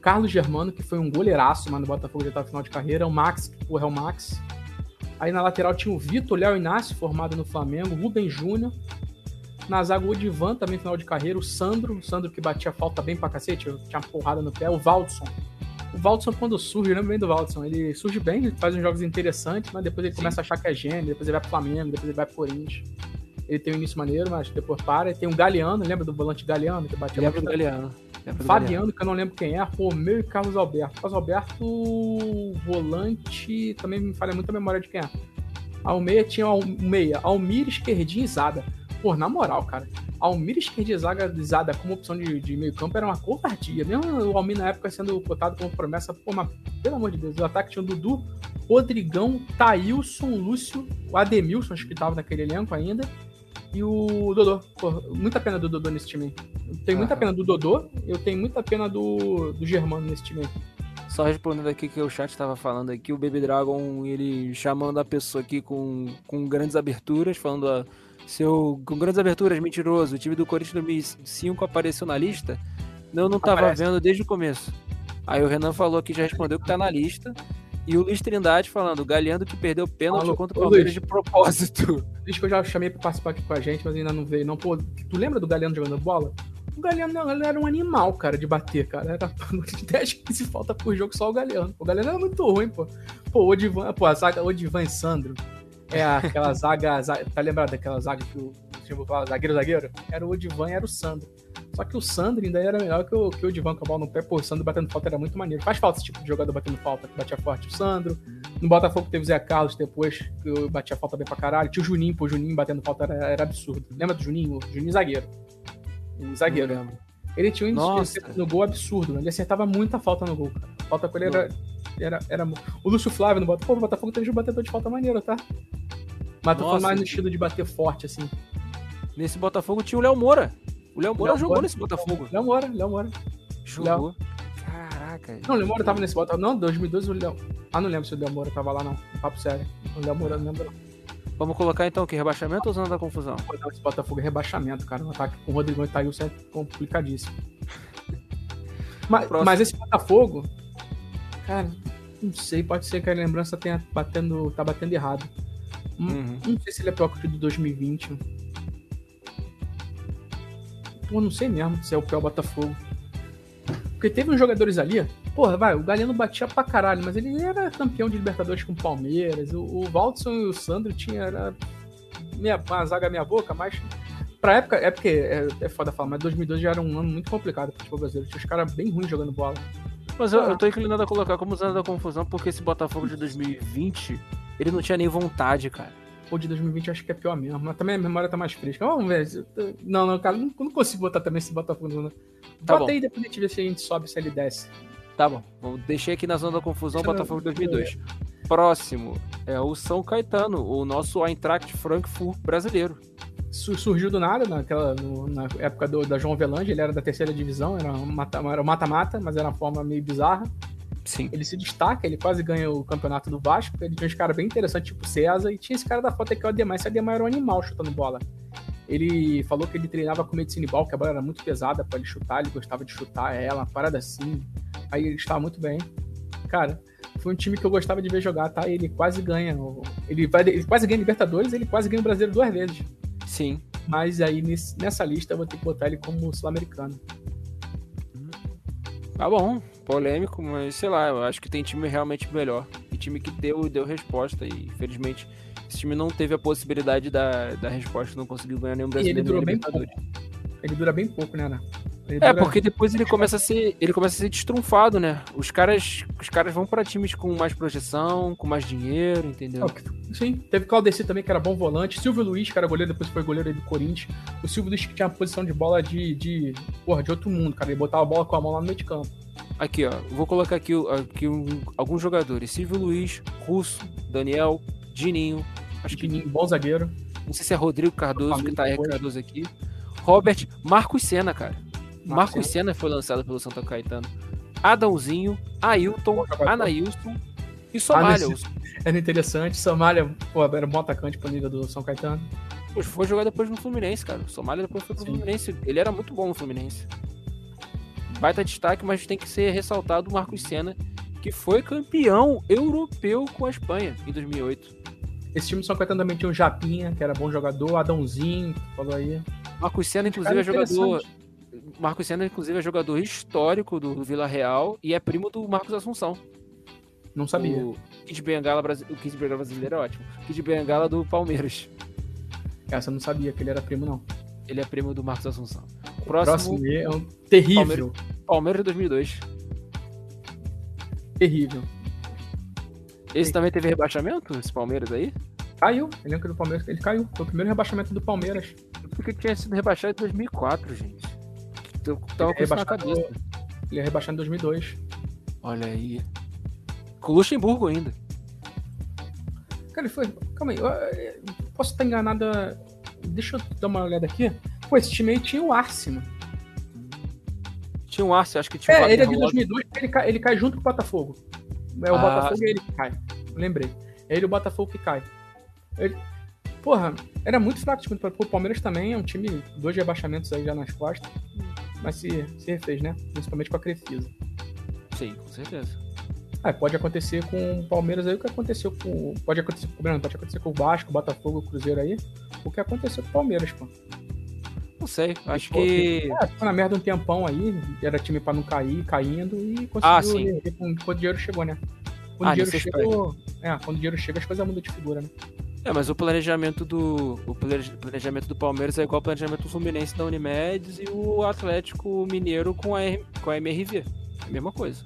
Carlos Germano, que foi um goleiraço, mano, no Botafogo já tava final de carreira. O Max, o Max. Aí na lateral tinha o Vitor, Léo Inácio, formado no Flamengo. Rubem Júnior. Na zaga o Odivan, também final de carreira. O Sandro, o Sandro que batia falta bem pra cacete, tinha uma porrada no pé. O Valdson. O Valdson, quando surge, eu lembro bem do Valdson. Ele surge bem, ele faz uns jogos interessantes, mas depois ele Sim. começa a achar que é gênio, depois ele vai pro Flamengo, depois ele vai pro Corinthians. Ele tem um início maneiro, mas depois para. Tem um Galeano, lembra do volante Galeano que batia Lembra do? Galeano. Do Galeano. Fabiano, que eu não lembro quem é, Romeu e Carlos Alberto. Carlos Alberto, volante, também me falha muito a memória de quem é. Ao meia tinha o meia, Almir, esquerdinha e Zada. Pô, na moral, cara, Almir, esquerdinha e Zaga- Zada como opção de, de meio campo era uma covardia. Mesmo o Almir na época sendo cotado como promessa, pô, mas pelo amor de Deus, o ataque tinha o Dudu, Rodrigão, Thailson, Lúcio, o Ademilson, acho que tava naquele elenco ainda, e o Dodô. Pô, muita pena do Dodô nesse time. Eu tenho muita Aham. pena do Dodô, eu tenho muita pena do, do Germano nesse time. Só respondendo aqui que o chat tava falando aqui, o Baby Dragon, ele chamando a pessoa aqui com, com grandes aberturas, falando ó, seu com grandes aberturas, mentiroso, o time do Corinthians 2005 apareceu na lista? Não, não tava Aparece. vendo desde o começo. Aí o Renan falou que já respondeu que tá na lista. E o Luiz Trindade falando, Galhando que perdeu pênalti contra o Palmeiras Luiz. de propósito. Diz que eu já chamei pra participar aqui com a gente, mas ainda não veio. Não, pô, tu lembra do Galeno jogando bola? O ele era um animal, cara, de bater, cara. Era 10, 15 falta por jogo só o Galeno. O Galeno era muito ruim, pô. Pô, o Odivan, pô, a zaga Odivan e Sandro. É aquela zaga, zaga- tá lembrado daquela zaga que o falava zagueiro, zagueiro? Era o Odivan e era o Sandro. Só que o Sandro ainda era melhor que o, que o Odivan com a bola no pé. Pô, o Sandro batendo falta era muito maneiro. Faz falta esse tipo de jogador batendo falta, que batia forte. O Sandro. No Botafogo teve o Zé Carlos depois, que eu batia falta bem pra caralho. Tinha o Juninho, pô, o Juninho batendo falta era, era absurdo. Lembra do Juninho? O Juninho zagueiro. O zagueiro. Não lembro. Ele tinha um índice no gol absurdo, né? Ele acertava muita falta no gol, cara. A falta com ele era, era, era. O Lúcio Flávio no Botafogo. O Botafogo teve um batedor de falta maneiro, tá? Mas tô falando mais no estilo de bater forte, assim. Nesse Botafogo tinha o Léo Moura. O Léo Moura Léo jogou Moura. nesse Botafogo. Léo Moura, Léo Moura. Jogou. Caraca. Não, o Léo Moura tava nesse Botafogo. Não, 2012 o Léo. Ah, não lembro se o Léo Moura tava lá, não. Papo sério. O Léo Moura não lembro, não. Vamos colocar então o que? Rebaixamento ou zona da confusão? Não, Esse Botafogo é rebaixamento, cara. Um ataque com o Rodrigão e Thailson é complicadíssimo. Mas, mas esse Botafogo, cara, não sei, pode ser que a lembrança tenha batendo, tá batendo errado. Hum, Uhum. Não sei se ele é pior que o de 2020. Pô, não sei mesmo se é o pior Botafogo. Porque teve uns jogadores ali. Porra, vai, o Galeno batia pra caralho, mas ele era campeão de Libertadores com o Palmeiras. O, o Valdson e o Sandro tinha era meia, uma zaga meia boca, mas pra época, é porque é, é foda falar, mas 2012 já era um ano muito complicado pro futebol brasileiro. Tinha os caras bem ruins jogando bola. Mas eu, Ah. eu tô inclinado a colocar como zona da confusão porque esse Botafogo de 2020, ele não tinha nem vontade, cara. Ou de 2020 eu acho que é pior mesmo. Mas também a memória tá mais fresca. Vamos ver. Não, não, cara, não, não consigo botar também esse Botafogo. Não. Tá Bota bom. aí depois a gente vê se a gente sobe, se ele desce. Tá bom. Deixei aqui na zona da confusão Deixa Botafogo 2002. Próximo é o São Caetano, o nosso Eintracht Frankfurt brasileiro. Surgiu do nada naquela, no, na época do, da João Velange, ele era da terceira divisão, era um mata-mata, mas era uma forma meio bizarra. Sim. Ele se destaca, ele quase ganha o campeonato do Vasco. Ele tinha uns caras bem interessantes, tipo César, e tinha esse cara da foto aqui, o Ademar. Esse Ademar era um animal chutando bola. Ele falou que ele treinava com medicine ball, que a bola era muito pesada para ele chutar, ele gostava de chutar ela, uma parada assim. Aí ele estava muito bem. Cara, foi um time que eu gostava de ver jogar, tá? Ele quase ganha. Ele, vai, ele quase ganha Libertadores, ele quase ganha o Brasileiro duas vezes. Sim. Mas aí nessa lista eu vou ter que botar ele como sul-americano. Tá bom, polêmico, mas sei lá, eu acho que tem time realmente melhor. E time que deu, deu resposta. E infelizmente esse time não teve a possibilidade da, da resposta, não conseguiu ganhar nenhum brasileiro. E ele durou bem pouco. Ele dura bem pouco, né, Ana? É, porque depois ele começa a ser, ele começa a ser destrunfado, né? Os caras, os caras vão para times com mais projeção, com mais dinheiro, entendeu? Sim, teve Claudeci também, que era bom volante. Silvio Luiz, que era goleiro, depois foi goleiro aí do Corinthians. O Silvio Luiz que tinha uma posição de bola de, de, porra, de outro mundo, cara. Ele botava a bola com a mão lá no meio de campo. Aqui, ó. Vou colocar aqui, aqui um, alguns jogadores. Silvio Luiz, Russo, Daniel, Dininho. Acho Dininho, que... bom zagueiro. Não sei se é Rodrigo Cardoso, que tá aí Cardoso aqui. Robert, Marcos Senna, cara. Marcos Senna foi lançado pelo Santa Caetano. Adãozinho, Ailton, Anailson e Somália. Ah, era interessante. Somália, pô, era um bom atacante pra liga do São Caetano. Foi jogar depois no Fluminense, cara. Somália depois foi pro Sim. Fluminense. Ele era muito bom no Fluminense. Baita destaque, mas tem que ser ressaltado o Marcos Senna, que foi campeão europeu com a Espanha em 2008. Esse time do São Caetano também tinha o Japinha, que era bom jogador, Adãozinho, falou aí. Marcos Senna, inclusive, é jogador Marcos Senna, inclusive, é jogador histórico do Vila Real e é primo do Marcos Assunção. Não sabia. O Kid Bengala, o Kid Bengala brasileiro é ótimo. Kid Bengala do Palmeiras. Essa eu não sabia que ele era primo, não. Ele é primo do Marcos Assunção. Próximo, próximo é um terrível. Palmeiras, Palmeiras 2002. Terrível. Esse também teve rebaixamento, esse Palmeiras aí? Caiu. Elenco do Palmeiras, ele caiu. Foi o primeiro rebaixamento do Palmeiras. Porque tinha sido rebaixado em 2004, gente. Eu tava com isso na cabeça. Ele é rebaixado em 2002. Olha aí. Com o Luxemburgo ainda. Cara, ele foi. Calma aí. Eu posso estar enganado. Deixa eu dar uma olhada aqui. Pô, esse time aí tinha o Arce, mano. Tinha o Arce, acho que tinha É, ele é de 2002, ele cai, ele cai junto com o Botafogo. É o ah, Botafogo e ele que cai. Lembrei. É ele e o Botafogo que cai. Ele, porra, era muito fraco o Palmeiras também é um time, dois rebaixamentos aí já nas costas mas se, se refez, né? Principalmente com a Crefisa. Sim, com certeza. É, pode acontecer com o Palmeiras aí o que aconteceu com. Pode acontecer com o Breno, pode acontecer com o Vasco, o Botafogo, o Cruzeiro aí. O que aconteceu com o Palmeiras, pô. Não sei, acho que. É, ficou na merda um tempão aí, era time pra não cair, caindo, e conseguiu ah, sim. quando, o dinheiro chegou, né? Quando ah, o dinheiro chegou. É, quando o dinheiro chega, as coisas mudam de figura, né? É, mas o planejamento do o planejamento do Palmeiras é igual ao planejamento do Fluminense da Unimed e o Atlético Mineiro com a, com a MRV. É a mesma coisa.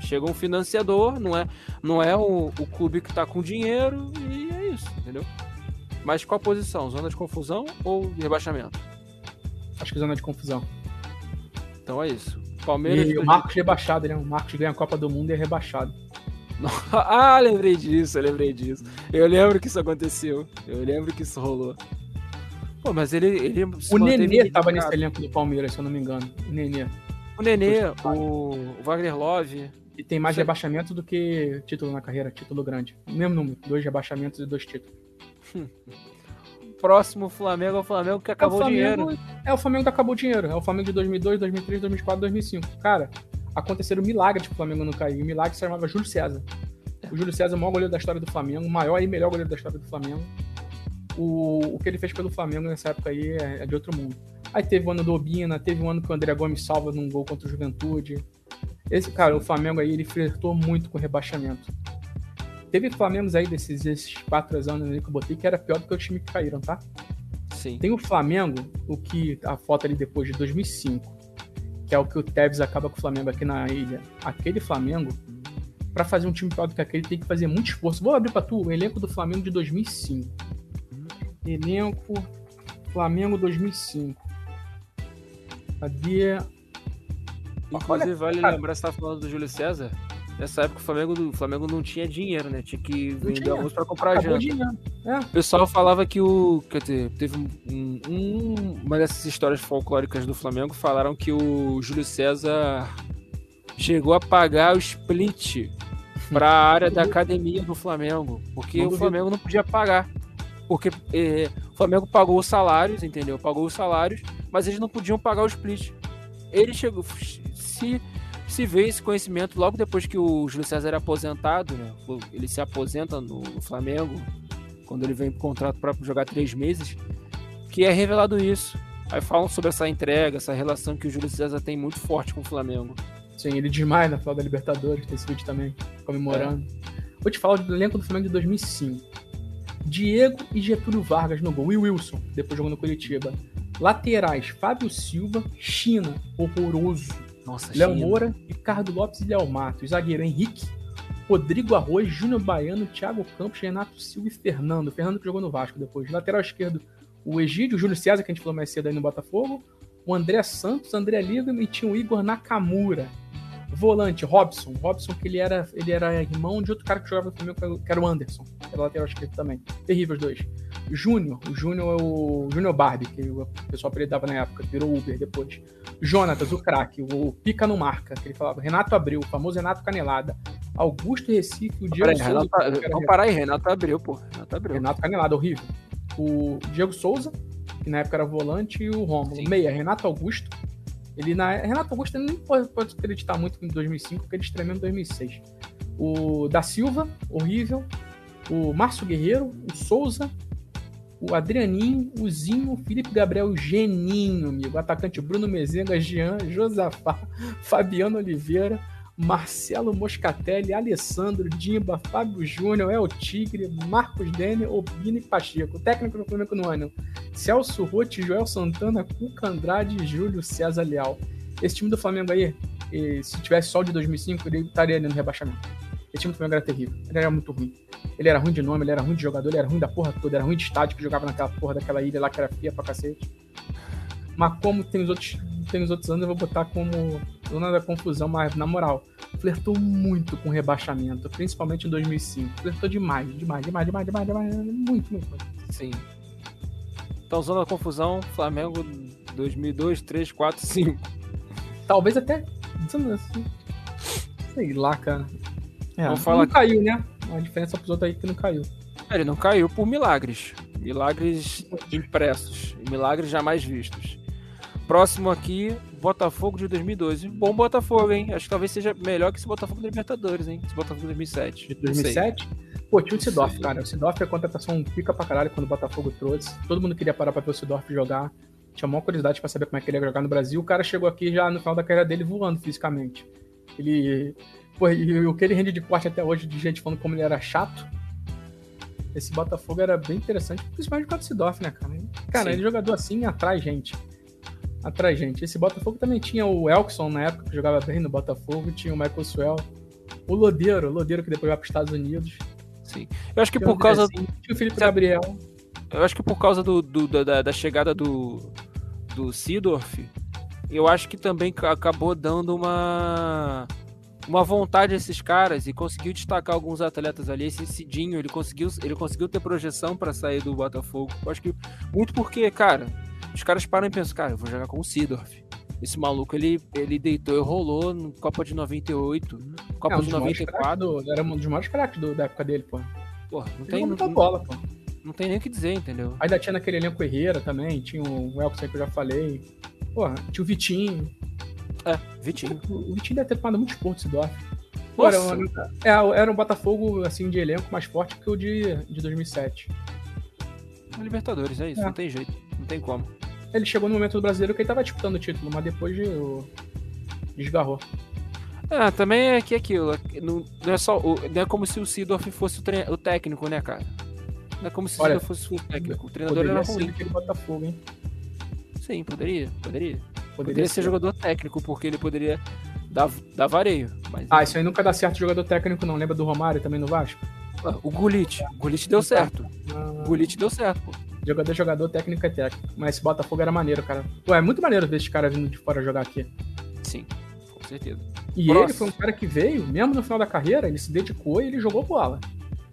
Chega um financiador, não é, não é o, o clube que tá com dinheiro e é isso, entendeu? Mas qual a posição? Zona de confusão ou de rebaixamento? Acho que zona de confusão. Então é isso. Palmeiras. E o Marcos rebaixado, né? O Marcos ganha a Copa do Mundo e é rebaixado. ah, lembrei disso, eu lembrei disso. Eu lembro que isso aconteceu. Eu lembro que isso rolou. Pô, mas ele. ele o Nenê tava nesse elenco do Palmeiras, se eu não me engano. O Nenê. O Nenê, o, Wagner Love. E tem mais Você... rebaixamento do que título na carreira, título grande. O mesmo número, dois rebaixamentos e dois títulos. Próximo Flamengo é o Flamengo que acabou é o, Flamengo, o dinheiro. É o Flamengo que acabou o dinheiro. É o Flamengo de 2002, 2003, 2004, 2005. Cara, aconteceram milagres pro Flamengo não cair. O milagre se chamava Júlio César. O Júlio César é o maior goleiro da história do Flamengo, o maior e melhor goleiro da história do Flamengo. O, o que ele fez pelo Flamengo nessa época aí é, é de outro mundo. Aí teve o ano do Obina, teve o ano que o André Gomes salva num gol contra o Juventude. Esse, cara, o Flamengo aí, ele flertou muito com o rebaixamento. Teve Flamengo aí desses esses quatro anos que eu botei que era pior do que o time que caíram, tá? Sim. Tem o Flamengo, o que a foto ali depois de 2005, que é o que o Tevez acaba com o Flamengo aqui na ilha. Aquele Flamengo pra fazer um time pior do que aquele, tem que fazer muito esforço. Vou abrir pra tu o elenco do Flamengo de 2005. Elenco Flamengo 2005. Cadê? Inclusive, Olha, vale cara. lembrar, você tava falando do Júlio César. Nessa época o Flamengo, o Flamengo não tinha dinheiro, né? Tinha que vender alguns pra comprar Acabou janta. É. O pessoal falava que o. Quer dizer, teve um, um- uma dessas histórias folclóricas do Flamengo falaram que o Júlio César chegou a pagar o split para a área da academia do Flamengo, porque Não o. Flamengo não podia pagar. Porque eh, o Flamengo pagou os salários, entendeu? Pagou os salários, mas eles não podiam pagar o split. Ele chegou. Se, se veio esse conhecimento logo depois que o Júlio César era aposentado, né? Ele se aposenta no Flamengo, quando ele vem pro contrato para jogar três meses, que é revelado isso. Aí falam sobre essa entrega, essa relação que o Júlio César tem muito forte com o Flamengo. Sim, ele desmaia na final da Libertadores, tem esse vídeo também, comemorando. Vou te falar do elenco do Flamengo de 2005. Diego e Getúlio Vargas no gol. E Wilson, depois jogando no Curitiba. Laterais, Fábio Silva, China, horroroso. Nossa, Léo. Moura, Ricardo Lopes e Léo Matos. Zagueiro Henrique, Rodrigo Arroz, Júnior Baiano, Thiago Campos, Renato Silva e Fernando. Fernando que jogou no Vasco depois. Lateral esquerdo, o Egídio, o Júlio César, que a gente falou mais cedo aí no Botafogo. O André Santos, André Liga e tinha o Igor Nakamura. Volante, Robson. Robson, que ele era, ele era irmão de outro cara que jogava no Flamengo, que era o Anderson. Que era lateral esquerdo também. Terrível os dois. Júnior. O Júnior é o Júnior Barbie, que o pessoal apelidava na época, virou Uber depois. Jonatas, o craque, o pica no marca, que ele falava. Renato Abreu, o famoso Renato Canelada. Augusto Recife, o Diego Peraí, Souza. Renato, era vamos parar aí, Renato Abreu, pô. Renato Abreu. Renato Canelada, horrível. O Diego Souza, que na época era volante, e o Romulo. Meia, Renato Augusto. Ele na Renato Augusto nem pode, pode acreditar muito em 2005, porque ele estreou em 2006. O da Silva, horrível. O Márcio Guerreiro, o Souza, o Adrianinho, o Zinho, o Felipe Gabriel, o Geninho, amigo. Atacante Bruno Mezenga, Jean, Josafá, Fabiano Oliveira, Marcelo Moscatelli, Alessandro, Dimba, Fábio Júnior, El Tigre, Marcos Dene, Obino e Pacheco. O técnico do Flamengo no ano. Celso Rotti, Joel Santana, Cuca Andrade e Júlio César Leal. Esse time do Flamengo aí, se tivesse só de 2005, ele estaria ali no rebaixamento. Esse time do Flamengo era terrível. Ele era muito ruim. Ele era ruim de nome, ele era ruim de jogador, ele era ruim da porra toda, era ruim de estádio, que jogava naquela porra daquela ilha lá que era feia pra cacete. Mas como tem os outros, tem os outros anos, eu vou botar como dona da confusão, mas na moral, flertou muito com rebaixamento, principalmente em 2005. Flertou demais, demais, demais, demais, demais, demais, muito, muito. muito. Sim. Então, zona da confusão, Flamengo 2002, 3, 4, 5. Talvez até. Sei lá, cara. É, não falar- caiu, né? A diferença pros outros aí é que não caiu. Ele não caiu por milagres. Milagres impressos. Milagres jamais vistos. Próximo aqui, Botafogo de 2012. Bom Botafogo, hein? Acho que talvez seja melhor que esse Botafogo da Libertadores, hein? Esse Botafogo de 2007. De Não sei. 2007. Pô, tinha o Sidorf, cara. O Sidorf é contratação pica pra caralho quando o Botafogo trouxe. Todo mundo queria parar pra ver o Sidorf jogar. Tinha maior curiosidade pra saber como é que ele ia jogar no Brasil. O cara chegou aqui já no final da carreira dele voando fisicamente. Ele. Pô, e o que ele rende de corte até hoje, de gente falando como ele era chato. Esse Botafogo era bem interessante, principalmente por causa do Sidorf, né, cara? Cara, Sim. ele jogador assim atrai gente. Atrai gente. Esse Botafogo também tinha o Elkson na época, que jogava bem no Botafogo, tinha o Michael Swell. O Lodeiro, o Lodeiro que depois vai para os Estados Unidos. Sim. Eu acho que por causa, Tinha o Felipe Gabriel. eu acho que por causa do, do- da- da, da chegada do, do Sidorf, eu acho que também ca- acabou dando uma uma vontade a esses caras e conseguiu destacar alguns atletas ali. Esse Cidinho, ele conseguiu, ele conseguiu ter projeção para sair do Botafogo. Eu acho que muito porque, cara, os caras param e pensam, cara, eu vou jogar com o Sidorf. Esse maluco, ele, ele deitou e rolou no Copa de 98, Copa É, um de dos maiores 94. craques do- era um dos maiores craques da época dele, pô. Pô, não Ele tem, jogou não, muita bola, pô. não tem nem o que dizer, entendeu? Ainda tinha naquele elenco Herrera também, tinha o Elkson que eu já falei. Porra, tinha o Vitinho. É, Vitinho. O Vitinho deve ter tomado muito esporte esse Dorf. Pô, Era, um- é, era um Botafogo assim, de elenco mais forte que o de, de 2007. é Libertadores, é isso, É. não tem jeito, não tem como. Ele chegou no momento do brasileiro que ele tava disputando o título, mas depois de, o- desgarrou. É, também é que aquilo, é não, é só, não é como se o Sidorf fosse o, tre- o técnico, né, cara? Não é como se o Sidorf fosse o técnico, o treinador era ser ruim. aquele Botafogo, hein? Sim, poderia, poderia. Poderia, Poderia ser jogador técnico, porque ele poderia dá, dá vareio. Mas... Ah, isso aí nunca dá certo jogador técnico, não. Lembra do Romário também no Vasco? Ah, o Gullit. O Gullit deu certo. Ah. O Gullit deu certo, pô. Jogador é jogador, técnico é técnico. Mas esse Botafogo era maneiro, cara. Pô, é muito maneiro ver esse cara vindo de fora jogar aqui. Sim, com certeza. E Próximo. ele foi um cara que veio, mesmo no final da carreira, ele se dedicou e ele jogou bola.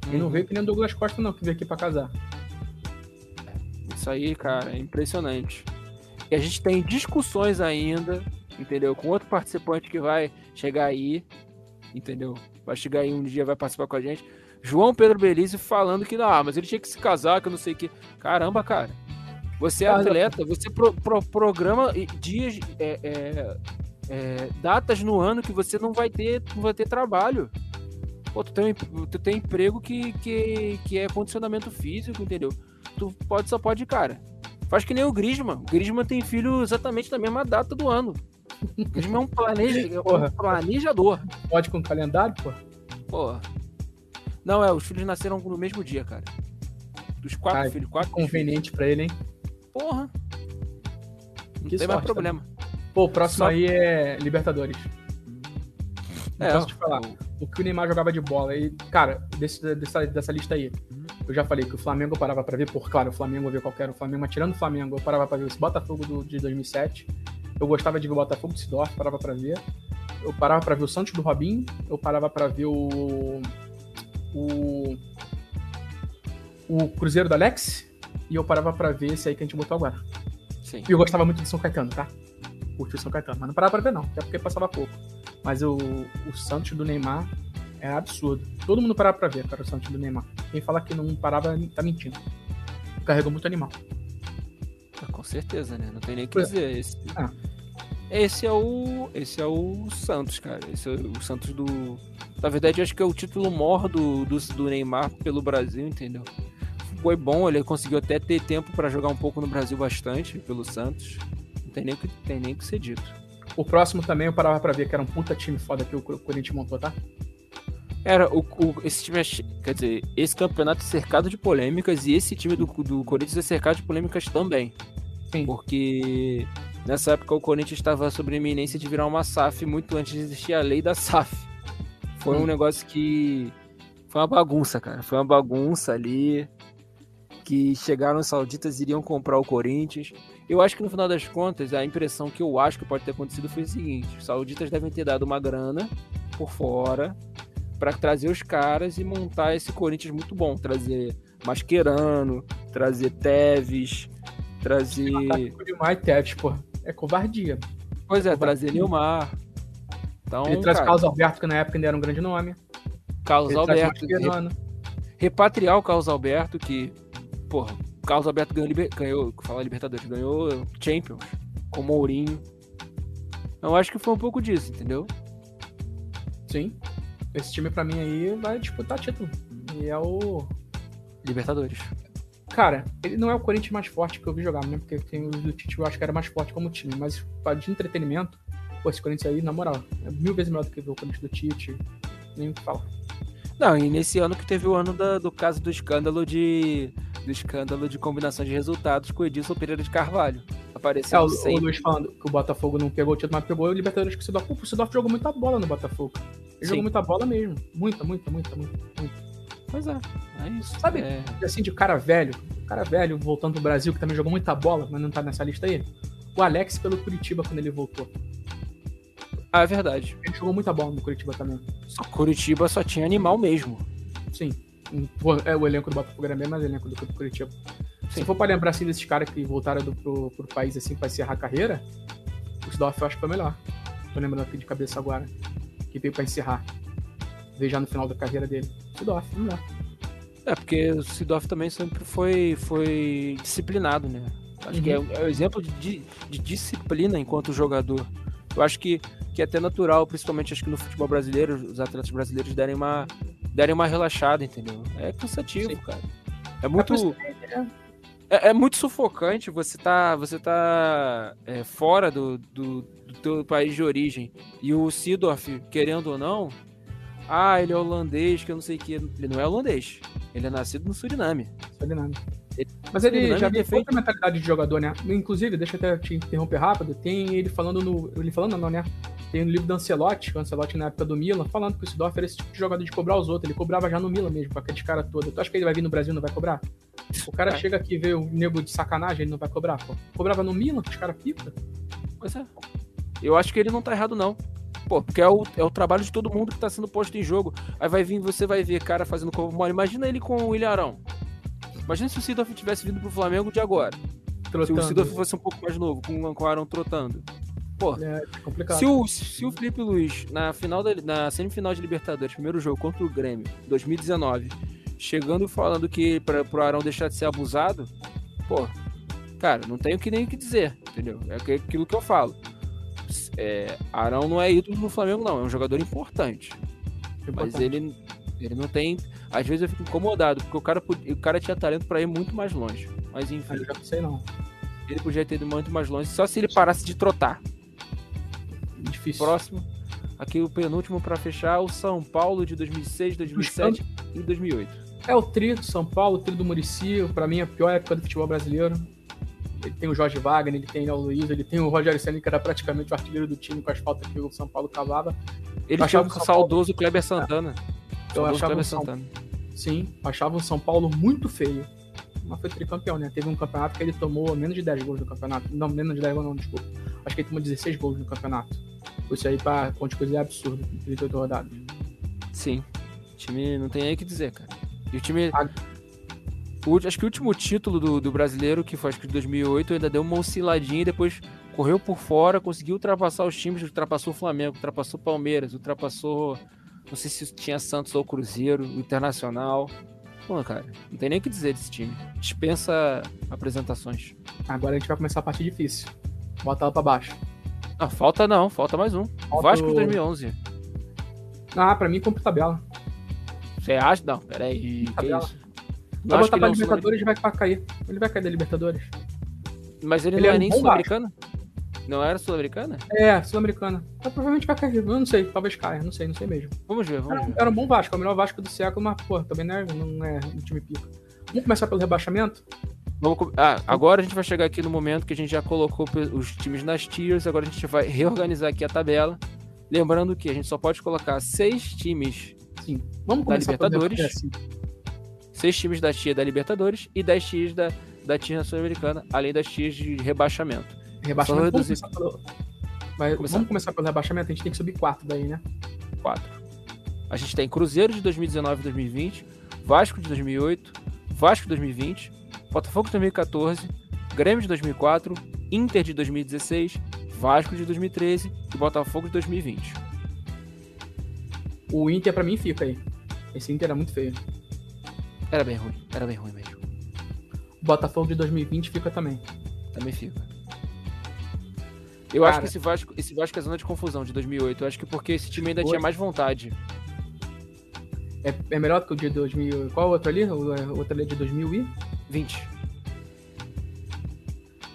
Ele não uhum. veio que nem o Douglas Costa, não, que veio aqui pra casar. Isso aí, cara, é impressionante. E a gente tem discussões ainda, entendeu? Com outro participante que vai chegar aí, entendeu? Vai chegar aí um dia, vai participar com a gente. João Pedro Belize falando que, não, ah, mas ele tinha que se casar, que eu não sei o que. Caramba, cara. Você é atleta, você pro, pro, programa dias, é, é, é, datas no ano que você não vai ter, não vai ter trabalho. Pô, tu tem, tu tem emprego que, que, que é condicionamento físico, entendeu? Tu pode, só pode, cara. Faz que nem o Grisman. O Grisman tem filho exatamente na mesma data do ano. O Grisman é um, planeja, é um planejador. Pode com calendário, pô? Porra. Não, é, os filhos nasceram no mesmo dia, cara. Dos quatro Ai, filhos, quatro. Conveniente pra ele, hein? Porra. Não que tem mais problema. Também. Pô, o próximo Só... aí é Libertadores. Não é, posso te falar. O que o Neymar jogava de bola. E, cara, desse, dessa, dessa lista aí, eu já falei que o Flamengo eu parava pra ver, por claro, o Flamengo eu ver qualquer o Flamengo, mas tirando o Flamengo, eu parava pra ver esse Botafogo do, de 2007. Eu gostava de ver o Botafogo de Sidorf, parava pra ver. Eu parava pra ver o Santos do Robinho, eu parava pra ver o. O. O Cruzeiro do Alex, e eu parava pra ver esse aí que a gente botou agora. Sim. E eu gostava muito de São Caetano, tá? Curti o São Caetano, mas não parava pra ver não, até porque passava pouco. Mas o, o Santos do Neymar é absurdo. Todo mundo parava pra ver, cara, o Santos do Neymar. Quem fala que não parava tá mentindo. Carregou muito animal. Ah, com certeza, né? Não tem nem o que é. dizer. Esse, ah. Esse é o. Esse é o Santos, cara. Esse é o Santos do. Na verdade, acho que é o título maior do, do, do Neymar pelo Brasil, entendeu? Foi bom, ele conseguiu até ter tempo para jogar um pouco no Brasil bastante pelo Santos. Não tem nem que, tem nem que ser dito. O próximo também eu parava pra ver que era um puta time foda que o Corinthians montou, tá? Era, o, o, esse time, é, quer dizer, esse campeonato é cercado de polêmicas e esse time do, do Corinthians é cercado de polêmicas também. Sim. Porque nessa época o Corinthians estava sob a iminência de virar uma SAF muito antes de existir a lei da SAF. Foi hum. um negócio que. Foi uma bagunça, cara. Foi uma bagunça ali. Que chegaram os sauditas iriam comprar o Corinthians. Eu acho que no final das contas, a impressão que eu acho que pode ter acontecido foi o seguinte: os sauditas devem ter dado uma grana por fora para trazer os caras e montar esse Corinthians muito bom. Trazer Mascherano, trazer Teves, trazer. E Teves, pô. É covardia. Pois é, trazer Neymar. Então, Ele traz cara, Carlos Alberto, que na época ainda era um grande nome. Carlos Ele Alberto. Re... Repatriar o Carlos Alberto, que, porra, o Carlos Alberto ganhou, liber... ganhou falar Libertadores, ganhou Champions com Mourinho. Eu acho que foi um pouco disso, entendeu? Sim. Esse time para mim aí vai disputar título. E é o. Libertadores. Cara, ele não é o Corinthians mais forte que eu vi jogar, né? Porque tem o do Tite, eu acho que era mais forte como time. Mas de entretenimento, pô, esse Corinthians aí, na moral, é mil vezes melhor do que o Corinthians do Tite. Nem o que falar. Não, e nesse ano que teve o ano da, do caso do escândalo de. Do escândalo de combinação de resultados com o Edilson Pereira de Carvalho. Apareceu é, o, o Luiz falando que o Botafogo não pegou o título, mas pegou o Libertadores com o Sidorf. o Sidorf jogou muita bola no Botafogo. Ele Sim. jogou muita bola mesmo. Muita, muita, muita, muita, muita. Pois é, é isso. Sabe, é... assim, de cara velho, cara velho voltando pro Brasil, que também jogou muita bola, mas não tá nessa lista aí. O Alex pelo Curitiba quando ele voltou. Ah, é verdade. Ele jogou muita bola no Curitiba também. Só Curitiba só tinha animal mesmo. Sim. É, o elenco do Botafogo era bem mais elenco do o Curitiba. Sim. Se for pra lembrar assim desses caras que voltaram do, pro, pro país assim pra encerrar a carreira, o Sidorf eu acho que foi melhor. Tô lembrando aqui de cabeça agora. Que veio pra encerrar. Veio já no final da carreira dele. Sidorf, melhor. É, porque o Sidorf também sempre foi, foi disciplinado, né? Acho uhum. que é, é um exemplo de, de disciplina enquanto jogador. Eu acho que, que é até natural, principalmente acho que no futebol brasileiro, os atletas brasileiros derem uma, derem uma relaxada, entendeu? É cansativo, Sim. cara. É muito. É, é, é, muito sufocante você tá, você tá é, fora do, do, do teu país de origem. E o Sidorf, querendo ou não, ah, ele é holandês, que eu não sei o que. Ele não é holandês. Ele é nascido no Suriname. Suriname. Ele, Mas ele Suriname já tem feito... outra mentalidade de jogador, né? Inclusive, deixa eu até te interromper rápido, tem ele falando no. Ele falando não, né? Tem no livro do Ancelotti, o Ancelotti na época do Milan, falando que o Sidorf era esse tipo de jogador de cobrar os outros. Ele cobrava já no Milan mesmo, com aquele cara todo. Tu acha que ele vai vir no Brasil e não vai cobrar? O cara É. chega aqui e vê o nego de sacanagem, ele não vai cobrar, pô. Cobrava no Milan, os caras pica. Pois é. Eu acho que ele não tá errado, não. Pô, porque é o, é o trabalho de todo mundo que tá sendo posto em jogo. Aí vai vir, você vai ver cara fazendo corpo mole. Imagina ele com o Ilharão. Imagina se o Sidorf tivesse vindo pro Flamengo de agora. Se o Trotando. Sidorf fosse um pouco mais novo, com, com o Arão trotando. Pô, É complicado. se o, se o Felipe Luiz, na, final da, na semifinal de Libertadores, primeiro jogo contra o Grêmio, 2019, chegando e falando que pra, pro Arão deixar de ser abusado, pô, cara, não tenho que nem o que dizer, entendeu? É aquilo que eu falo. É, Arão não é ídolo no Flamengo, não, é um jogador importante. Mas Importante. ele, ele não tem. Às vezes eu fico incomodado, porque o cara, o cara tinha talento pra ir muito mais longe. Mas enfim, eu não sei não. ele podia ter ido muito mais longe, só se ele parasse de trotar. Difícil. Próximo. Aqui o penúltimo pra fechar, o São Paulo de 2006, 2007 e 2008. É o trio do São Paulo, o trio do Murici, pra mim é a pior época do futebol brasileiro. Ele tem o Jorge Wagner, ele tem o Luiz, ele tem o Rogério Senna, que era praticamente o artilheiro do time com as faltas que o São Paulo cavava. Ele Eu achava o saudoso Kleber Santana. Eu Saudoso achava Kleber o São Santana. Sim, achava o São Paulo muito feio. Mas foi tricampeão, né? Teve um campeonato que ele tomou menos de 10 gols no campeonato. Não, menos de 10 gols não, desculpa. Acho que ele tomou 16 gols no campeonato. Isso aí pra conta de coisa é absurdo, 38 rodadas. Sim. O time não tem nem o que dizer, cara. E o time. Ah. O acho que o último título do, do brasileiro, que foi acho que de 2008, ainda deu uma osciladinha e depois correu por fora, conseguiu ultrapassar os times, ultrapassou o Flamengo, ultrapassou o Palmeiras, ultrapassou. Não sei se tinha Santos ou Cruzeiro, o Internacional. Pô, cara, não tem nem o que dizer desse time. Dispensa apresentações. Agora a gente vai começar a parte difícil. Bota ela pra baixo. Ah, falta não, falta mais um. Falta Vasco de o- 2011. Ah, pra mim, compra tabela. Você acha? Não, peraí. Que isso? Vai botar pra Libertadores e vai pra cair. Ele vai cair da Libertadores. Mas ele, Ele não é é nem sul-americano? Não era sul-americana? É, Sul-Americana. Então, provavelmente vai cair. Eu não sei, talvez caia. Não sei, não sei mesmo. Vamos ver, vamos Era, ver. era um bom Vasco, é o melhor Vasco do século, mas, pô, também não é, não é um time pica. Vamos começar pelo rebaixamento? Vamos ah, agora a gente vai chegar aqui no momento que a gente já colocou os times nas tiers, agora a gente vai reorganizar aqui a tabela. Lembrando que a gente só pode colocar seis times, Sim. Vamos começar Libertadores. pelo. Seis times da tier da Libertadores e dez tiers da, da tier sul-americana, além das tiers de rebaixamento. Rebaixamento. Vamos começar, pelo... Vai- Começar. vamos começar pelo rebaixamento? A gente tem que subir quatro daí, né? Quatro. A gente tem Cruzeiro de 2019 e 2020, Vasco de 2008, Vasco de 2020, Botafogo de 2014, Grêmio de 2004, Inter de 2016, Vasco de 2013 e Botafogo de 2020. O Inter, pra mim, fica aí. Esse Inter é muito feio. Era bem ruim, era bem ruim mesmo. O Botafogo de 2020 fica também. Também fica. Eu acho Cara. que esse Vasco, esse Vasco é zona de confusão de 2008. Eu acho que porque esse time ainda Hoje- tinha mais vontade. É, é melhor do que o de 2000. Qual o outro ali? O é, o outro ali é de 2000 e? 20.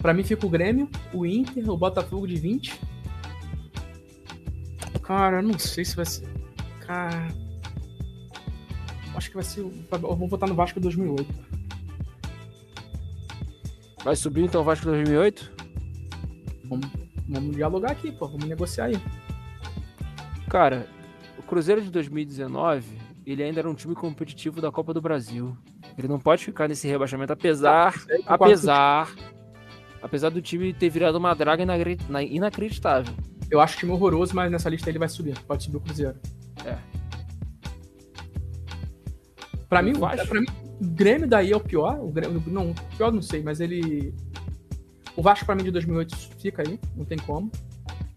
Pra mim fica o Grêmio, o Inter, o Botafogo de 20. Cara, eu não sei se vai ser. Cara. Acho que vai ser. Eu vou votar no Vasco 2008. Vai subir então o Vasco de 2008? Vamos, vamos dialogar aqui, pô. Vamos negociar aí. Cara, o Cruzeiro de 2019, ele ainda era um time competitivo da Copa do Brasil. Ele não pode ficar nesse rebaixamento, apesar, concordo apesar, apesar do time ter virado uma draga inacreditável. Eu acho o time horroroso, mas nessa lista ele vai subir. Pode subir o Cruzeiro. É. Pra O mim, Vasco? pra mim, o Grêmio daí é o pior. O Grêmio, não, o pior não sei, mas ele. O Vasco pra mim de 2008 fica aí, não tem como.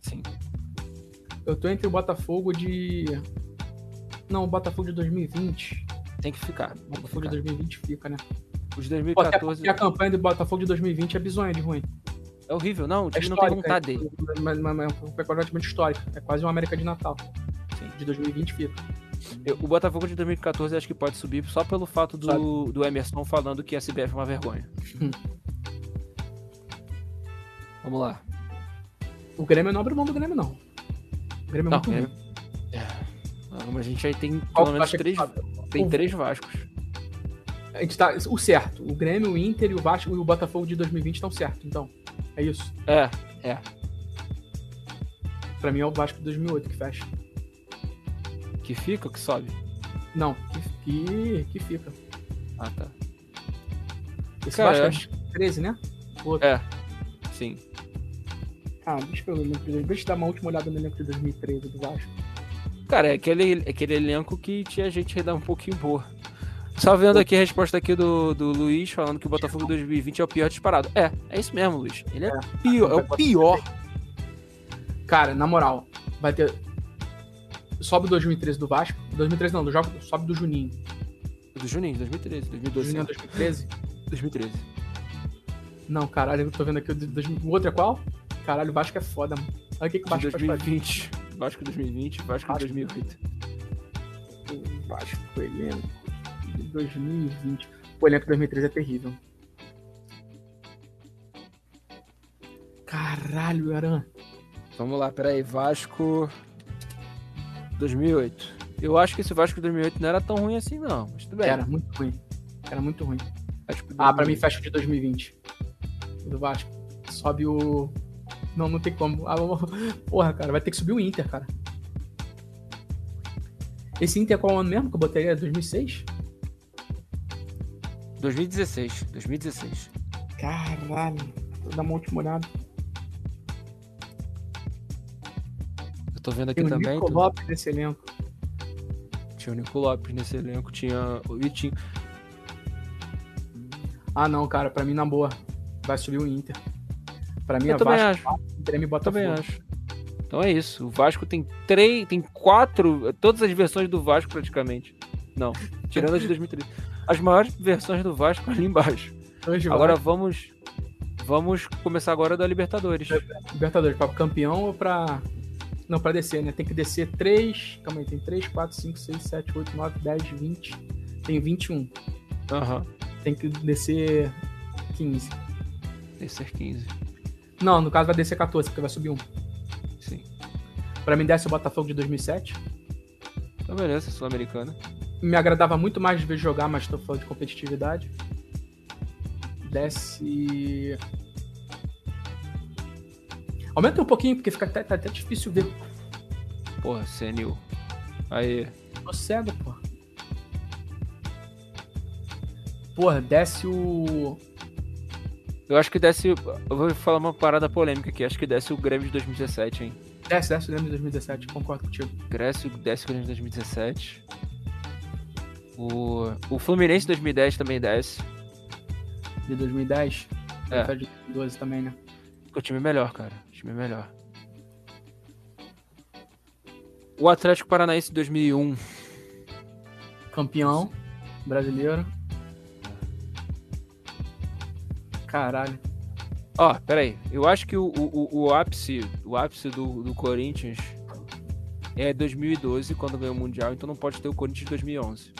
Sim. Eu tô entre o Botafogo de. Não, o Botafogo de 2020. Tem que ficar. O Botafogo de ficar. 2020 fica, né? Os de Pô, até 2014 porque a campanha do Botafogo de 2020 é bizonha de ruim. é horrível. Não, o É time não tem vontade dele. é, mas, mas, mas é completamente histórica. É quase uma América de Natal. Sim. De 2020 fica. Eu- O Botafogo de 2014 acho que pode subir só pelo fato do, do Emerson falando que a CBF é uma vergonha. Vamos lá. O Grêmio não abre mão do Grêmio, não. O Grêmio é Não, muito é- é. A gente aí tem pelo menos três, sobe? tem O- três Vascos. A gente tá. O certo. O Grêmio, o Inter e o Vasco e o Botafogo de 2020 estão certo. Então, é isso. É, é. Pra mim é o Vasco de 2008 que fecha. Que fica ou que sobe? Não, que, que, fica. Ah, tá. Esse Cara, eu é acho- de 13, né? É. Sim. Ah, deixa eu Deixa eu dar uma última olhada no elenco de 2013 do Vasco. Cara, é aquele, aquele elenco que tinha gente ainda um pouquinho boa. Só vendo aqui a resposta aqui do, do Luiz, falando que o Botafogo 2020 é o pior disparado. É, é isso mesmo, Luiz. Ele é, É. pior, é o pior. Cara, na moral, vai ter. Sobe o 2013 do Vasco. 2013 não, do jogo, sobe do Juninho. Do Juninho, 2013, 2012. Juninho é 2013? 2013. Não, caralho, eu tô vendo aqui o, de 2000 o outro é qual? Caralho, o Vasco é foda, mano. Olha o que, que o Vasco faz pra 2020. Vasco 2020, Vasco Vasco. 2008. O Vasco, o elenco de 2020. O elenco de 2013 é terrível. Caralho, Aran. Vamos lá, peraí. Vasco 2008. Eu acho que esse Vasco 2008 não era tão ruim assim, não. Mas tudo bem. Era muito ruim. Era muito ruim. Vasco Ah, pra 2008. mim fecha o de 2020. O do Vasco. Sobe o. Não, não tem como. Ah, Porra, cara, vai ter que subir o Inter, cara. Esse Inter é qual ano mesmo que eu botei? É 2006? 2016. 2016. Caralho. Vou dar uma última olhada. Eu tô vendo aqui Tem o também. Nico tu- Lopes nesse elenco. Tinha o Nico Lopes nesse elenco, tinha o Vitinho. Ah, não, cara, pra mim, na boa. Vai subir o Inter. Pra mim, Eu é também Vasco, acho. Grêmio e Botafogo. Também acho. Então é isso. O Vasco tem três. Tem quatro. Todas as versões do Vasco praticamente. Não. Tirando a de 2013. As maiores versões do Vasco ali embaixo. De Agora vamos. Vamos começar agora da Libertadores. Libertadores, pra campeão ou pra. Não, pra descer, né? Tem que descer 3. Calma aí, tem 3, 4, 5, 6, 7, 8, 9, 10, 20. Tem 21. Aham. Tem que descer 15. Descer 15. Não, no caso vai descer 14, porque vai subir um. Sim. Pra mim, desce o Botafogo de 2007. Então beleza, Sul-Americana. Me agradava muito mais de ver jogar, mas tô falando de competitividade. Desce. Aumenta um pouquinho, porque fica até, tá até difícil ver. Porra, senil. Aí. Tô cego, porra. Porra, desce o. Eu acho que desce. Eu vou falar uma parada polêmica aqui. Acho que desce o Grêmio de 2017, hein? Desce, desce o Grêmio de 2017, concordo contigo. Desce, desce o Grêmio de 2017. O, o Fluminense 2010 também desce. De 2010. É. De 2012 também, né? O time é melhor, cara. O time é melhor. O Atlético Paranaense 2001. Campeão brasileiro. Caralho. Ó, peraí. Eu acho que o, o, o- ápice, o ápice do, do Corinthians é 2012, quando ganhou o Mundial, então não pode ter o Corinthians de 2011.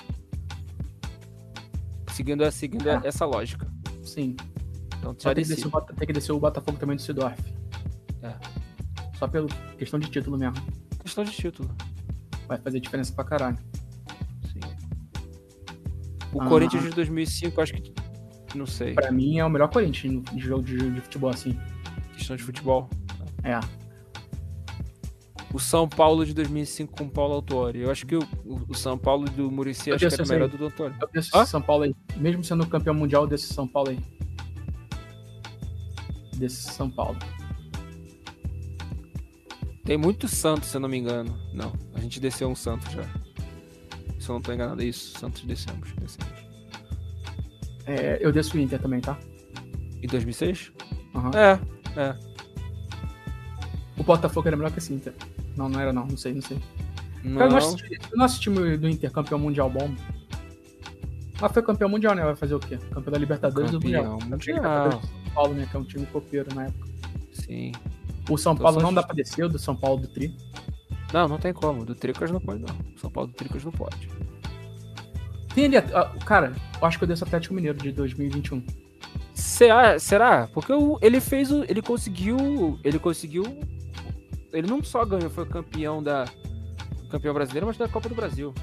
Seguindo, seguindo a- Ah. essa lógica. Sim. Então tem que, descer tem que descer o Botafogo também do Sidorf. É. Só pela questão de título mesmo. Questão de título. Vai fazer diferença pra caralho. Sim. O Ah. Corinthians de 2005, acho que. Não sei. Pra mim é o melhor Corinthians de jogo de, de futebol assim. Questão de futebol. É. O São Paulo de 2005 com o Paulo Autuori. Eu acho que o, o- São Paulo do Murici acho que era melhor aí. do do Autuori. Eu Hã? esse São Paulo aí. Mesmo sendo campeão mundial desse São Paulo aí. Desse São Paulo. Tem muito Santos, se eu não me engano. Não, a gente desceu um Santos já. Se eu não tô enganado, é isso. Santos descemos. descemos. É, eu desço o Inter também, tá? Em 2006? Aham. É, é. O Botafogo era melhor que esse Inter. Não, não era não. Não sei, não sei. Não, nosso, time- do Inter campeão mundial bom. Mas foi campeão mundial, né? Vai fazer o quê? Campeão da Libertadores do Campeão Mundial. mundial. Libertadores do São Paulo, né? Que é um time copeiro na época. sim. O São Então Paulo só- não dá pra descer, o do São Paulo do Tri. Não, não tem como. Do Tricas não pode, não. São Paulo do Tricas não pode. Tem ali. cara, eu acho que eu desço o Atlético Mineiro de 2021. Será? Será? Porque ele fez o. Ele conseguiu. Ele conseguiu. Ele não só ganhou, foi campeão da. Campeão brasileiro, mas da Copa do Brasil.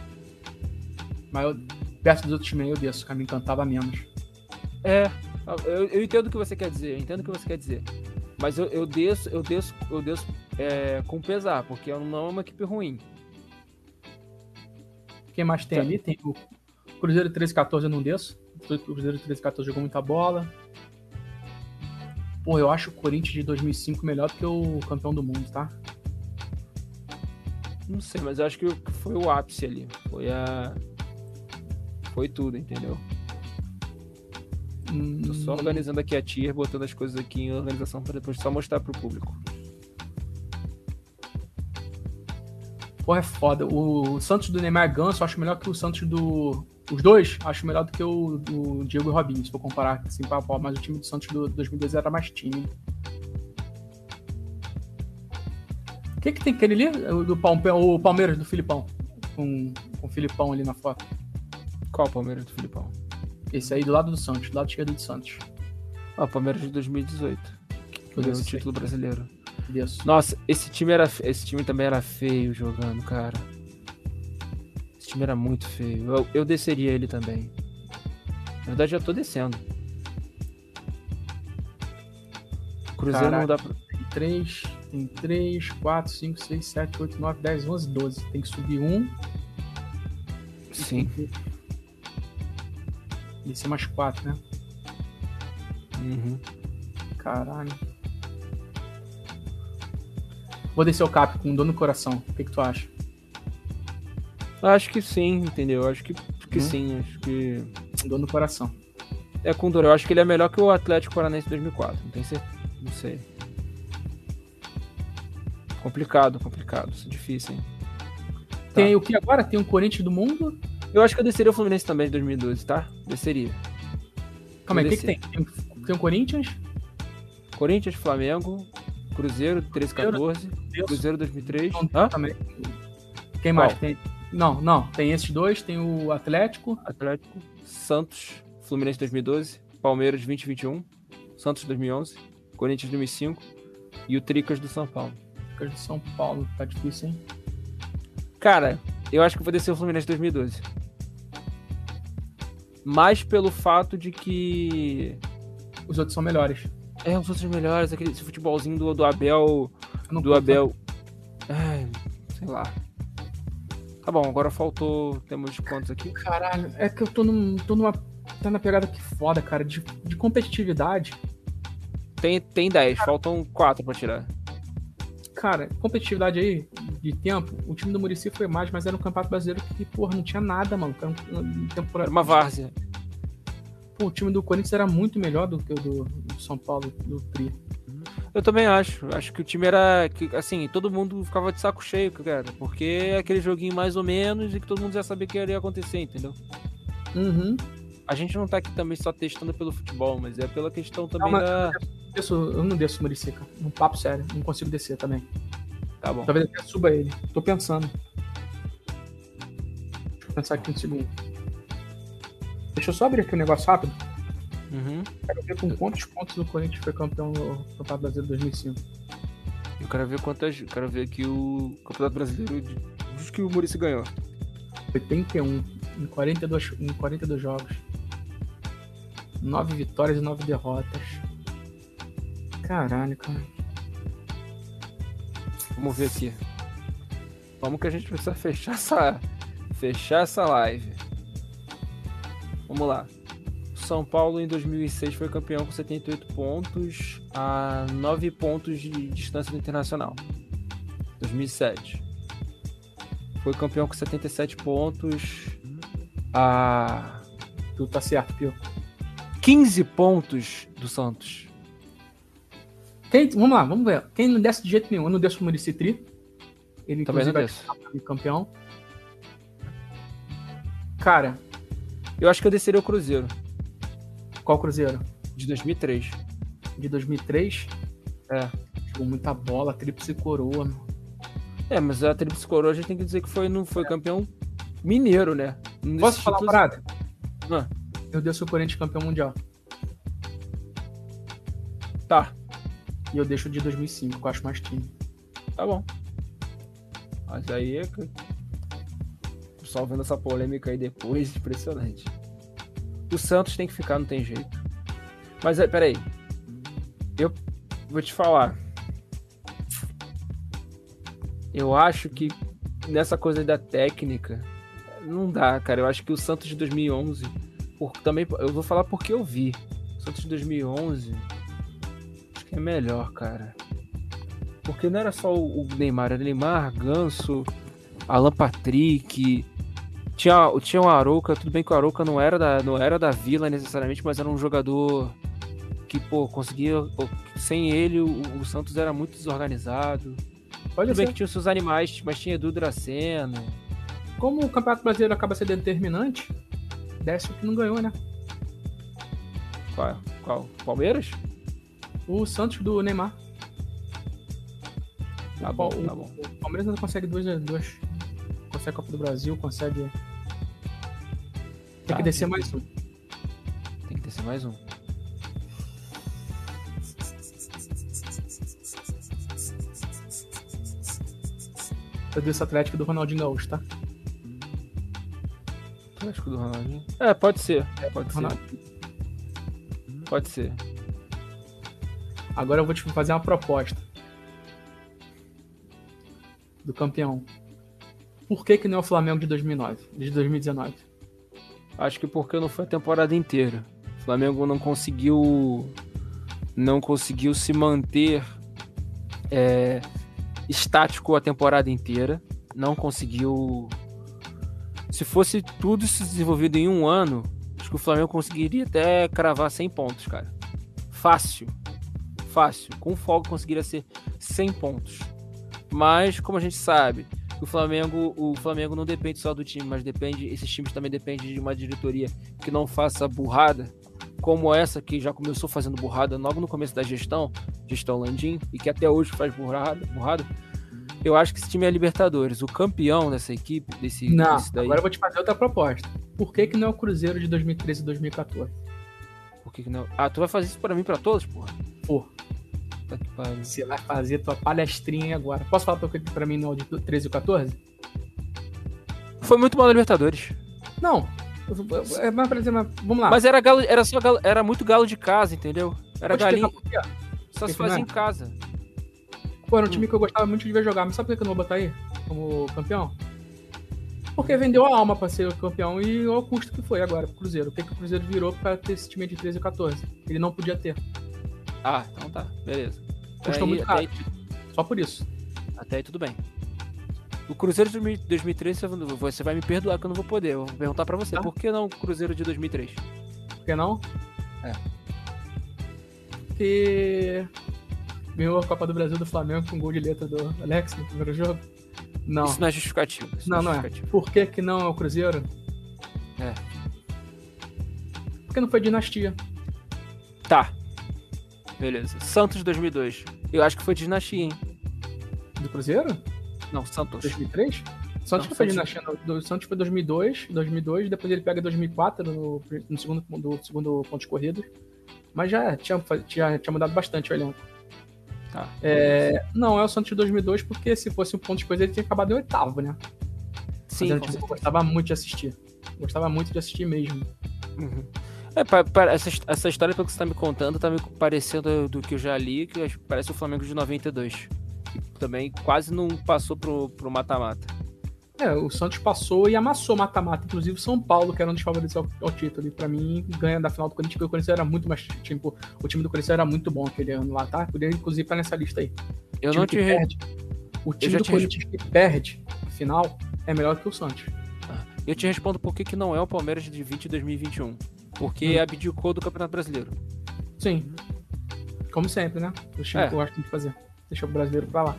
Mas eu, perto dos outros times eu desço, que me encantava menos. É. Eu, eu entendo o que você quer dizer. Eu entendo o que você quer dizer. Mas eu, eu desço, eu desço, eu desço é, com pesar, porque não é uma equipe ruim. Quem mais tem ali? Tem o Cruzeiro 13-14, eu não desço. O Cruzeiro 13-14 jogou muita bola. Pô, eu acho o Corinthians de 2005 melhor do que o campeão do mundo, tá? Não sei, mas eu acho que foi o ápice ali. Foi a. Foi tudo, entendeu? Tô só organizando aqui a tier, botando as coisas aqui em organização para depois só mostrar pro público. Pô, é foda. O Santos do Neymar Ganso eu acho melhor que o Santos do. Os dois, acho melhor do que o do Diego e Robinho, se for comparar assim, pau a pau. Mas o time do Santos do 2012 era mais tímido. O que, que tem aquele ali? O, do Palme- o Palmeiras do Filipão. Com, com o Filipão ali na foto. Qual o Palmeiras do Filipão? Esse aí do lado do Santos, do lado esquerdo do Santos. Ah, o Palmeiras de 2018. Que ganhou o título brasileiro. Desse. Nossa, esse time era esse time também era feio jogando, cara. Esse time era muito feio. Eu, eu desceria ele também. Na verdade, já tô descendo. Cruzeiro não Caraca. dá pra. Tem 3, tem 3, 4, 5, 6, 7, 8, 9, 10, 11, 12. Tem que subir um. Sim. Descer mais 4, né? Uhum. Caralho. Vou descer o cap com dor no coração. O que, que tu acha? Acho que sim, entendeu? Acho que, que Hum. sim. Acho que. Com dor no coração. É com dor. Eu acho que ele é melhor que o Atlético Paranaense 2004. Não tenho certeza. Não sei. Complicado, complicado. Isso é difícil, hein? Tá. Tem o que agora? Tem um Corinthians do mundo? Eu acho que eu desceria o Fluminense também de 2012, tá? Desceria. Calma aí, o que, que tem? tem? O Corinthians? Corinthians, Flamengo, Cruzeiro 13 14, Deus. Cruzeiro 2003. Não, Hã? também. Quem mais tem? Não, não. Tem esses dois. Tem o Atlético. Atlético, Santos, Fluminense 2012, Palmeiras 2021, Santos 2011, Corinthians 2005 e o Tricas do São Paulo. Lucas de São Paulo. Tá difícil, hein? Cara, eu acho que eu vou descer o Fluminense 2012. Mais pelo fato de que Os outros são melhores. é os outros melhores, aquele esse futebolzinho do, do Abel, não do Abel. Ai, sei lá. Tá bom, agora faltou. Temos quantos aqui? Caralho, é que eu tô, num, tô numa. Tá na pegada que foda, cara. De, de competitividade. Tem, tem 10, faltam 4 pra tirar. Cara, competitividade aí, de tempo, o time do Murici foi mais, mas era um campeonato brasileiro que, porra, não tinha nada, mano. Era um, temporada. Uma várzea. Pô, o time do Corinthians era muito melhor do que o do, do São Paulo, do Tri. Eu também acho. Acho que o time era. que, Assim, todo mundo ficava de saco cheio, cara. Porque é aquele joguinho mais ou menos e que todo mundo já sabia que ia acontecer, entendeu? Uhum. A gente não tá aqui também só testando pelo futebol, mas é pela questão também mas- da. Desço, eu não desço Murici, cara. Um papo sério. Não consigo descer também. Tá bom. Talvez até suba ele. Tô pensando. Deixa eu pensar aqui um segundo. Deixa eu só abrir aqui um negócio rápido. Uhum. Quero ver com quantos pontos o Corinthians foi campeão no Campeonato Brasileiro 2005. Eu quero ver quantas. Quero ver aqui o Campeonato Brasileiro de- dos que o Murici ganhou. 81 em 42, em 42 jogos. 9 vitórias e 9 derrotas. Caralho, cara. Vamos ver aqui. Vamos que a gente precisa fechar essa. Fechar essa live. Vamos lá. São Paulo em 2006 foi campeão com 78 pontos, a 9 pontos de distância do Internacional. 2007. Foi campeão com 77 pontos, a Tu tá certo, Pio. 15 pontos do Santos. Quem, vamos lá, vamos ver. Quem não desce de jeito nenhum, eu não desço o Muricy Tri. Ele Também não inclusive vai ser campeão. Cara, Eu acho que eu desceria o Cruzeiro, qual Cruzeiro? de 2003. De 2003? É. Jogou muita bola, tríplice coroa. meu. É, mas a Tríplice Coroa a gente tem que dizer que foi, não foi campeão mineiro, né? Nesses Posso falar títulos- parada? Ah. Eu desço o Corinthians campeão mundial. Tá, E eu deixo de 2005, que eu acho mais time. tá bom. Mas aí é que. Pessoal vendo essa polêmica aí depois, impressionante. O Santos tem que ficar, não tem jeito. Mas é, peraí. Eu, vou te falar. Eu acho que nessa coisa da técnica, não dá, cara. Eu acho que o Santos de 2011, por, também, eu vou falar porque eu vi. O Santos de 2011, acho que é melhor, cara. Porque não era só o Neymar, era Neymar, Ganso, Alan Patrick, tinha, tinha o Arouca, tudo bem que o Arouca não era da, não era da Vila necessariamente, mas era um jogador que, pô, conseguia. Sem ele, o, o Santos era muito desorganizado. Pode tudo bem que tinha os seus animais, mas tinha Edu Dracena. Como o Campeonato Brasileiro acaba sendo determinante, desce o que não ganhou, né? Qual? Qual? Palmeiras? O Santos do Neymar. Tá bom, tá bom. O Palmeiras não consegue duas, duas. Consegue a Copa do Brasil, consegue. Tem tá, que descer mais um. Tem que descer mais um. Eu desse Atlético do Ronaldinho Gaúcho, tá? Atlético do Ronaldinho? É, pode ser. Pode ser. Pode ser. Agora eu vou te fazer uma proposta do campeão. Por que, que não é o Flamengo de 2009, de 2019? Acho que porque não foi a temporada inteira. O Flamengo não conseguiu não conseguiu se manter é, estático a temporada inteira. Não conseguiu. Se fosse tudo se desenvolvido em um ano, acho que o Flamengo conseguiria até cravar 100 pontos, cara. Fácil. Fácil. Com folga conseguiria ser 100 pontos. Mas, como a gente sabe, o Flamengo, o Flamengo não depende só do time, mas depende, esses times também dependem de uma diretoria que não faça burrada, como essa que já começou fazendo burrada logo no começo da gestão, gestão Landim, e que até hoje faz burrada, burrada. Eu acho que esse time é Libertadores. O campeão dessa equipe, desse, não, desse daí. Agora eu vou te fazer outra proposta. Por que, que não é o Cruzeiro de 2013 e 2014? Por que, que não? Ah, tu vai fazer isso para mim para todos, porra? Pariu. Você vai fazer tua palestrinha agora. Posso falar pra, pra mim no de 13 e 14? Foi muito mal na Libertadores. Não. É, mas, por exemplo, vamos lá. Mas era galo, era só galo, era muito galo de casa, entendeu? Era galinha. Só se fazia em casa. Pô, era um time que eu gostava muito de ver jogar, mas sabe por que eu não vou botar aí como campeão? Porque vendeu a alma pra ser campeão e olha o custo que foi agora pro Cruzeiro. O que, que o Cruzeiro virou pra ter esse time de 13 e 14? Ele não podia ter. Ah, então tá, beleza. Custou muito caro. Aí, Só por isso. Até aí tudo bem. O Cruzeiro de 2003, você vai me perdoar que eu não vou poder. Eu vou perguntar pra você, tá. por que não o Cruzeiro de 2003? Por que não? É. Porque ganhou a Copa do Brasil do Flamengo com gol de letra do Alex no primeiro jogo. Não. Isso não é justificativo. Não, não, é, não é. Por que, que não é o Cruzeiro? É. Porque não foi dinastia. Tá, Beleza. Santos 2002. Eu acho que foi dinastia, hein? Do Cruzeiro? Não, Santos. 2003? Santos não, foi dinastia. Do, Santos foi 2002, 2002, depois ele pega 2004 no, no segundo, do segundo ponto de corrida. Mas já tinha, tinha, tinha mudado bastante o elenco. Tá. É, não, é o Santos de 2002 porque se fosse um ponto de coisa ele tinha acabado em oitavo, né? Sim, Mas, tipo, gostava muito de assistir. Gostava muito de assistir mesmo. Uhum. É, pra, pra, essa, essa história, pelo que você tá me contando, tá me parecendo do que eu já li, que parece o Flamengo de 92. Que também quase não passou pro mata-mata. É, o Santos passou e amassou mata-mata, inclusive o São Paulo, que era um dos favoritos ao, ao título. E pra mim, ganha da final do Corinthians, porque o Corinthians era muito mais. Tipo, o time do Corinthians era muito bom aquele ano lá, tá? Poderia, inclusive, estar nessa lista aí. Eu não te perde, O time do Corinthians que perde final é melhor que o Santos. Ah, eu te respondo por que, que não é o Palmeiras de 20 e 2021 porque hum. abdicou do Campeonato Brasileiro. Sim. Como sempre, né? O time é. que eu gosto de fazer. Deixa o brasileiro pra lá.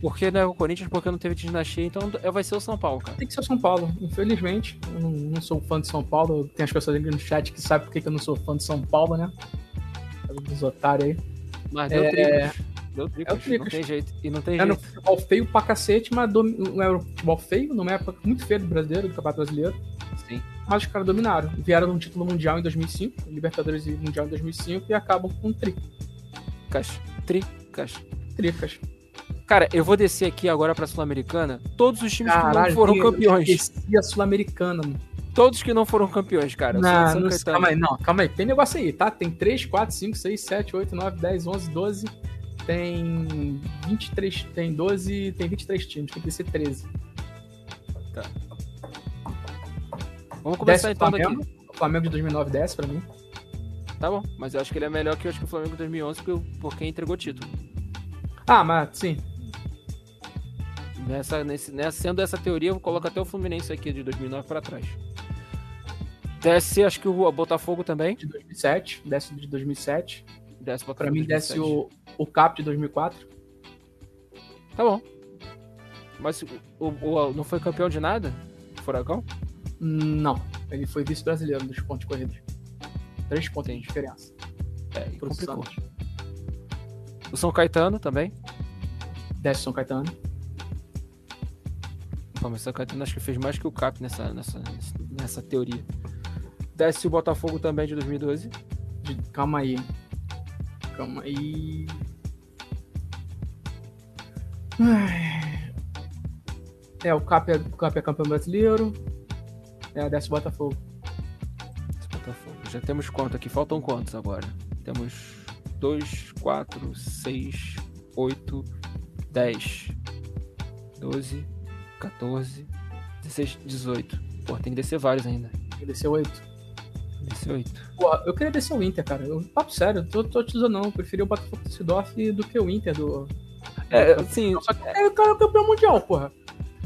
Porque não é o Corinthians, porque não teve dinastia, então é, vai ser o São Paulo, cara. Tem que ser o São Paulo, infelizmente. Eu não, não sou fã de São Paulo. Tem as pessoas aqui no chat que sabem por que eu não sou fã de São Paulo, né? Dos otários aí. Mas deu é... Deu tricos, é não tem jeito. E não tem é jeito. É um futebol feio pra cacete, mas dom... não é um futebol feio, não é muito feio do brasileiro, do campeonato brasileiro. Sim. Mas os caras dominaram. Vieram num título mundial em 2005, Libertadores e Mundial em 2005, e acabam com tri. Tricas. Tricas. Tricas. Cara, eu vou descer aqui agora pra Sul-Americana. Todos os times Caralho, que não foram campeões. Eu a Sul-Americana, mano. Todos que não foram campeões, cara. Não, não calma aí, não, calma aí. Tem negócio aí, tá? Tem 3, 4, 5, 6, 7, 8, 9, 10, 11, 12, tem 23, tem 12, tem 23 times, tem que ser 13. Vamos começar Desce o então Flamengo. daqui. O Flamengo de 2009 desce pra mim. Tá bom, mas eu acho que ele é melhor que eu acho que o Flamengo de 2011 porque, entregou título. Ah, mas sim. Nessa, nesse, nessa, sendo essa teoria, eu coloco até o Fluminense aqui de 2009 pra trás. Desce, acho que o Botafogo também. De 2007, desce de 2007. Desce o Pra Botafogo mim de desce 2007. o, o Cap de 2004. Tá bom. Mas o, o- não foi campeão de nada? O Furacão? Não, ele foi vice-brasileiro dos pontos corridos. Três pontos de diferença. É, e complicou. Santos. O São Caetano também. Desce São Caetano. Pô, mas o São Caetano acho que fez mais que o Cap nessa, nessa, nessa teoria. Desce o Botafogo também de 2012. De- calma aí. Calma aí. Ai. É, o Cap é, o Cap é campeão brasileiro. É, desce o Botafogo. Esse Botafogo. Já temos quanto aqui? Faltam quantos agora? Temos 2, 4, 6, 8, 10, 12, 14, 16, 18. Pô, tem que descer vários ainda. Ele desceu 8. Descer 8. Porra, eu queria descer o Inter, cara. Eu, papo sério, tô, tô te dizendo não. Eu preferi o Botafogo Düsseldorf do que o Inter do. É, assim. Só que é, o campeão mundial, porra.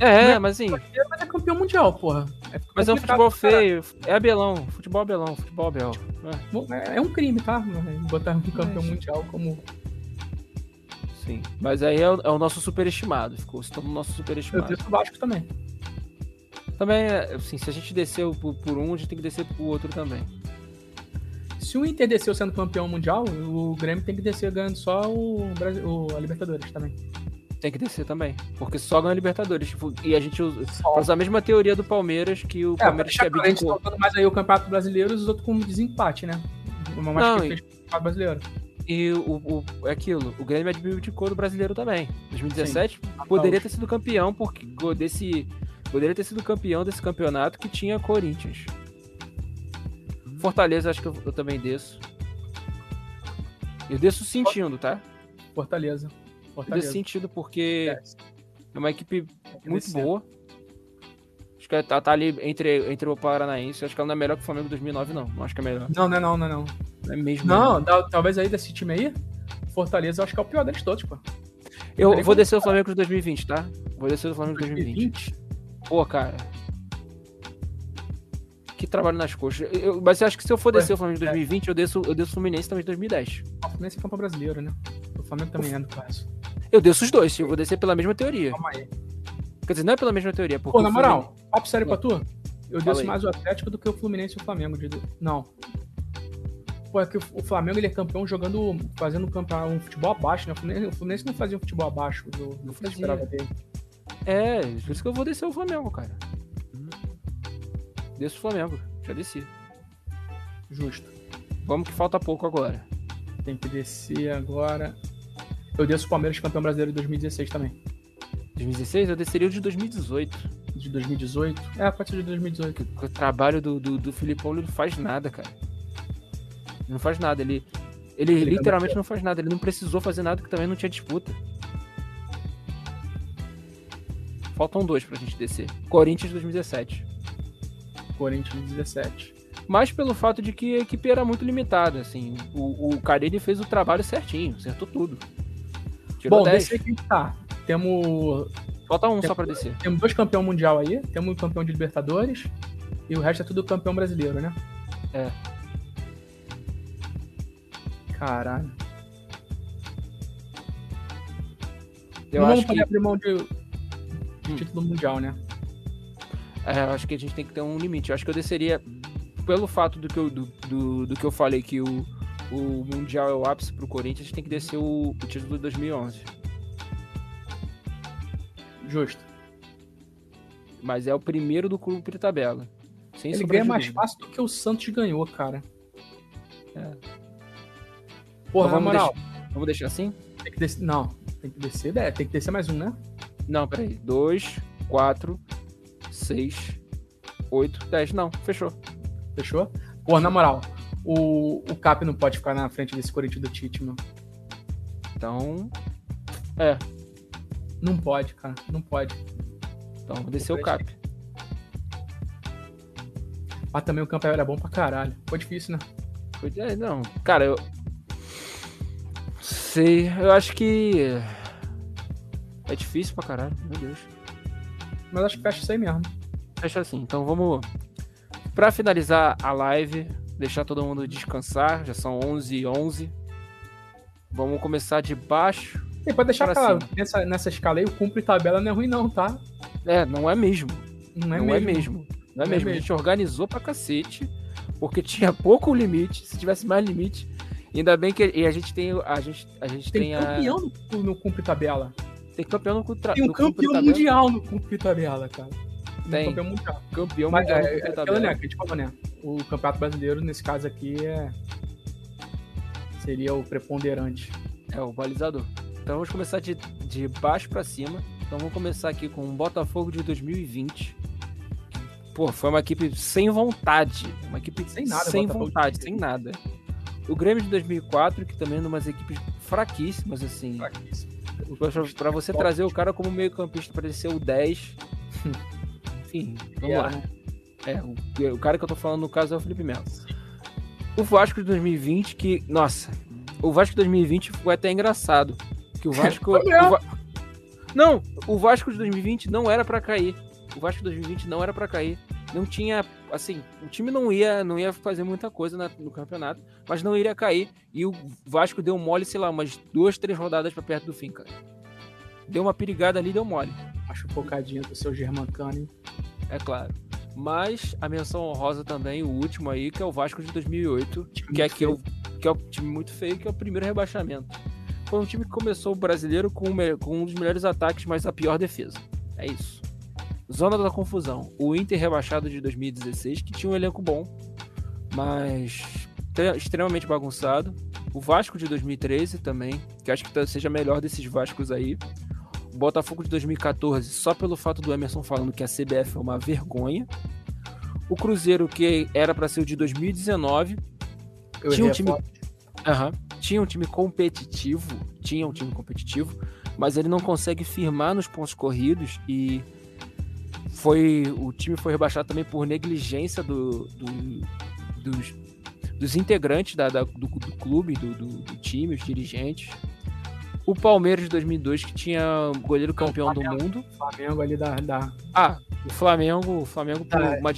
É, mas assim. Mas é campeão mundial, porra. É Mas é um futebol feio. É abelão. Futebol abelão. Futebol abel. É, Bom, É, é um crime, tá? Botar um campeão mundial como. sim. Mas aí é o, é o nosso superestimado. Ficou se tornou o nosso Eu superestimado. desço o Vasco também. Também, é, assim, se a gente desceu por, por um, a gente tem que descer pro outro também. Se o Inter desceu sendo campeão mundial, o Grêmio tem que descer ganhando só o, Brasil, o a Libertadores também. Tem que descer também. Porque só ganha Libertadores. Tipo, e a gente usa, usar a mesma teoria do Palmeiras, que o É, Palmeiras gente tá abdicou. mais aí o Campeonato Brasileiro e os outros com desempate, né? Uma mais Não, que e- fez o Campeonato Brasileiro. E o, o, é aquilo, o Grêmio abdicou do brasileiro também. 2017 Sim. poderia ter sido campeão, porque desse. Poderia ter sido campeão desse campeonato que tinha Corinthians. Fortaleza, acho que eu, eu também desço. Eu desço sentindo, tá? Fortaleza. Fortaleza. sentindo porque Desce. é uma equipe muito boa. Acho que ela tá ali entre, entre o Paranaense. Acho que ela não é melhor que o Flamengo 2009, não. Não acho que é melhor. Não, não, é não, não, é não. Não é mesmo. Não, tal- talvez aí desse time aí, Fortaleza eu acho que é o pior deles todos, pô. Eu vou descer o Flamengo de 2020, tá? Vou descer o Flamengo de 2020. Pô, cara. Que trabalho nas coxas. Eu- mas eu acho que se eu for descer o Flamengo de 2020, eu desço, eu desço o Fluminense também de 2010. O Fluminense é campeão brasileiro, né? O Flamengo também é no caso. Eu desço os dois, eu vou descer pela mesma teoria. Calma aí. Quer dizer, não é pela mesma teoria, porque. Pô, na o moral, papo sério pra tu, eu Fala desço aí. mais o Atlético do que o Fluminense e o Flamengo. de- Não. Pô, é que o Flamengo ele é campeão jogando, fazendo um, campeão, um futebol abaixo, né? O Fluminense, o Fluminense não fazia um futebol abaixo do, do que esperava dele. É, por isso que eu vou descer o Flamengo, cara. Desço o Flamengo, já desci. Justo. Vamos que falta pouco agora. Tem que descer agora. Eu desço o Palmeiras campeão brasileiro de 2016 também. 2016 eu desceria o de 2018. De 2018. É, pode ser de 2018. O trabalho do, do, do Filipão ele não faz nada, cara. Ele não faz nada. Ele, ele, Ele literalmente não faz nada. Ele não precisou fazer nada porque também não tinha disputa. Faltam dois pra gente descer. Corinthians 2017. Corinthians 2017. Mas pelo fato de que a equipe era muito limitada, assim. O, o fez o trabalho certinho, acertou tudo. Tirou Bom, 10. descer aqui tá. Temos, Falta um só pra descer. temos dois campeão mundial aí. Temos um campeão de Libertadores. E o resto é tudo campeão brasileiro, né? É. Caralho. Eu não acho vamos que, abrir mão de, de Hum. título mundial, né? É, acho que a gente tem que ter um limite. Eu acho que eu desceria pelo fato do que eu, do, do, do que eu falei que o, o Mundial é o ápice pro Corinthians, a gente tem que descer o, o título de 2011. Justo. Mas é o primeiro do clube de tabela. Sem Ele ganha mais fácil do que o Santos ganhou, cara. É. Porra, Então vamos moral, Vamos deixar assim? tem que descer. Não, tem que descer, é, tem que descer mais um, né? Não, peraí. 2, 4, 6, 8, 10. Não, fechou. Fechou? Porra, na moral, o, o Cap não pode ficar na frente desse Corinthians do Tite, mano. Então, é. Não pode, cara. Não pode. Então, vou descer o cap. Mas também o campo era bom pra caralho. Foi difícil, né? Foi, é, não, cara, eu. Sei, eu acho que. É difícil pra caralho, meu Deus. Mas acho que fecha isso aí mesmo. Fecha assim, então vamos. Pra finalizar a live, deixar todo mundo descansar, já são 11 e 11. Vamos começar de baixo. E pode deixar claro, nessa, nessa escala aí, o cumpre tabela não é ruim, não, tá? É, não é mesmo. Não é não mesmo. é mesmo. Não é Não é mesmo. A gente organizou pra cacete, porque tinha pouco limite. Se tivesse mais limite, ainda bem que e a gente tem a gente a gente tem, Tem a campeão no, no cumpre tabela. Tem campeão no contra, Tem um campeão mundial no cumpre tabela, cara. Tem. campeão mundial. Campeão Mas mundial é, é aquela, né, que a gente falou, né? O campeonato brasileiro, nesse caso aqui, é. Seria o preponderante. É o balizador. Então vamos começar de, de baixo pra cima. Então vamos começar aqui com o Botafogo de 2020. Pô, foi uma equipe sem vontade. Uma equipe Sem nada, sem Botafogo vontade, 2020. sem nada. O Grêmio de 2004, que também é umas equipes fraquíssimas, assim. Pra, pra você trazer o cara como meio campista para ele ser o 10. Enfim, vamos Yeah, lá. É, o, o cara que eu tô falando no caso é o Felipe Melo. O Vasco de 2020, que. Nossa, o Vasco de 2020 foi até engraçado. Que o Vasco. O Va- Não, o Vasco de 2020 não era pra cair. O Vasco de 2020 não era pra cair. Não tinha. Assim, o time não ia, não ia fazer muita coisa na- no campeonato, mas não iria cair. E o Vasco deu mole, sei lá, umas duas, três rodadas pra perto do fim, cara. Deu uma perigada ali, deu mole. Acho bocadinho do seu Germancani. É claro. Mas a menção honrosa também, o último aí, que é o Vasco de 2008, que é, que, é o, que é o time muito feio, que é o primeiro rebaixamento. Foi um time que começou o brasileiro com, com um dos melhores ataques, mas a pior defesa. É isso. Zona da confusão. O Inter rebaixado de 2016, que tinha um elenco bom, mas tre- extremamente bagunçado. O Vasco de 2013 também, que acho que seja melhor desses Vascos aí. O Botafogo de 2014, só pelo fato do Emerson falando que a CBF é uma vergonha. O Cruzeiro, que era para ser o de 2019, Eu Tinha um time-. Aham. Tinha um time competitivo, tinha um time competitivo, mas ele não consegue firmar nos pontos corridos e foi o time foi rebaixado também por negligência do, do- dos, dos integrantes da- da- do, do clube, do, do- time, os dirigentes. O Palmeiras de 2002 que tinha goleiro campeão do Flamengo. mundo. Flamengo ali da. da Ah, o Flamengo, o Flamengo Ah, uma,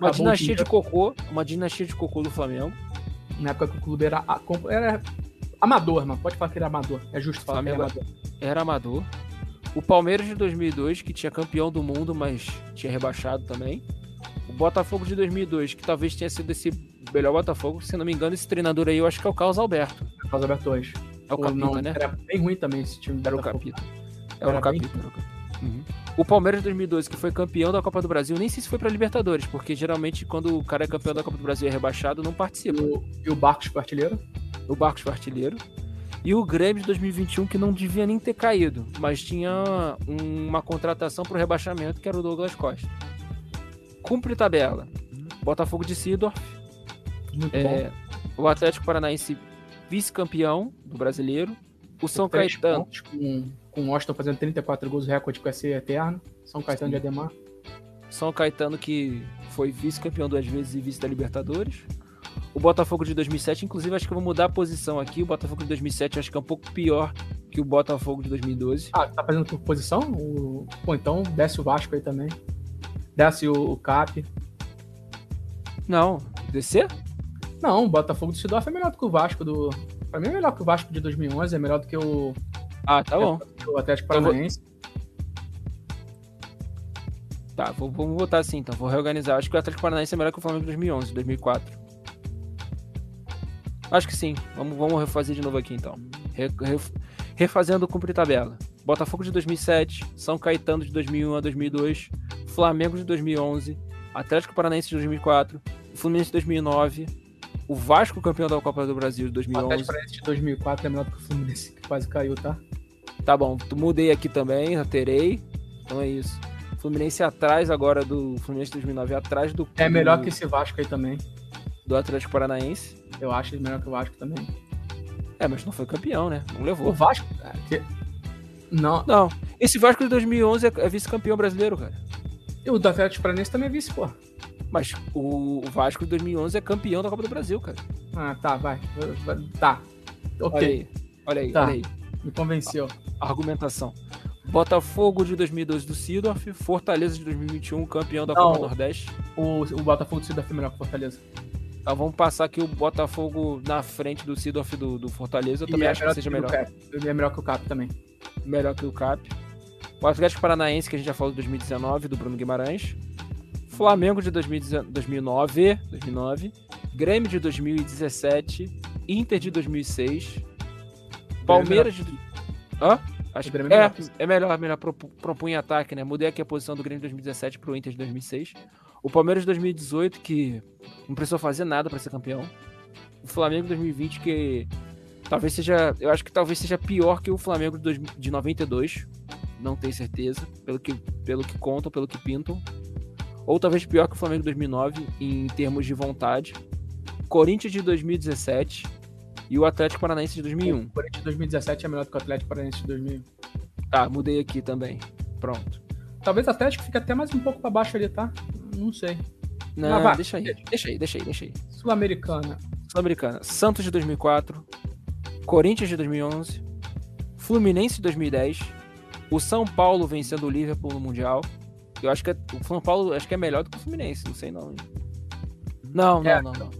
uma o dinastia de cocô, uma dinastia de cocô do Flamengo. Na época que o clube era, era amador, mano. Pode falar que era amador. É justo falar que era Flamengo- amador. era amador. O Palmeiras de 2002, que tinha campeão do mundo, mas tinha rebaixado também. O Botafogo de 2002, que talvez tenha sido esse melhor Botafogo. Se não me engano, esse treinador aí, eu acho que é o Carlos Alberto. Carlos Alberto hoje. É o Ou Capita, não, né? Era bem ruim também esse time. Era o. Capita. Era Era o bem- Capita. Era o Capita. Uhum. O Palmeiras de 2012, que foi campeão da Copa do Brasil, nem sei se foi pra Libertadores, porque geralmente quando o cara é campeão da Copa do Brasil e é rebaixado, não participa. o, e o Barcos foi artilheiro. o Barcos foi artilheiro. E o Grêmio de 2021, que não devia nem ter caído, mas tinha um- uma contratação para o rebaixamento, que era o Douglas Costa. Cumpre tabela. Botafogo de Sidorf, é, o Atlético Paranaense vice-campeão do brasileiro, o São Caetano, Com, com o Washington fazendo 34 gols, o recorde que vai ser eterno. São Caetano de Ademar. São Caetano que foi vice-campeão duas vezes e vice da Libertadores. O Botafogo de 2007, inclusive acho que eu vou mudar a posição aqui. O Botafogo de 2007 acho que é um pouco pior que o Botafogo de 2012. Ah, tá fazendo por posição? O... Pô, então desce o Vasco aí também. Desce o, o Cap. Não, descer? Não, o Botafogo do Sidorf é melhor do que o Vasco do. Pra mim é melhor que o Vasco de 2011, é melhor do que o, Ah, tá bom. que o Atlético vou- Paranaense. Tá, vou, vamos botar assim então, vou reorganizar. Acho que o Atlético Paranaense é melhor que o Flamengo de 2011, 2004. Acho que sim. Vamos, vamos refazer de novo aqui então. Re- re- refazendo o cumprir tabela. Botafogo de 2007, São Caetano de 2001 a 2002, Flamengo de 2011, Atlético Paranaense de 2004, Fluminense de 2009, o Vasco campeão da Copa do Brasil de O Atlético 2011. Paranaense de 2004 é melhor do que o Fluminense, que quase caiu, tá? Tá bom, tu- mudei aqui também, alterei. Então é isso. Fluminense atrás agora do Fluminense de 2009, atrás do É melhor que esse Vasco aí também. Do Atlético Paranaense. Eu acho ele melhor que o Vasco também. É, mas não foi campeão, né? Não levou. O Vasco, cara, que- Não, Não. Esse Vasco de 2011 é, é vice-campeão brasileiro, cara. e o do Atlético Paranaense também é vice, pô. Mas o Vasco de 2011 é campeão da Copa do Brasil, cara. Ah, tá, vai. Tá. Ok, Olha aí. Olha aí, Tá. olha aí. me convenceu. Argumentação. Botafogo de 2012 do Sidorf, Fortaleza de 2021, campeão da Não. Copa Nordeste. O, o Botafogo do Cidade foi melhor que o Fortaleza. Então vamos passar aqui o Botafogo na frente do Sidorf do, do Fortaleza. Eu também E é acho que seja melhor. Ele é melhor que o Cap também. melhor que o Cap. O Atlético Paranaense, que a gente já falou de 2019, do Bruno Guimarães. Flamengo de 2019, 2009, 2009. Grêmio de 2017. Inter de 2006. Palmeiras de. Hã? Acho que é é, melhor. é melhor, melhor propu- propunha ataque, né? Mudei aqui a posição do Grêmio de 2017 pro Inter de 2006. O Palmeiras de 2018, que não precisou fazer nada para ser campeão. O Flamengo de 2020, que talvez seja. Eu acho que talvez seja pior que o Flamengo de, dois- de 92. Não tenho certeza. Pelo que, pelo que contam, pelo que pintam. Ou talvez pior que o Flamengo de 2009 em termos de vontade. Corinthians de 2017 e o Atlético Paranaense de 2001. O Corinthians de 2017 é melhor do que o Atlético Paranaense de 2000. Tá, mudei aqui também. Pronto. Talvez o Atlético fique até mais um pouco pra baixo ali, tá? Não sei. Não, Mas vai. deixa aí, deixa aí, deixa aí, deixa aí. Sul-Americana. Sul-Americana. Santos de 2004, Corinthians de 2011, Fluminense de 2010, o São Paulo vencendo o Liverpool no Mundial. Eu acho que é- o São Paulo acho que é melhor do que o Fluminense, não sei não. Não, não, É. não, não.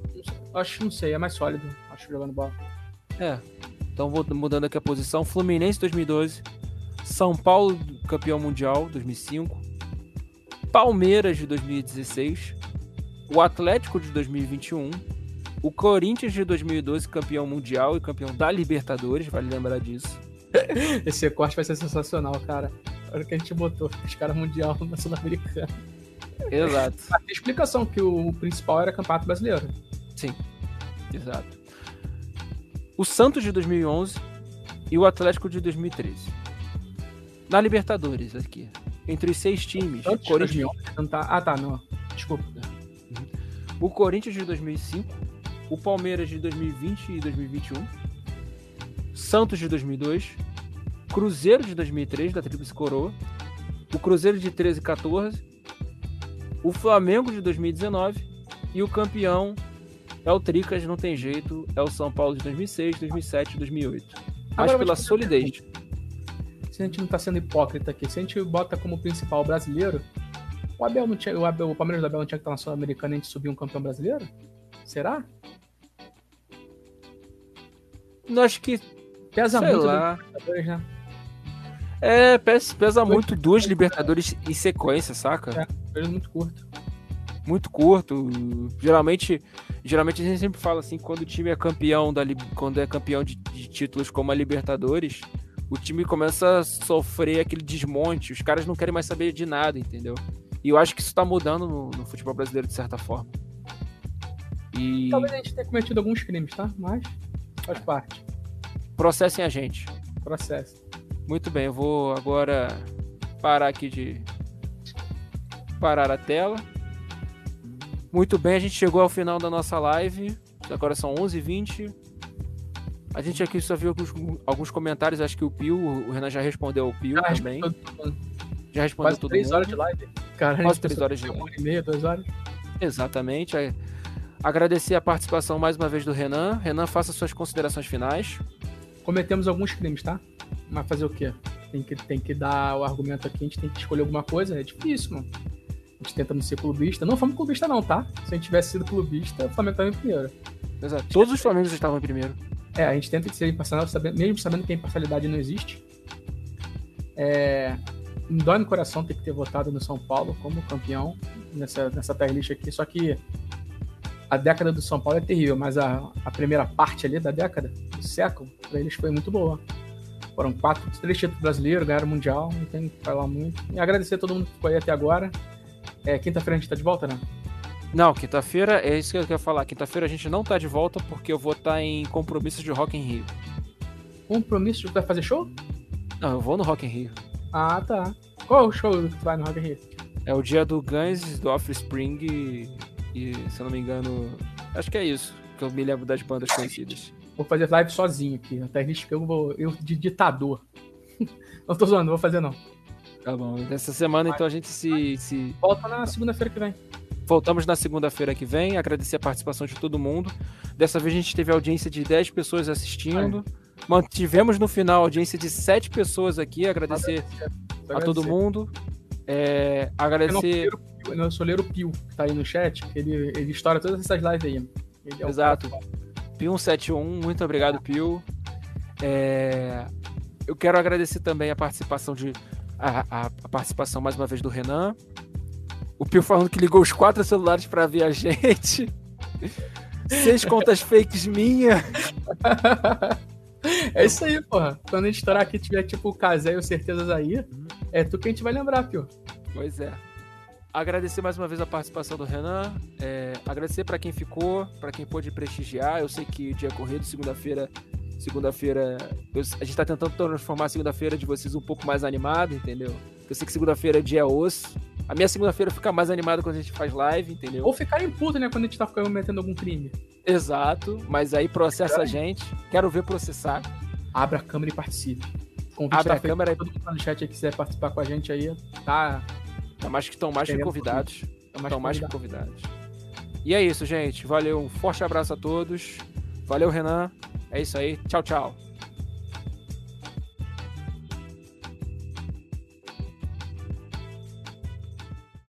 Acho, não sei, é mais sólido. Acho jogando bola. É. Então vou mudando aqui a posição. Fluminense 2012, São Paulo campeão mundial 2005, Palmeiras de 2016, o Atlético de 2021, o Corinthians de 2012 campeão mundial e campeão da Libertadores, vale lembrar disso. Esse corte vai ser sensacional, cara. Olha o que a gente botou. Os caras mundial na Sul-Americana. Exato. Tem explicação que o principal era Campeonato Brasileiro. Exato. O Santos de 2011 e o Atlético de 2013. Na Libertadores aqui, entre os seis times, Antes Corinthians 2011, não tá... Ah, tá, não. Desculpa. o Corinthians de 2005, o Palmeiras de 2020 e 2021, Santos de 2002, Cruzeiro de 2003, da Tríplice Coroa, o Cruzeiro de 13 e 14, o Flamengo de 2019 e o campeão é o Tricas, não tem jeito, é o São Paulo de 2006, 2007 e 2008. Agora Mas vou pela solidez. Se a gente não tá sendo hipócrita aqui, se a gente bota como principal brasileiro, o Abel não tinha. O, Abel, o Palmeiras do Abel não tinha que estar na Sul-Americana e a gente subir um campeão brasileiro? Será? Eu Acho que, Pesa sei muito lá. né? É, pesa, pesa muito duas Libertadores em sequência, saca? É. Período muito curto. muito curto. Geralmente, geralmente a gente sempre fala assim, quando o time é campeão da quando é campeão de, de títulos como a Libertadores, o time começa a sofrer aquele desmonte, os caras não querem mais saber de nada, entendeu? E eu acho que isso tá mudando no, no futebol brasileiro de certa forma. E Talvez a gente tenha cometido alguns crimes, tá? Mas faz parte. processem a gente. Processo. Muito bem, eu vou agora parar aqui de parar a tela. Muito bem, a gente chegou ao final da nossa live. Agora são 11h20. A gente aqui só viu alguns, alguns comentários. Acho que o Pio, o Renan já respondeu ao Pio Ah, também. Já respondeu Quase todo três mundo. horas de live. Cara, Quase três horas de Uma live. hora e meia, duas horas. Exatamente. Aí, Agradecer a participação mais uma vez do Renan. Renan, faça suas considerações finais. Cometemos alguns crimes, tá? Mas fazer o quê? Tem que, tem que dar o argumento aqui, a gente tem que escolher alguma coisa. É difícil, mano. A gente tenta não ser clubista. Não fomos clubista, não, tá? Se a gente tivesse sido clubista, o Flamengo tava em primeiro. Exato. Todos os Flamengos estavam em primeiro. É, a gente tenta ser imparcial, mesmo sabendo que a imparcialidade não existe. É, me dói no coração ter que ter votado no São Paulo como campeão nessa, nessa tier list aqui. Só que a década do São Paulo é terrível, mas a, a primeira parte ali da década, do século, pra eles foi muito boa. Foram quatro, três títulos brasileiros, ganharam o Mundial, não tem que falar muito. E agradecer a todo mundo que ficou aí até agora. É, Quinta-feira a gente tá de volta, né? Não, quinta-feira, é isso que eu quero falar. Quinta-feira a gente não tá de volta porque eu vou estar em compromissos de Rock in Rio. Compromisso de tu vai fazer show? Não, eu vou no Rock in Rio. Ah, tá. Qual o show que tu vai no Rock in Rio? É o dia do Guns, do Offspring e, e, se eu não me engano, acho que é isso que eu me lembro das bandas conhecidas. Vou fazer live sozinho aqui. Até risco eu vou. Eu de ditador. não tô zoando, não vou fazer não. Tá bom. Nessa semana, então, a gente se. se... Volta na segunda-feira que vem. Voltamos na segunda-feira que vem. Agradecer a participação de todo mundo. Dessa vez a gente teve audiência de 10 pessoas assistindo. Mantivemos no final audiência de 7 pessoas aqui. Agradecer, agradecer. a todo mundo. É, agradecer. Eu não sou Leiro Pio, que tá aí no chat. Ele, ele estoura todas essas lives aí. É Exato. Pio171, muito obrigado, Pio. É, eu quero agradecer também a participação de. A, a, a, participação mais uma vez do Renan. O Pio falando que ligou os quatro celulares para ver a gente. Seis contas fakes minha. É isso aí, porra. Quando a gente estourar aqui tiver tipo o Casé ou Certezas aí, é tu que a gente vai lembrar, Pio. Pois é. Agradecer mais uma vez a participação do Renan. É, agradecer para quem ficou, para quem pôde prestigiar. Eu sei que o dia corrido, segunda-feira. Segunda-feira. A gente está tentando transformar a segunda-feira de vocês um pouco mais animada, entendeu? Eu sei que segunda-feira é dia osso. A minha segunda-feira fica mais animada quando a gente faz live, entendeu? Ou ficarem puto, né? Quando a gente tá cometendo algum crime. Exato, mas aí processa a gente. Quero ver processar. Abra a câmera e participe. Convite Abra a câmera e. Todo mundo no chat aí quiser participar com a gente aí, tá. Tá mais que estão mais que convidados. Estão mais que convidados. E é isso, gente. Valeu. Um forte abraço a todos. Valeu, Renan. É isso aí. Tchau, tchau.